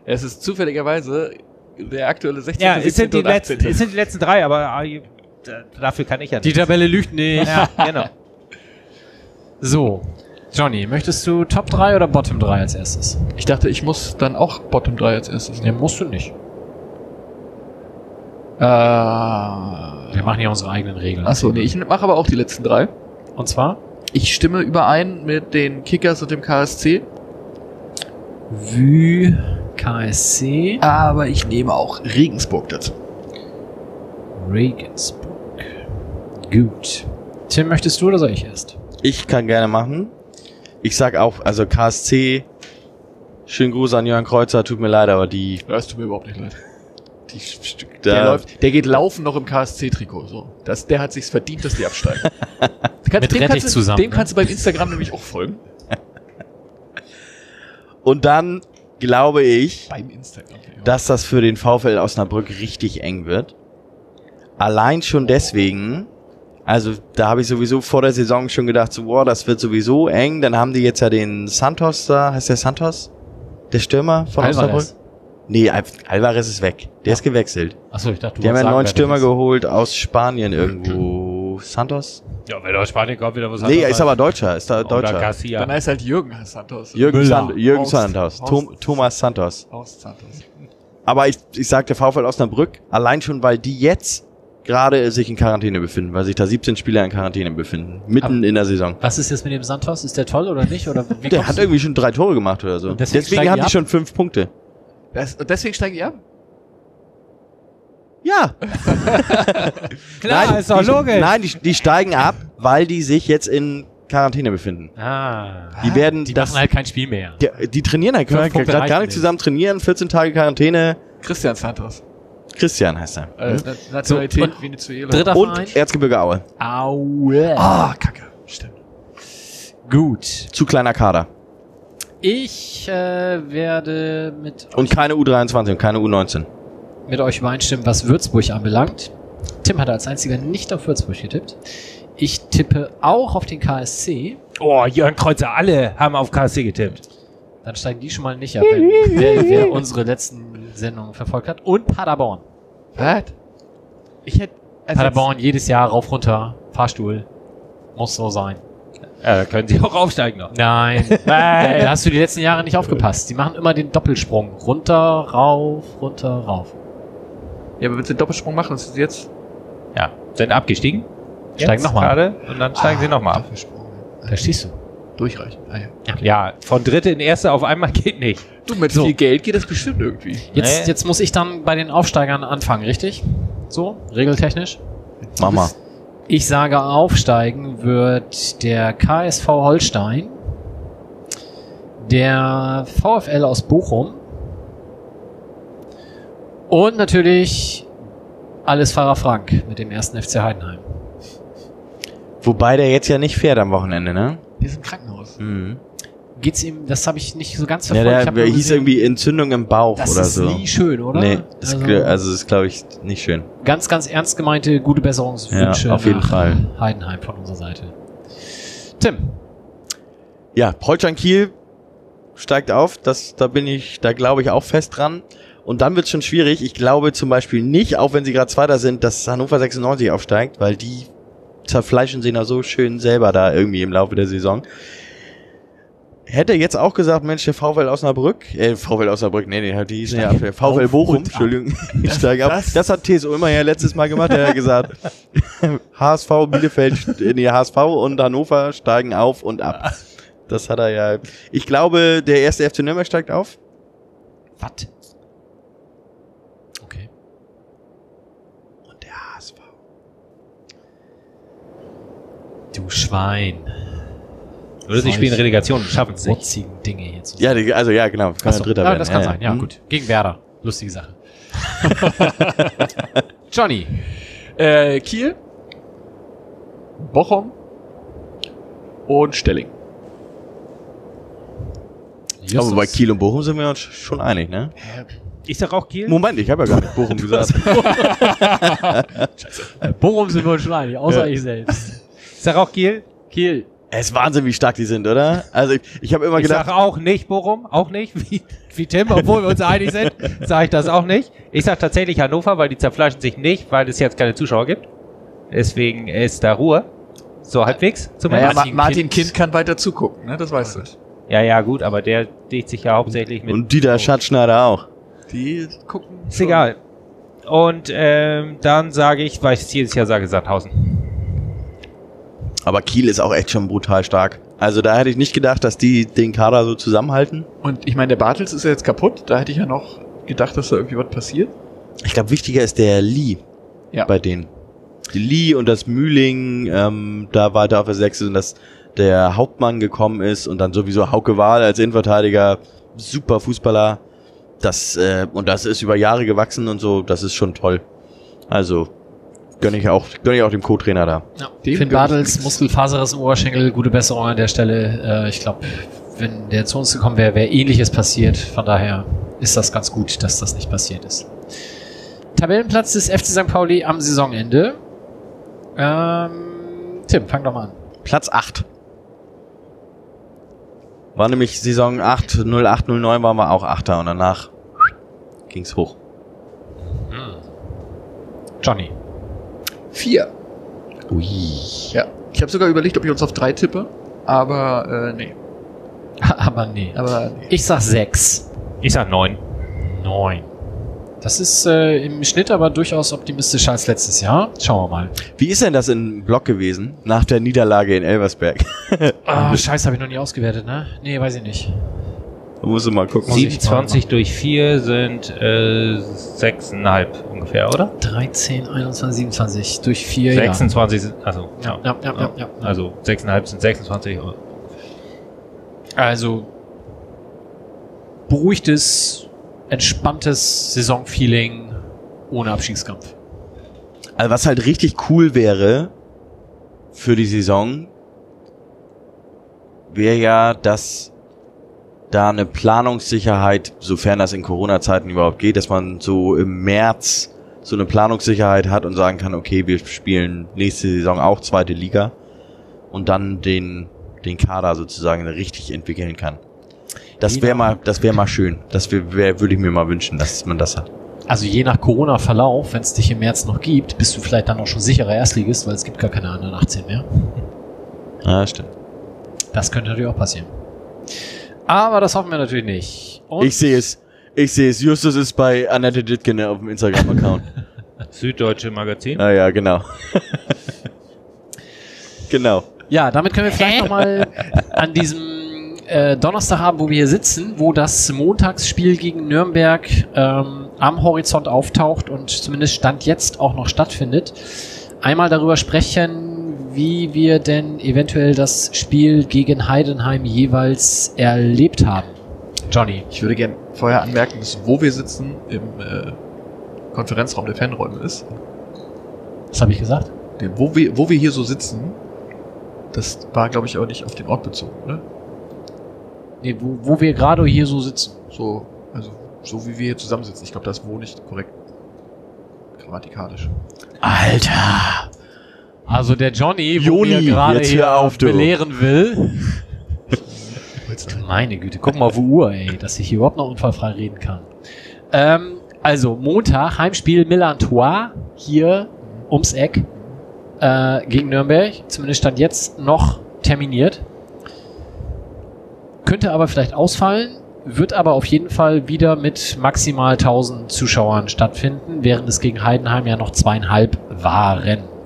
Es ist zufälligerweise der aktuelle 16. Ja, es sind, die 17. und 18.. letzten, es sind die letzten drei, aber äh, da- dafür kann ich ja Die nicht. Tabelle lügt nicht. Ja, genau. So, Johnny, möchtest du Top 3 oder Bottom 3 als erstes? Ich dachte, ich muss dann auch Bottom 3 als erstes Ne, nehmen. musst du nicht. Äh, Wir machen ja unsere eigenen Regeln. Achso, nee, ich mache aber auch die letzten drei. Und zwar? Ich stimme überein mit den Kickers und dem KSC, Vue, KSC, aber ich nehme auch Regensburg dazu. Regensburg. Gut. Tim, möchtest du oder soll ich erst? Ich kann gerne machen. Ich sag auch, also KSC, schönen Gruß an Jörn Kreuzer, tut mir leid, aber die, Das tut mir überhaupt nicht leid. die Stück Der, da, läuft, der geht laufen noch im KSC-Trikot. So. Das, der hat sich's verdient, dass die absteigen. Kannst, Mit dem kannst du, zusammen, Dem ne? kannst du beim Instagram nämlich auch folgen. Und dann glaube ich. Ja. dass das für den VfL Osnabrück richtig eng wird. Allein schon deswegen, also da habe ich sowieso vor der Saison schon gedacht, so, boah, das wird sowieso eng. Dann haben die jetzt ja den Santos da, heißt der Santos? Der Stürmer von Alvarez. Osnabrück? Nee, Al Alvarez ist weg. Der ist gewechselt. Achso, ich dachte, du Die haben ja einen neuen Stürmer geholt aus Spanien irgendwo. Santos? Ja, wenn aus Spanien kommt, wieder was Nee, er ist aber Deutscher, ist da Oder Deutscher. Garcia. Dann heißt halt Jürgen Santos. Jürgen. San Jürgen Horst- Santos. Horst- Thomas Santos. Aus Santos. Aber ich, ich sag der VfL Osnabrück, allein schon, weil die jetzt gerade sich in Quarantäne befinden, weil sich da 17 Spieler in Quarantäne befinden, mitten in der Saison. Was ist jetzt mit dem Santos? Ist der toll oder nicht? Oder wie Der hat du- irgendwie schon drei Tore gemacht oder so. Und deswegen Deswegen, haben die schon fünf Punkte. Das, und deswegen steigen die ab? Ja. Klar, nein, ist doch die, logisch. Nein, die, die steigen ab, weil die sich jetzt in Quarantäne befinden. Ah. Die werden Die das, machen halt kein Spiel mehr. die, die trainieren halt gerade Punkte gar nicht nicht. zusammen trainieren, 14 Tage Quarantäne. Christian Santos. Christian heißt er. Äh, Na- Nationalität und Venezuela. dritter- Und Verein? Erzgebirge Aue. Aue. Ah, kacke. Stimmt. Gut. Zu kleiner Kader. Ich äh, werde mit, Und keine U23 und keine U19. Mit euch übereinstimmen, was Würzburg anbelangt. Tim hat als einziger nicht auf Würzburg getippt. Ich tippe auch auf den KSC. Oh, Jörn Kreuzer, alle haben auf KSC getippt. Dann steigen die schon mal nicht ab, wenn, wer, wer unsere letzten Sendungen verfolgt hat. Und Paderborn. Was? Ich hätte. Also Paderborn jedes Jahr rauf, runter, Fahrstuhl. Muss so sein. Ja, da können sie auch aufsteigen noch. Nein. da, da hast du die letzten Jahre nicht aufgepasst. Die machen immer den Doppelsprung. Runter, rauf, runter, rauf. Ja, aber wenn sie den Doppelsprung machen, ist es jetzt. Ja, sind abgestiegen. Steigen Jetzt noch mal. gerade und dann steigen sie nochmal ab. Da stehst du. Durchreichen. Ah, ja. Ja, von dritte in erste auf einmal geht nicht. Du, mit So. viel Geld geht das bestimmt irgendwie. Jetzt, Nee. jetzt muss ich dann bei den Aufsteigern anfangen, richtig? So, regeltechnisch. Mama. Ich sage, aufsteigen wird der KSV Holstein, der VfL aus Bochum und natürlich alles Fahrer Frank mit dem ersten FC Heidenheim. Wobei der jetzt ja nicht fährt am Wochenende, ne? Die ist im Krankenhaus. Mhm. Geht's ihm, das habe ich nicht so ganz Ja, verfolgt. der, ich hab der nur hieß gesehen, irgendwie Entzündung im Bauch das oder ist so. nie schön, oder? Nee, das, also, also, also das ist, glaube ich, nicht schön. ganz, ganz ernst gemeinte gute Besserungswünsche Ja, auf jeden Fall. Heidenheim von unserer Seite. Tim, Ja, Holstein Kiel steigt auf. Das, da bin ich, da glaube ich auch fest dran. Und dann wird schon schwierig. Ich glaube zum Beispiel nicht, auch wenn sie gerade Zweiter sind, dass Hannover 96 aufsteigt, weil die zerfleischen sich noch so schön selber da irgendwie im Laufe der Saison. Hätte jetzt auch gesagt, Mensch, der VfL Osnabrück, äh, VfL Osnabrück, nee, nee, die hießen ja der VfL Bochum. Entschuldigung, die steigen ab. Das hat TSO immer ja letztes Mal gemacht, der hat gesagt, HSV, Bielefeld, nee, HSV und Hannover steigen auf und ab. Das hat er ja. Ich glaube, der erste FC Nürnberg steigt auf. was? Okay. Und der HSV. Du Schwein. Oder sie spielen Relegation und schaffen es nicht. Dinge hier zu Ja, die, also ja, genau. Kann ja Dritter ja, werden. das kann ja, sein. Ja, Hm. gut. Gegen Werder. Lustige Sache. Johnny. Äh, Kiel, Bochum und Stelling. Aber bei Kiel und Bochum sind wir uns schon einig, ne? Ich sag auch Kiel. Moment, ich habe ja gar nicht Bochum gesagt. Bochum sind wir uns schon einig, außer ich selbst. Ich sag auch Kiel. Kiel. Es ist Wahnsinn, wie stark die sind, oder? Also ich, ich habe immer Ich gedacht, sag auch nicht Bochum, auch nicht, wie, wie Tim, obwohl wir uns einig sind, sage ich das auch nicht. Ich sag tatsächlich Hannover, weil die zerfleischen sich nicht, weil es jetzt keine Zuschauer gibt. Deswegen ist da Ruhe. So halbwegs Naja, zumindest. Martin, Martin Martin Kind. Kind kann weiter zugucken, ne? Das weißt du. Ja, ja, gut, aber der dicht sich ja hauptsächlich mit. und Dieter Schatzschneider auch. Die gucken. Ist egal. Und ähm, dann sage ich, weil ich es jedes Jahr sage, Sandhausen. Aber Kiel ist auch echt schon brutal stark. Also da hätte ich nicht gedacht, dass die den Kader so zusammenhalten. Und ich meine, der Bartels ist ja jetzt kaputt. Da hätte ich ja noch gedacht, dass da irgendwie was passiert. Ich glaube, wichtiger ist der Lee Ja. bei denen. Die Lee und das Mühling, ähm, da weiter auf der 6 und dass der Hauptmann gekommen ist und dann sowieso Hauke Wahl als Innenverteidiger, super Fußballer. Das, äh, und das ist über Jahre gewachsen und so, das ist schon toll. Also, gönne ich auch, gönne ich auch dem Co-Trainer da. Ja. Dem Finn Bartels. Muskelfaserriss im Oberschenkel, gute Besserung an der Stelle. Äh, ich glaube, wenn der zu uns gekommen wäre, wäre ähnliches passiert. Von daher ist das ganz gut, dass das nicht passiert ist. Tabellenplatz des FC St. Pauli am Saisonende. Ähm, Tim, fang doch mal an. Platz 8. War nämlich Saison 8, 08, 09 waren wir auch Achter und danach ging's hoch. Johnny. Vier. Ui. Ja. Ich habe sogar überlegt, ob ich uns auf drei tippe. Aber äh, nee. Aber nee. Aber nee. Ich sag sechs. Ich sag neun. Neun. Das ist äh, im Schnitt aber durchaus optimistischer als letztes Jahr. Schauen wir mal. Wie ist denn das in Block gewesen nach der Niederlage in Elversberg? Ah, Scheiße, habe ich noch nie ausgewertet, ne? Nee, weiß ich nicht. Musst du mal gucken. Muss ich 27 durch 4 sind äh, 6,5 ungefähr, oder? 13, 21, 27 durch 4, 26 sind, also, Ja, ja, ja, ja, ja. Also 6,5 sind 26. ja. Also beruhigtes, entspanntes Saisonfeeling ohne Abstiegskampf. Also was halt richtig cool wäre für die Saison, wäre ja, dass da eine Planungssicherheit, sofern das in Corona-Zeiten überhaupt geht, dass man so im März so eine Planungssicherheit hat und sagen kann, okay, wir spielen nächste Saison auch zweite Liga und dann den, den Kader sozusagen richtig entwickeln kann. Das wäre mal, das wäre mal schön. Das wär, würde ich mir mal wünschen, dass man das hat. Also je nach Corona-Verlauf, wenn es dich im März noch gibt, bist du vielleicht dann auch schon sicherer Erstligist, weil es gibt gar keine anderen 18 mehr. Ja, stimmt. Das könnte natürlich auch passieren. Aber das hoffen wir natürlich nicht. Und Ich sehe es. Ich sehe es. Justus ist bei Annette Dittgen auf dem Instagram-Account. Süddeutsche Magazin. ah ja, genau. genau. Ja, damit können wir vielleicht nochmal an diesem äh, Donnerstagabend, wo wir hier sitzen, wo das Montagsspiel gegen Nürnberg ähm, am Horizont auftaucht und zumindest Stand jetzt auch noch stattfindet, einmal darüber sprechen, wie wir denn eventuell das Spiel gegen Heidenheim jeweils erlebt haben. Johnny. Ich würde gern vorher anmerken, dass wo wir sitzen im äh, Konferenzraum der Fanräume ist. Was habe ich gesagt? Der, wo, wir, wo wir hier so sitzen, das war, glaube ich, auch nicht auf den Ort bezogen, oder? Nee, wo, wo wir gerade hier so sitzen. So, also so wie wir hier zusammensitzen. Ich glaube, das ist wohl nicht korrekt grammatikalisch. Alter. Also der Johnny, wo Joni, mir gerade hier auf, belehren will. Meine Güte, guck mal auf die Uhr, ey, dass ich hier überhaupt noch unfallfrei reden kann. Ähm, also Montag, Heimspiel Millantois, hier ums Eck äh, gegen Nürnberg. Zumindest stand jetzt noch terminiert. Könnte aber vielleicht ausfallen, wird aber auf jeden Fall wieder mit maximal 1000 Zuschauern stattfinden, während es gegen Heidenheim ja noch zweieinhalb waren.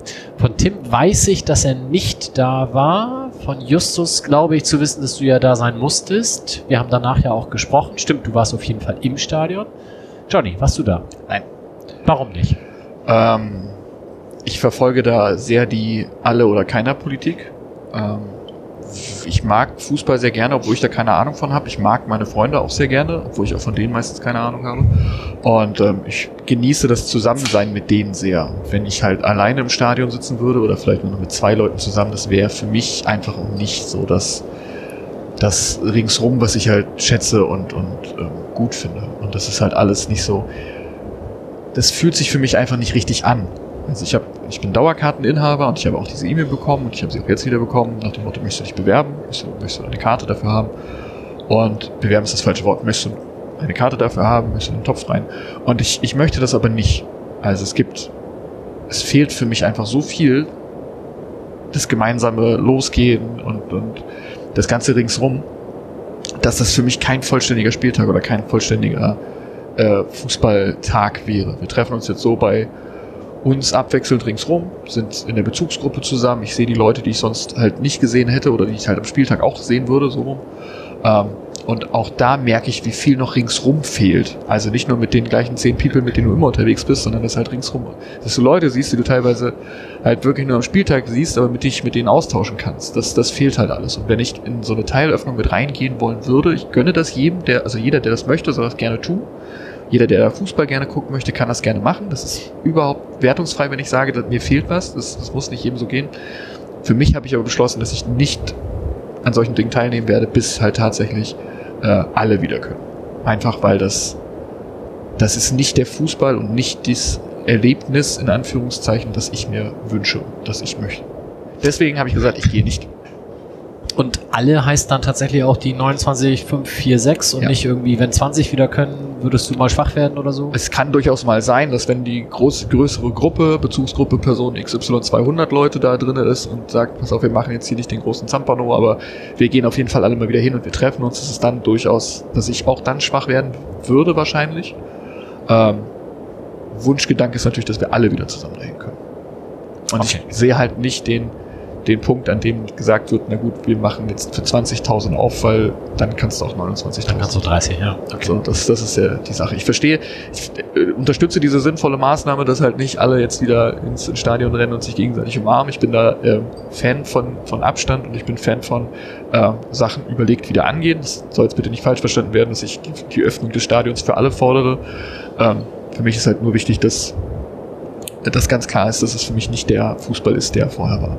Von Tim weiß ich, dass er nicht da war. Von Justus glaube ich zu wissen, dass du ja da sein musstest. Wir haben danach ja auch gesprochen. Stimmt, du warst auf jeden Fall im Stadion. Johnny, warst du da? Nein. Warum nicht? Ähm, ich verfolge da sehr die Alle- oder Keiner-Politik. Ähm, ich mag Fußball sehr gerne, obwohl ich da keine Ahnung von habe. Ich mag meine Freunde auch sehr gerne, obwohl ich auch von denen meistens keine Ahnung habe. Und ähm, ich genieße das Zusammensein mit denen sehr. Wenn ich halt alleine im Stadion sitzen würde oder vielleicht nur noch mit zwei Leuten zusammen, das wäre für mich einfach nicht so das, das ringsrum, was ich halt schätze und, und ähm, gut finde. Und das ist halt alles nicht so. Das fühlt sich für mich einfach nicht richtig an. Also ich habe, ich bin Dauerkarteninhaber und ich habe auch diese E-Mail bekommen und ich habe sie auch jetzt wieder bekommen, nach dem Motto, möchtest du dich bewerben? Möchtest du, möchtest du eine Karte dafür haben? Und bewerben ist das falsche Wort. Möchtest du eine Karte dafür haben? Möchtest du in den Topf rein? Und ich, ich möchte das aber nicht. Also es gibt, es fehlt für mich einfach so viel, das gemeinsame Losgehen und, und das ganze ringsrum, dass das für mich kein vollständiger Spieltag oder kein vollständiger äh, Fußballtag wäre. Wir treffen uns jetzt so bei uns abwechselnd ringsrum, sind in der Bezugsgruppe zusammen. Ich sehe die Leute, die ich sonst halt nicht gesehen hätte oder die ich halt am Spieltag auch sehen würde, so rum. Ähm, und auch da merke ich, wie viel noch ringsrum fehlt. Also nicht nur mit den gleichen zehn People, mit denen du immer unterwegs bist, sondern das halt ringsrum. Dass du Leute siehst, die du teilweise halt wirklich nur am Spieltag siehst, aber mit dich mit denen austauschen kannst. Das, das fehlt halt alles. Und wenn ich in so eine Teilöffnung mit reingehen wollen würde, ich gönne das jedem, der, also jeder, der das möchte, soll das gerne tun. Jeder, der Fußball gerne gucken möchte, kann das gerne machen. Das ist überhaupt wertungsfrei, wenn ich sage, mir fehlt was. Das, das muss nicht jedem so gehen. Für mich habe ich aber beschlossen, dass ich nicht an solchen Dingen teilnehmen werde, bis halt tatsächlich äh, alle wieder können. Einfach weil das, das ist nicht der Fußball und nicht das Erlebnis, in Anführungszeichen, das ich mir wünsche, das ich möchte. Deswegen habe ich gesagt, ich gehe nicht. Und alle heißt dann tatsächlich auch die 29546 und Ja. nicht irgendwie, wenn 20 wieder können, würdest du mal schwach werden oder so? Es kann durchaus mal sein, dass wenn die groß, größere Gruppe, Bezugsgruppe Person XY 200 Leute da drin ist und sagt, pass auf, wir machen jetzt hier nicht den großen Zampano, aber wir gehen auf jeden Fall alle mal wieder hin und wir treffen uns, dass es dann durchaus, dass ich auch dann schwach werden würde wahrscheinlich. Ähm, Wunschgedanke ist natürlich, dass wir alle wieder zusammen dahin können. Und Okay. ich sehe halt nicht den, den Punkt, an dem gesagt wird, na gut, wir machen jetzt für 20.000 auf, weil dann kannst du auch 29.000. Dann kannst du 30, ja. Okay. So, das, das ist ja die Sache. Ich verstehe, ich äh, unterstütze diese sinnvolle Maßnahme, dass halt nicht alle jetzt wieder ins Stadion rennen und sich gegenseitig umarmen. Ich bin da äh, Fan von, von Abstand und ich bin Fan von äh, Sachen überlegt wieder angehen. Das soll jetzt bitte nicht falsch verstanden werden, dass ich die, die Öffnung des Stadions für alle fordere. Ähm, für mich ist halt nur wichtig, dass das ganz klar ist, dass es für mich nicht der Fußball ist, der vorher war.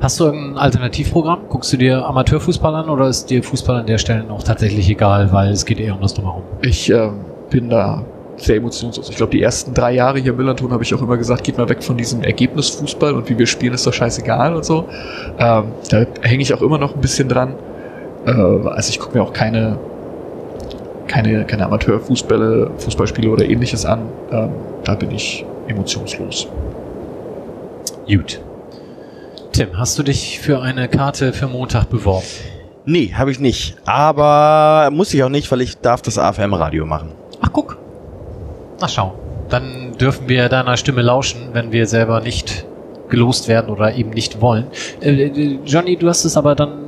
Hast du irgendein Alternativprogramm? Guckst du dir Amateurfußball an oder ist dir Fußball an der Stelle auch tatsächlich egal, weil es geht eher um das Drumherum? Ich ähm, bin da sehr emotionslos. Ich glaube, die ersten drei Jahre hier im Millanton habe ich auch immer gesagt, geht mal weg von diesem Ergebnisfußball und wie wir spielen ist doch scheißegal und so. Ähm, da hänge ich auch immer noch ein bisschen dran. Äh, also ich gucke mir auch keine keine, keine Amateurfußbälle, Fußballspiele oder ähnliches an. Ähm, da bin ich emotionslos. Gut. Tim, hast du dich für eine Karte für Montag beworben? Nee, habe ich nicht. Aber muss ich auch nicht, weil ich darf das AFM-Radio machen. Ach, guck. Na schau. Dann dürfen wir deiner Stimme lauschen, wenn wir selber nicht gelost werden oder eben nicht wollen. Äh, äh, Johnny, du hast es aber dann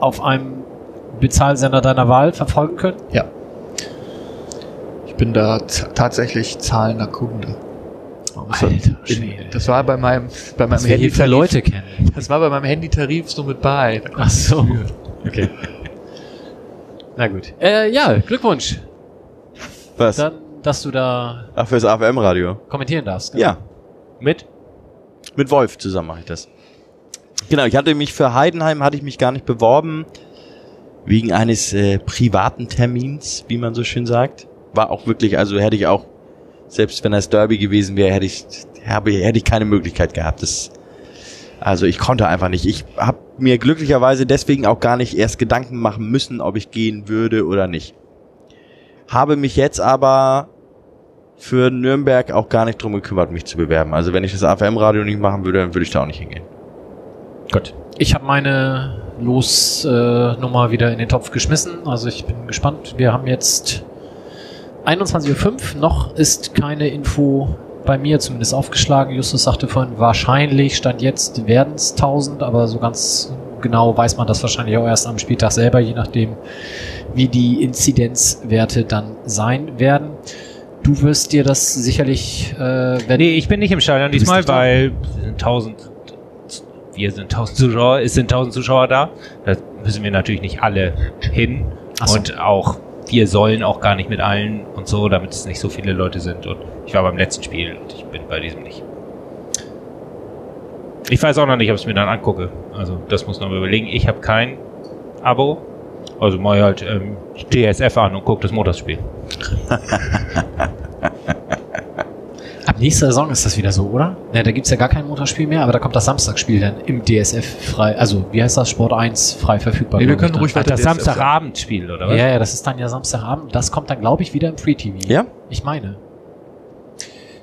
auf einem Bezahlsender deiner Wahl verfolgen können? Ja. Ich bin da tatsächlich zahlender Kunde. Das war- Alter in- Schwede. Das war bei meinem, bei meinem hier für Handytarif. Leute kennen. Das war bei meinem Handytarif so mit bei. Da Ach so. Okay. Na gut. Äh, ja, Glückwunsch. Was? Dann, dass du da Ach, fürs AFM-Radio. kommentieren darfst. Ja, Mit? mit Wolf zusammen mache ich das. Genau, ich hatte mich für Heidenheim, hatte ich mich gar nicht beworben, wegen eines äh, privaten Termins, wie man so schön sagt. War auch wirklich, also hätte ich auch, selbst wenn das Derby gewesen wäre, hätte ich, habe, hätte ich keine Möglichkeit gehabt. Das, also ich konnte einfach nicht. Ich habe mir glücklicherweise deswegen auch gar nicht erst Gedanken machen müssen, ob ich gehen würde oder nicht. Habe mich jetzt aber für Nürnberg auch gar nicht drum gekümmert, mich zu bewerben. Also wenn ich das AFM-Radio nicht machen würde, dann würde ich da auch nicht hingehen. Gut. Ich habe meine Losnummer äh, wieder in den Topf geschmissen. Also ich bin gespannt. Wir haben jetzt 21.05 Uhr. Noch ist keine Info bei mir zumindest aufgeschlagen. Justus sagte vorhin, wahrscheinlich stand jetzt werden es 1000, aber so ganz genau weiß man das wahrscheinlich auch erst am Spieltag selber, je nachdem, wie die Inzidenzwerte dann sein werden. Du wirst dir das sicherlich, äh, Nee, ich bin nicht im Stadion diesmal, weil es sind 1000, wir sind 1000 Zuschauer, es sind 1000 Zuschauer da. Da müssen wir natürlich nicht alle hin. So. Und auch, wir sollen auch gar nicht mit allen und so, damit es nicht so viele Leute sind. Und ich war beim letzten Spiel und ich bin bei diesem nicht. Ich weiß auch noch nicht, ob ich es mir dann angucke. Also, das muss man überlegen. Ich habe kein Abo. Also mal halt ähm, DSF an und guck das Montagsspiel. Ab nächster Saison ist das wieder so, oder? Ne, da gibt's ja gar kein Montagsspiel mehr, aber da kommt das Samstagsspiel dann im DSF frei. Also, wie heißt das? Sport 1 frei verfügbar. Nee, wir können ruhig weiter das. Samstagabendspiel, oder was? Ja, ja, das ist dann ja Samstagabend. Das kommt dann, glaube ich, wieder im Free TV. Ja? Ich meine.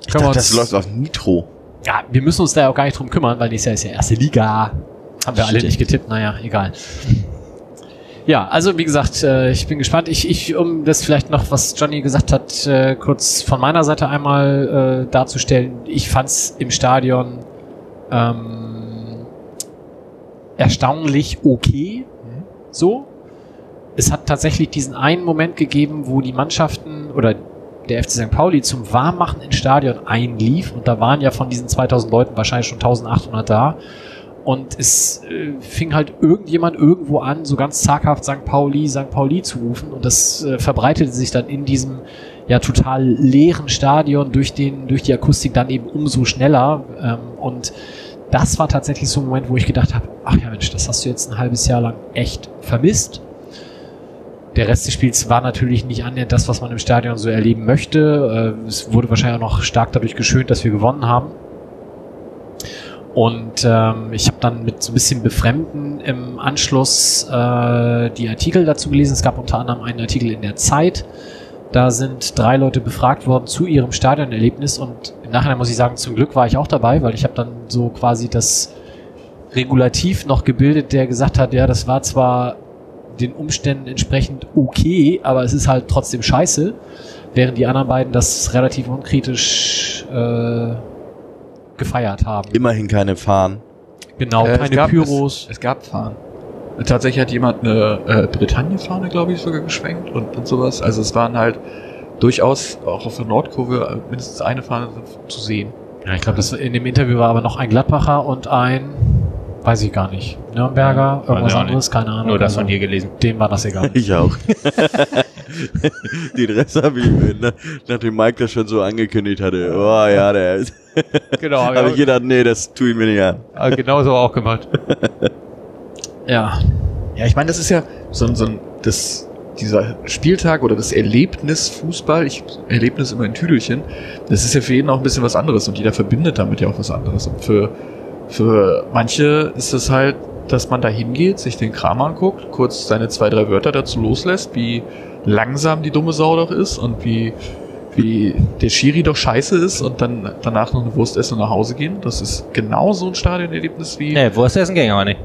Ich dachte, das läuft auf Nitro. Ja, wir müssen uns da ja auch gar nicht drum kümmern, weil nächstes Jahr ist ja erste Liga. Haben wir alle nicht getippt, naja, egal. Ja, also wie gesagt, äh, ich bin gespannt. Ich, ich, um das vielleicht noch, was Johnny gesagt hat, äh, kurz von meiner Seite einmal äh, darzustellen. Ich fand's im Stadion ähm, erstaunlich okay. So. Es hat tatsächlich diesen einen Moment gegeben, wo die Mannschaften oder der FC St. Pauli zum Warmmachen ins Stadion einlief und da waren ja von diesen 2000 Leuten wahrscheinlich schon 1800 da und es äh, fing halt irgendjemand irgendwo an, so ganz zaghaft St. Pauli, St. Pauli zu rufen und das äh, verbreitete sich dann in diesem ja total leeren Stadion durch den durch die Akustik dann eben umso schneller ähm, und das war tatsächlich so ein Moment, wo ich gedacht habe, ach ja Mensch, das hast du jetzt ein halbes Jahr lang echt vermisst. Der Rest des Spiels war natürlich nicht annähernd das, was man im Stadion so erleben möchte. Äh, Es wurde wahrscheinlich auch noch stark dadurch geschönt, dass wir gewonnen haben. Und ähm, ich habe dann mit so ein bisschen Befremden im Anschluss äh, die Artikel dazu gelesen. Es gab unter anderem einen Artikel in der Zeit. Da sind drei Leute befragt worden zu ihrem Stadionerlebnis und im Nachhinein muss ich sagen, zum Glück war ich auch dabei, weil ich habe dann so quasi das Regulativ noch gebildet, der gesagt hat, ja, das war zwar den Umständen entsprechend okay, aber es ist halt trotzdem scheiße, während die anderen beiden das relativ unkritisch äh, gefeiert haben. Immerhin keine Fahren. Genau, Äh, es keine gab- Pyros. Es, es gab Fahnen. Tatsächlich hat jemand eine äh, Britannien-Fahne, glaube ich, sogar geschwenkt und, und sowas. Also es waren halt durchaus auch auf der Nordkurve äh, mindestens eine Fahne zu sehen. Ja, ich glaube, das in dem Interview war aber noch ein Gladbacher und ein Weiß ich gar nicht. Nürnberger, Ja, irgendwas anderes, keine Ahnung. Nur das Also, von dir gelesen. Dem war das egal. Ich auch. Den Rest habe ich, nach, nachdem Mike das schon so angekündigt hatte. Oh ja, der ist. Genau, habe ich gedacht, nee, das tue ich mir nicht an. genauso auch gemacht. ja. Ja, ich meine, das ist ja so ein, so ein das, dieser Spieltag oder das Erlebnis Fußball, ich Erlebnis immer in Tüdelchen, das ist ja für jeden auch ein bisschen was anderes und jeder verbindet damit ja auch was anderes. Und für, für manche ist es halt, dass man da hingeht, sich den Kram anguckt, kurz seine zwei, drei Wörter dazu loslässt, wie langsam die dumme Sau doch ist und wie, wie der Schiri doch scheiße ist und dann danach noch eine Wurst essen und nach Hause gehen. Das ist genau so ein Stadionerlebnis wie Nee, Wurst essen ging aber nicht.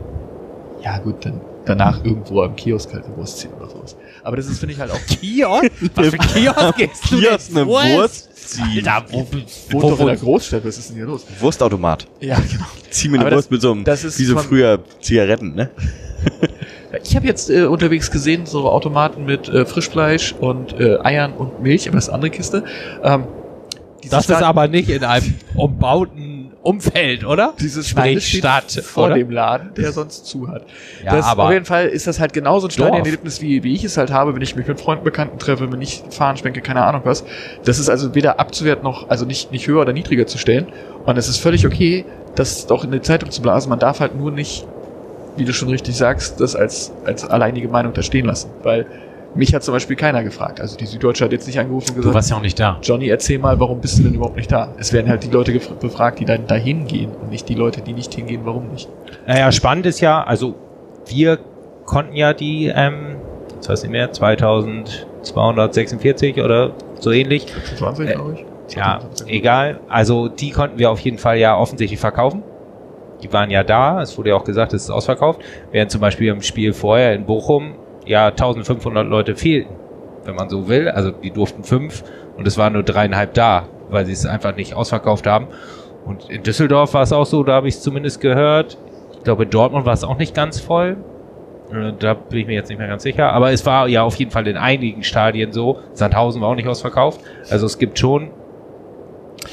ja, gut, dann danach irgendwo am Kiosk halt eine Wurst ziehen oder sowas. Aber das ist, finde ich, halt auch Kiosk? Was für Kiosk gehst du Kiosk eine Wurst ziehen. Alter, wo, Wohnt wo, doch in wo, der Großstadt, was ist denn hier los? Wurstautomat. Ja, genau. Zieh mir eine Aber das- Wurst mit so einem, das ist wie so von- früher Zigaretten, ne? Ich habe jetzt äh, unterwegs gesehen, so Automaten mit äh, Frischfleisch und äh, Eiern und Milch, aber das ist eine andere Kiste. Ähm, das ist aber nicht in einem umbauten Umfeld, oder? dieses Sprich Stadt, vor oder? dem Laden, der sonst zu hat. Ja, das, aber- auf jeden Fall ist das halt genauso ein. Stadionerlebnis, wie, wie ich es halt habe, wenn ich mich mit Freunden, Bekannten treffe, wenn ich fahren schwenke, keine Ahnung was. Das ist also weder abzuwerten noch, also nicht, nicht höher oder niedriger zu stellen. Und es ist völlig okay, das doch in die Zeitung zu blasen. Man darf halt nur nicht, wie du schon richtig sagst, das als, als alleinige Meinung da stehen lassen. Weil mich hat zum Beispiel keiner gefragt. Also die Süddeutsche hat jetzt nicht angerufen und Du gesagt, warst ja auch nicht da. Johnny, erzähl mal, warum bist du denn überhaupt nicht da? Es werden halt die Leute befragt, die dann dahin gehen und nicht die Leute, die nicht hingehen, warum nicht. Naja, spannend ist ja, also wir konnten ja die, ähm, das heißt nicht mehr, 2246 oder so ähnlich. 25, Äh, glaube ich. Ja, egal. Also die konnten wir auf jeden Fall ja offensichtlich verkaufen. Die waren ja da. Es wurde ja auch gesagt, es ist ausverkauft. Während zum Beispiel im Spiel vorher in Bochum ja 1500 Leute fehlten, wenn man so will. Also die durften fünf und es waren nur dreieinhalb da, weil sie es einfach nicht ausverkauft haben. Und in Düsseldorf war es auch so, da habe ich es zumindest gehört. Ich glaube, in Dortmund war es auch nicht ganz voll. Äh, Da bin ich mir jetzt nicht mehr ganz sicher. Aber es war ja auf jeden Fall in einigen Stadien so. Sandhausen war auch nicht ausverkauft. Also es gibt schon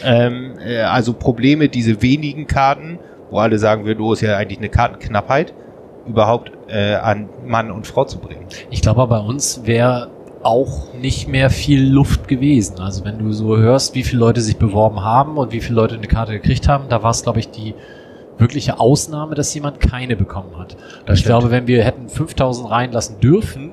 ähm, äh, also Probleme, diese wenigen Karten, wo alle sagen würden, oh, ist ja eigentlich eine Kartenknappheit, überhaupt äh, an Mann und Frau zu bringen. Ich glaube, bei uns wäre auch nicht mehr viel Luft gewesen. Also wenn du so hörst, wie viele Leute sich beworben haben und wie viele Leute eine Karte gekriegt haben, da war es, glaube ich, die wirkliche Ausnahme, dass jemand keine bekommen hat. Das ich stimmt. glaube, wenn wir hätten 5000 reinlassen dürfen,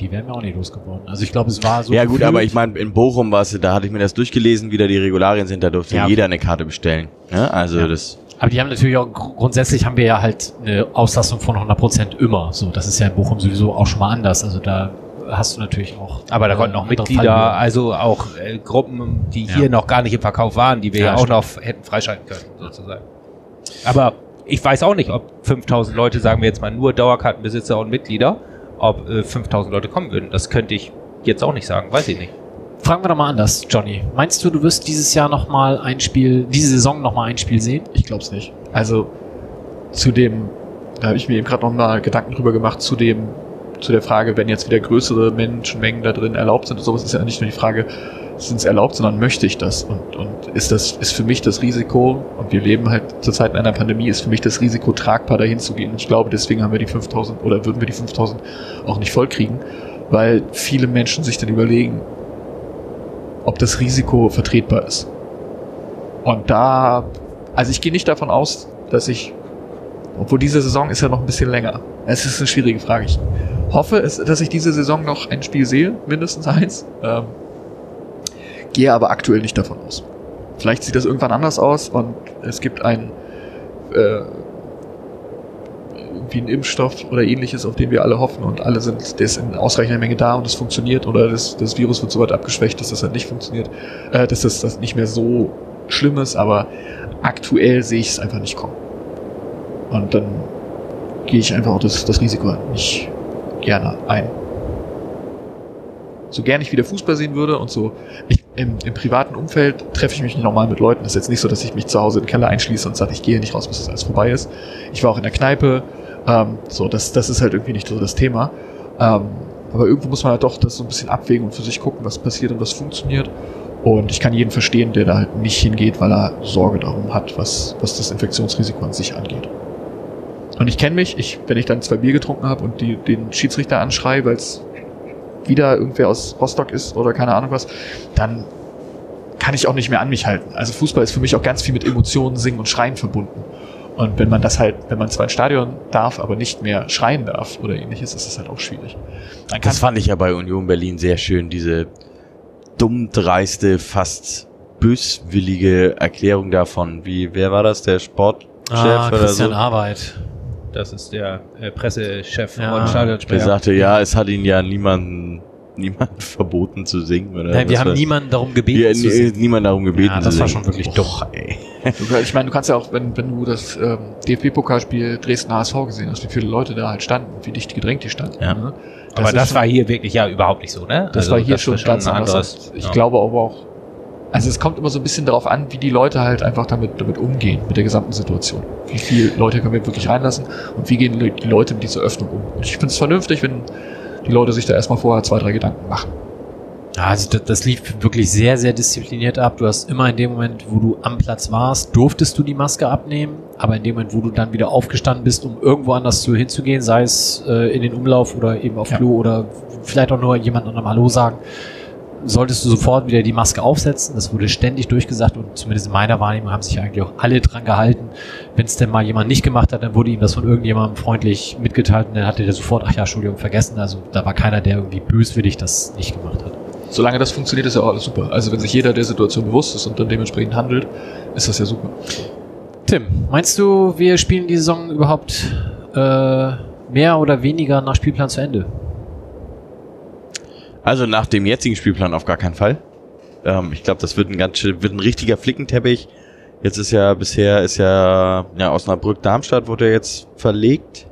die wären wir auch nicht losgeworden. Also ich glaube, es war so. ja gut, aber ich meine, in Bochum war es, da hatte ich mir das durchgelesen, wie da die Regularien sind, da durfte Ja. jeder eine Karte bestellen. Ja, also Ja. das. Aber die haben natürlich auch, gr- grundsätzlich haben wir ja halt eine Auslastung von 100 Prozent immer. So, das ist ja in Bochum sowieso auch schon mal anders. Also da hast du natürlich auch. Aber da äh, konnten auch Mitglieder, Fallhöhe. also auch äh, Gruppen, die Ja. hier noch gar nicht im Verkauf waren, die wir Ja, ja, auch stimmt. noch hätten freischalten können, sozusagen. Aber ich weiß auch nicht, ob 5000 Leute, sagen wir jetzt mal nur Dauerkartenbesitzer und Mitglieder, ob äh, 5000 Leute kommen würden. Das könnte ich jetzt auch nicht sagen, weiß ich nicht. Fragen wir doch mal anders, Johnny. Meinst du, du wirst dieses Jahr noch mal ein Spiel, diese Saison noch mal ein Spiel sehen? Ich glaube es nicht. Also zu dem, da habe ich mir eben gerade noch mal Gedanken drüber gemacht, zu dem, zu der Frage, wenn jetzt wieder größere Menschenmengen da drin erlaubt sind und sowas, ist ja nicht nur die Frage, sind es erlaubt, sondern möchte ich das? Und, und ist das, ist für mich das Risiko, und wir leben halt zurzeit in einer Pandemie, ist für mich das Risiko tragbar, dahin zu gehen. Und ich glaube, deswegen haben wir die 5000 oder würden wir die 5000 auch nicht vollkriegen, weil viele Menschen sich dann überlegen, ob das Risiko vertretbar ist. Und da, also ich gehe nicht davon aus, dass ich, obwohl diese Saison ist ja noch ein bisschen länger. Es ist eine schwierige Frage. Ich hoffe, dass ich diese Saison noch ein Spiel sehe, mindestens eins. Ähm, gehe aber aktuell nicht davon aus. Vielleicht sieht das irgendwann anders aus und es gibt ein äh, wie ein Impfstoff oder ähnliches, auf den wir alle hoffen und alle sind, der ist in ausreichender Menge da und es funktioniert oder das, das Virus wird so weit abgeschwächt, dass das halt nicht funktioniert, äh, dass das, das nicht mehr so schlimm ist, aber aktuell sehe ich es einfach nicht kommen. Und dann gehe ich einfach auch das, das Risiko nicht gerne ein. So gern ich wieder Fußball sehen würde und so ich, im, im privaten Umfeld treffe ich mich nicht normal mit Leuten. Das ist jetzt nicht so, dass ich mich zu Hause in den Keller einschließe und sage, ich gehe nicht raus, bis das alles vorbei ist. Ich war auch in der Kneipe. Ähm, so, das, das ist halt irgendwie nicht so das Thema. Ähm, aber irgendwo muss man halt doch das so ein bisschen abwägen und für sich gucken, was passiert und was funktioniert. Und ich kann jeden verstehen, der da halt nicht hingeht, weil er Sorge darum hat, was, was das Infektionsrisiko an sich angeht. Und ich kenne mich, ich, wenn ich dann zwei Bier getrunken habe und die, den Schiedsrichter anschreie, weil es wieder irgendwer aus Rostock ist oder keine Ahnung was, dann kann ich auch nicht mehr an mich halten. Also Fußball ist für mich auch ganz viel mit Emotionen, Singen und Schreien verbunden. Und wenn man das halt, wenn man zwar ins Stadion darf, aber nicht mehr schreien darf oder ähnliches, ist das halt auch schwierig. Kann Das fand ich ja bei Union Berlin sehr schön, diese dumm dreiste, fast böswillige Erklärung davon. Wie, wer war das? Der Sportchef Ah, oder Christian so? Arbeit. Das ist der äh, Pressechef Ja. und Der Stadionsprecher. sagte, ja, es hat ihn ja niemand, niemand verboten zu singen. Oder Nein, wir haben war- niemanden darum gebeten ja, zu singen. niemand darum gebeten Ja, zu das war singen. schon wirklich dumm. ey. Du, ich meine, du kannst ja auch, wenn, wenn du das ähm, DFB-Pokalspiel Dresden HSV gesehen hast, wie viele Leute da halt standen, wie dicht gedrängt die standen. Ja. Ne? Aber ist das schon- war hier wirklich ja überhaupt nicht so, ne? das Also war hier schon ganz ein anders. anderes. Ich ja. glaube aber auch, also es kommt immer so ein bisschen darauf an, wie die Leute halt einfach damit, damit umgehen, mit der gesamten Situation. Wie viele Leute können wir wirklich reinlassen und wie gehen die Leute mit dieser Öffnung um. Und ich finde es vernünftig, wenn die Leute sich da erstmal vorher zwei, drei Gedanken machen. Ja, also das, das lief wirklich sehr, sehr diszipliniert ab. Du hast immer in dem Moment, wo du am Platz warst, durftest du die Maske abnehmen. Aber in dem Moment, wo du dann wieder aufgestanden bist, um irgendwo anders zu, hinzugehen, sei es äh, in den Umlauf oder eben auf Ja. Klo oder vielleicht auch nur jemand anderem Hallo sagen, solltest du sofort wieder die Maske aufsetzen. Das wurde ständig durchgesagt und zumindest in meiner Wahrnehmung haben sich eigentlich auch alle dran gehalten. Wenn es denn mal jemand nicht gemacht hat, dann wurde ihm das von irgendjemandem freundlich mitgeteilt und dann hatte der sofort, ach ja, Entschuldigung, vergessen. Also da war keiner, der irgendwie böswillig das nicht gemacht hat. Solange das funktioniert, ist ja auch alles super. Also wenn sich jeder der Situation bewusst ist und dann dementsprechend handelt, ist das ja super. Tim, meinst du, wir spielen die Saison überhaupt äh, mehr oder weniger nach Spielplan zu Ende? Also nach dem jetzigen Spielplan auf gar keinen Fall. Ähm, ich glaube, das wird ein ganz wird ein richtiger Flickenteppich. Jetzt ist ja bisher ist ja, ja Osnabrück Darmstadt wurde jetzt verlegt.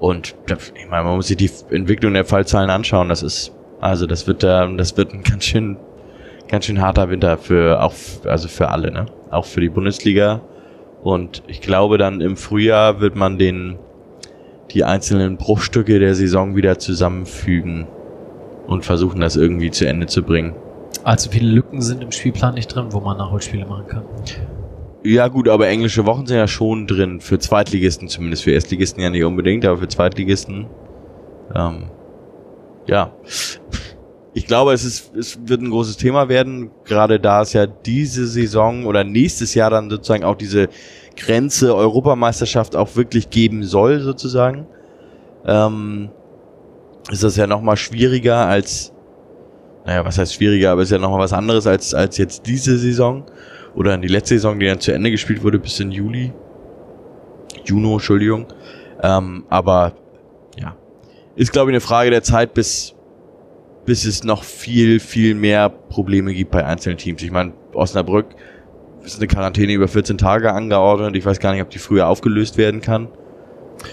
Und ich meine, man muss sich die Entwicklung der Fallzahlen anschauen. Das ist also das wird da das wird ein ganz schön ganz schön harter Winter für auch also für alle, ne? Auch für die Bundesliga. Und ich glaube dann im Frühjahr wird man den die einzelnen Bruchstücke der Saison wieder zusammenfügen und versuchen das irgendwie zu Ende zu bringen. Allzu viele Lücken sind im Spielplan nicht drin, wo man Nachholspiele machen kann. Ja gut, aber englische Wochen sind ja schon drin, für Zweitligisten zumindest, für Erstligisten ja nicht unbedingt, aber für Zweitligisten. Ähm, ja. Ich glaube, es, ist, es wird ein großes Thema werden, gerade da es ja diese Saison oder nächstes Jahr dann sozusagen auch diese Grenze Europameisterschaft auch wirklich geben soll, sozusagen. Ähm, ist das ja nochmal schwieriger als, naja, was heißt schwieriger, aber ist ja nochmal was anderes als, als jetzt diese Saison oder die letzte Saison, die dann zu Ende gespielt wurde, bis in Juli. Juno, Entschuldigung. Ähm, aber ja, ist glaube ich eine Frage der Zeit, bis, bis es noch viel, viel mehr Probleme gibt bei einzelnen Teams. Ich meine, Osnabrück ist eine Quarantäne über 14 Tage angeordnet. Ich weiß gar nicht, ob die früher aufgelöst werden kann.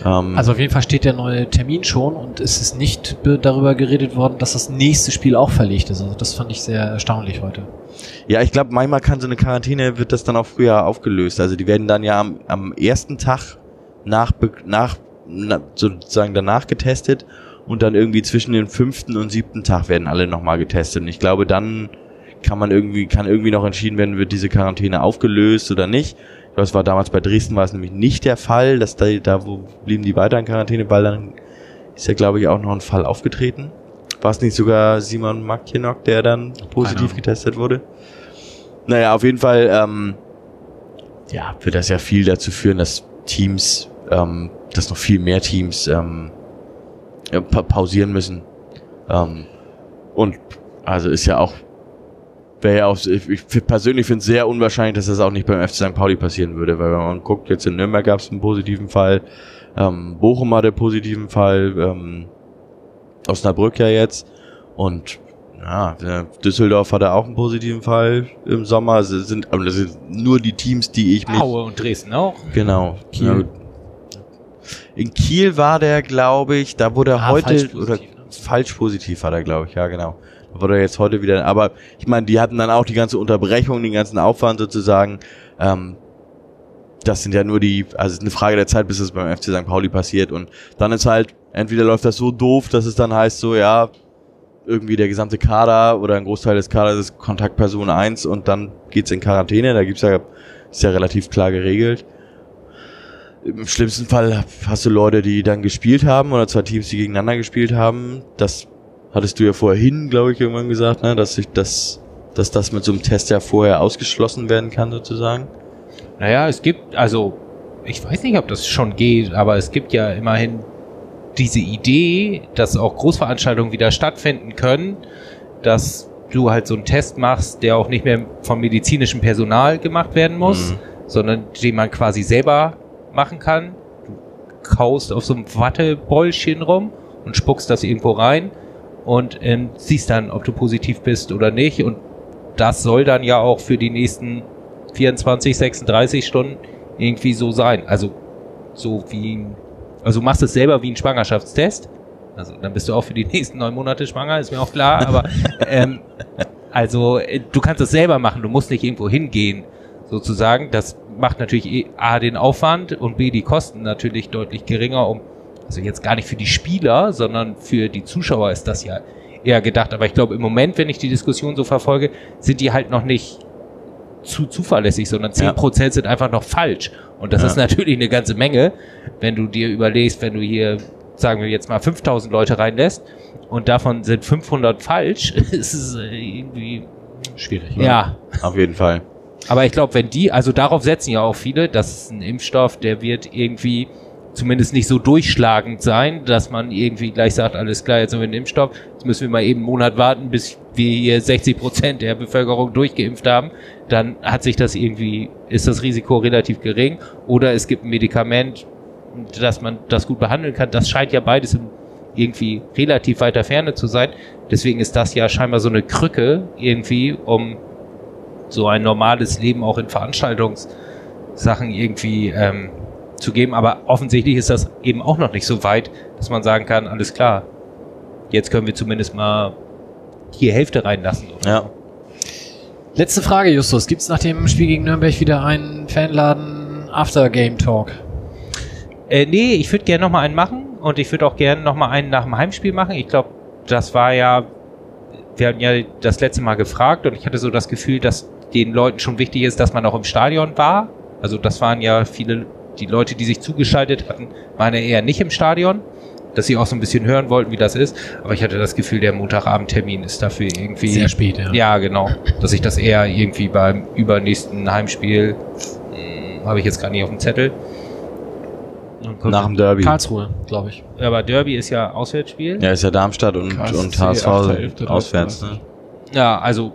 Ähm, Also auf jeden Fall steht der neue Termin schon und es ist nicht be- darüber geredet worden, dass das nächste Spiel auch verlegt ist. Also das fand ich sehr erstaunlich heute. Ja, ich glaube, manchmal kann so eine Quarantäne, wird das dann auch früher aufgelöst. Also die werden dann ja am, am ersten Tag nach, nach, na, sozusagen danach getestet und dann irgendwie zwischen dem fünften und siebten Tag werden alle nochmal getestet. Und ich glaube, dann kann man irgendwie, kann irgendwie noch entschieden werden, wird diese Quarantäne aufgelöst oder nicht. Das war damals bei Dresden war es nämlich nicht der Fall, dass da, da wo blieben die weiter in Quarantäne, weil dann ist ja, glaube ich, auch noch ein Fall aufgetreten. War es nicht sogar Simon Makjenok, der dann positiv getestet wurde? Naja, auf jeden Fall, ähm, ja, wird das ja viel dazu führen, dass Teams, ähm, dass noch viel mehr Teams ähm, pa pausieren müssen. Ähm, und also ist ja auch, wäre ja auch, ich, ich persönlich finde es sehr unwahrscheinlich, dass das auch nicht beim FC St. Pauli passieren würde, weil wenn man guckt, jetzt in Nürnberg gab es einen positiven Fall, ähm, Bochum hatte einen positiven Fall, ähm, Osnabrück ja jetzt und ja, Düsseldorf hatte auch einen positiven Fall im Sommer. Also es sind, aber das sind nur die Teams, die ich mich Aue und Dresden auch. Genau. Kiel. Ja. In Kiel war der, glaube ich, da wurde er Ah, heute falsch oder positiv, ne? falsch positiv war der, glaube ich, ja genau. Da wurde er jetzt heute wieder, aber ich meine, die hatten dann auch die ganze Unterbrechung, den ganzen Aufwand sozusagen. Ähm, das sind ja nur die, also es ist eine Frage der Zeit, bis es beim FC St. Pauli passiert und dann ist halt, entweder läuft das so doof, dass es dann heißt so, ja, irgendwie der gesamte Kader oder ein Großteil des Kaders ist Kontaktperson 1 und dann geht's in Quarantäne, da gibt's ja, ist ja relativ klar geregelt. Im schlimmsten Fall hast du Leute, die dann gespielt haben oder zwei Teams, die gegeneinander gespielt haben. Das hattest du ja vorhin, glaube ich, irgendwann gesagt, ne? dass sich das, dass das mit so einem Test ja vorher ausgeschlossen werden kann, sozusagen. Naja, es gibt, also, ich weiß nicht, ob das schon geht, aber es gibt ja immerhin diese Idee, dass auch Großveranstaltungen wieder stattfinden können, dass du halt so einen Test machst, der auch nicht mehr vom medizinischen Personal gemacht werden muss, Mhm. sondern den man quasi selber machen kann. Du kaust auf so einem Wattebäulchen rum und spuckst das irgendwo rein und ähm, siehst dann, ob du positiv bist oder nicht. Und das soll dann ja auch für die nächsten 24, 36 Stunden irgendwie so sein. Also so wie ein, also machst es selber wie ein Schwangerschaftstest. Also dann bist du auch für die nächsten neun Monate schwanger, ist mir auch klar. Aber ähm, also äh, du kannst es selber machen, du musst nicht irgendwo hingehen, sozusagen. Das macht natürlich eh A den Aufwand und B die Kosten natürlich deutlich geringer, um also jetzt gar nicht für die Spieler, sondern für die Zuschauer ist das ja eher gedacht. Aber ich glaube, im Moment, wenn ich die Diskussion so verfolge, sind die halt noch nicht zu zuverlässig, sondern 10% sind einfach noch falsch. Und das Ja. ist natürlich eine ganze Menge, wenn du dir überlegst, wenn du hier, sagen wir jetzt mal, 5000 Leute reinlässt und davon sind 500 falsch, ist es irgendwie, Schwierig. ja. Auf jeden Fall. Aber ich glaube, wenn die, also darauf setzen ja auch viele, das ist ein Impfstoff, der wird irgendwie zumindest nicht so durchschlagend sein, dass man irgendwie gleich sagt, alles klar, jetzt haben wir einen Impfstoff, jetzt müssen wir mal eben einen Monat warten, bis wir hier 60 Prozent der Bevölkerung durchgeimpft haben. Dann hat sich das irgendwie, ist das Risiko relativ gering. Oder es gibt ein Medikament, dass man das gut behandeln kann. Das scheint ja beides irgendwie relativ weiter Ferne zu sein. Deswegen ist das ja scheinbar so eine Krücke irgendwie, um so ein normales Leben auch in Veranstaltungssachen irgendwie ähm, zu geben. Aber offensichtlich ist das eben auch noch nicht so weit, dass man sagen kann, alles klar, jetzt können wir zumindest mal hier Hälfte reinlassen. Oder Ja. Letzte Frage, Justus. Gibt es nach dem Spiel gegen Nürnberg wieder einen Fanladen After Game Talk? Äh, nee, ich würde gerne nochmal einen machen und ich würde auch gerne nochmal einen nach dem Heimspiel machen. Ich glaube, das war ja, wir hatten ja das letzte Mal gefragt und ich hatte so das Gefühl, dass den Leuten schon wichtig ist, dass man auch im Stadion war. Also das waren ja viele, die Leute, die sich zugeschaltet hatten, waren ja eher nicht im Stadion, dass sie auch so ein bisschen hören wollten, wie das ist. Aber ich hatte das Gefühl, der Montagabendtermin ist dafür irgendwie Sehr spät, ja. Ja, genau. Dass ich das eher irgendwie beim übernächsten Heimspiel hm, habe ich jetzt gar nicht auf dem Zettel. Nach dem Derby. Karlsruhe, glaube ich. aber Derby ist ja Auswärtsspiel. Ja, ist ja Darmstadt und, KSC, und HSV 8.11., auswärts. Ne? Ja, also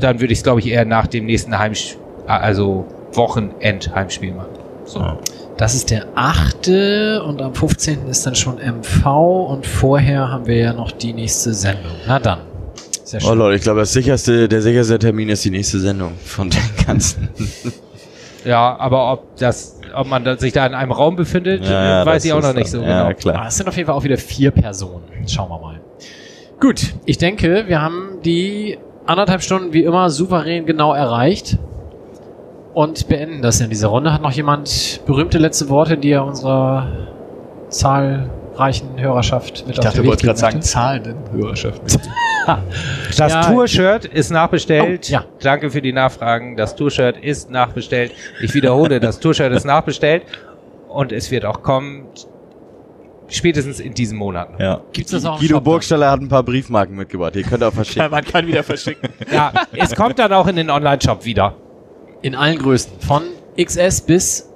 dann würde ich es, glaube ich, eher nach dem nächsten Heimspiel, also Wochenend-Heimspiel machen. So. Ja. Das ist der 8. und am 15. ist dann schon MV und vorher haben wir ja noch die nächste Sendung. Na dann. Sehr Oh schön. Leute, ich glaube, das sicherste, der sicherste Termin ist die nächste Sendung von den ganzen. Ja, aber ob das, ob man sich da in einem Raum befindet, Ja, ja, weiß ich auch noch nicht dann- so ja, genau. klar. Ah, es sind auf jeden Fall auch wieder vier Personen. Schauen wir mal. Gut, ich denke, wir haben die anderthalb Stunden wie immer souverän genau erreicht und beenden das in dieser Runde. Hat noch jemand berühmte letzte Worte, die er unserer zahlreichen Hörerschaft mit Ich dachte, den du Weg wolltest gerade geben sagen, zahlenden Hörerschaft. Das Ja. Tour-Shirt ist nachbestellt. Oh, ja. Danke für die Nachfragen. Das Tour-Shirt ist nachbestellt. Ich wiederhole, das Tour-Shirt ist nachbestellt. Und es wird auch kommen, spätestens in diesem Monat. noch. Ja. Gibt's das auch Guido Shop Burgstaller hat ein paar Briefmarken mitgebracht. Die könnt ihr auch verschicken. man kann wieder verschicken. Ja, es kommt dann auch in den Online-Shop wieder. In allen Größen. Von XS bis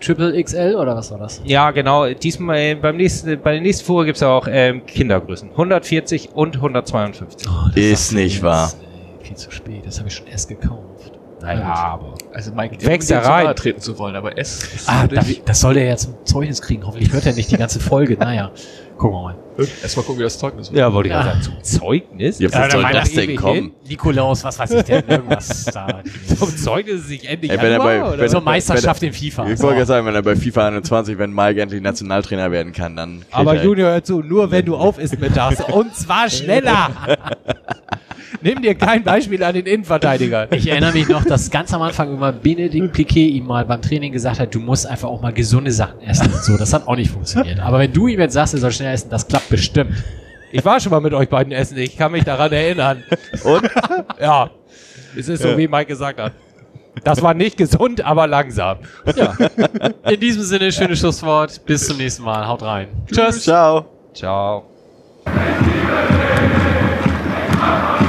Triple XL oder was war das? Ja, genau. Diesmal äh, beim nächsten, bei der nächsten Fuhre gibt's auch ähm, Kindergrößen. 140 und 152. das Ist nicht jetzt, wahr. ey. Viel zu spät. Das habe ich schon erst gekauft. Naja, aber. Also Mike, Wächst zu rein. treten zu wollen, aber es ist Ah, da, dich- das soll der ja zum Zeugnis kriegen. Hoffentlich hört er nicht die ganze Folge. Naja, gucken wir mal. Erstmal gucken, wie das Zeugnis wird. Ja, wollte ich Ja. gerade sagen. Zum Zeugnis? Ja, Das was soll das denn kommen? hin. Nikolaus, was weiß ich denn? Irgendwas da. Zum Zeugnis ist sich endlich Ey, wenn er Januar, bei- oder? wenn- Zur wenn- Meisterschaft in FIFA. Ich wollte gerade sagen, wenn er bei FIFA 21, wenn Mike endlich Nationaltrainer werden kann, dann. Aber er- Junior, hör zu, nur wenn du auf isst mittags. Und zwar schneller. Nimm dir kein Beispiel an den Innenverteidigern. Ich erinnere mich noch, dass ganz am Anfang immer Benedikt Piquet ihm mal beim Training gesagt hat, du musst einfach auch mal gesunde Sachen essen und so. Das hat auch nicht funktioniert. Aber wenn du ihm jetzt sagst, er soll schnell essen, das klappt bestimmt. Ich war schon mal mit euch beiden essen. Ich kann mich daran erinnern. Und? Ja. Es ist so, wie Mike gesagt hat. Das war nicht gesund, aber langsam. Ja. In diesem Sinne, schönes Schlusswort. Bis zum nächsten Mal. Haut rein. Tschüss. Ciao. Ciao. Thank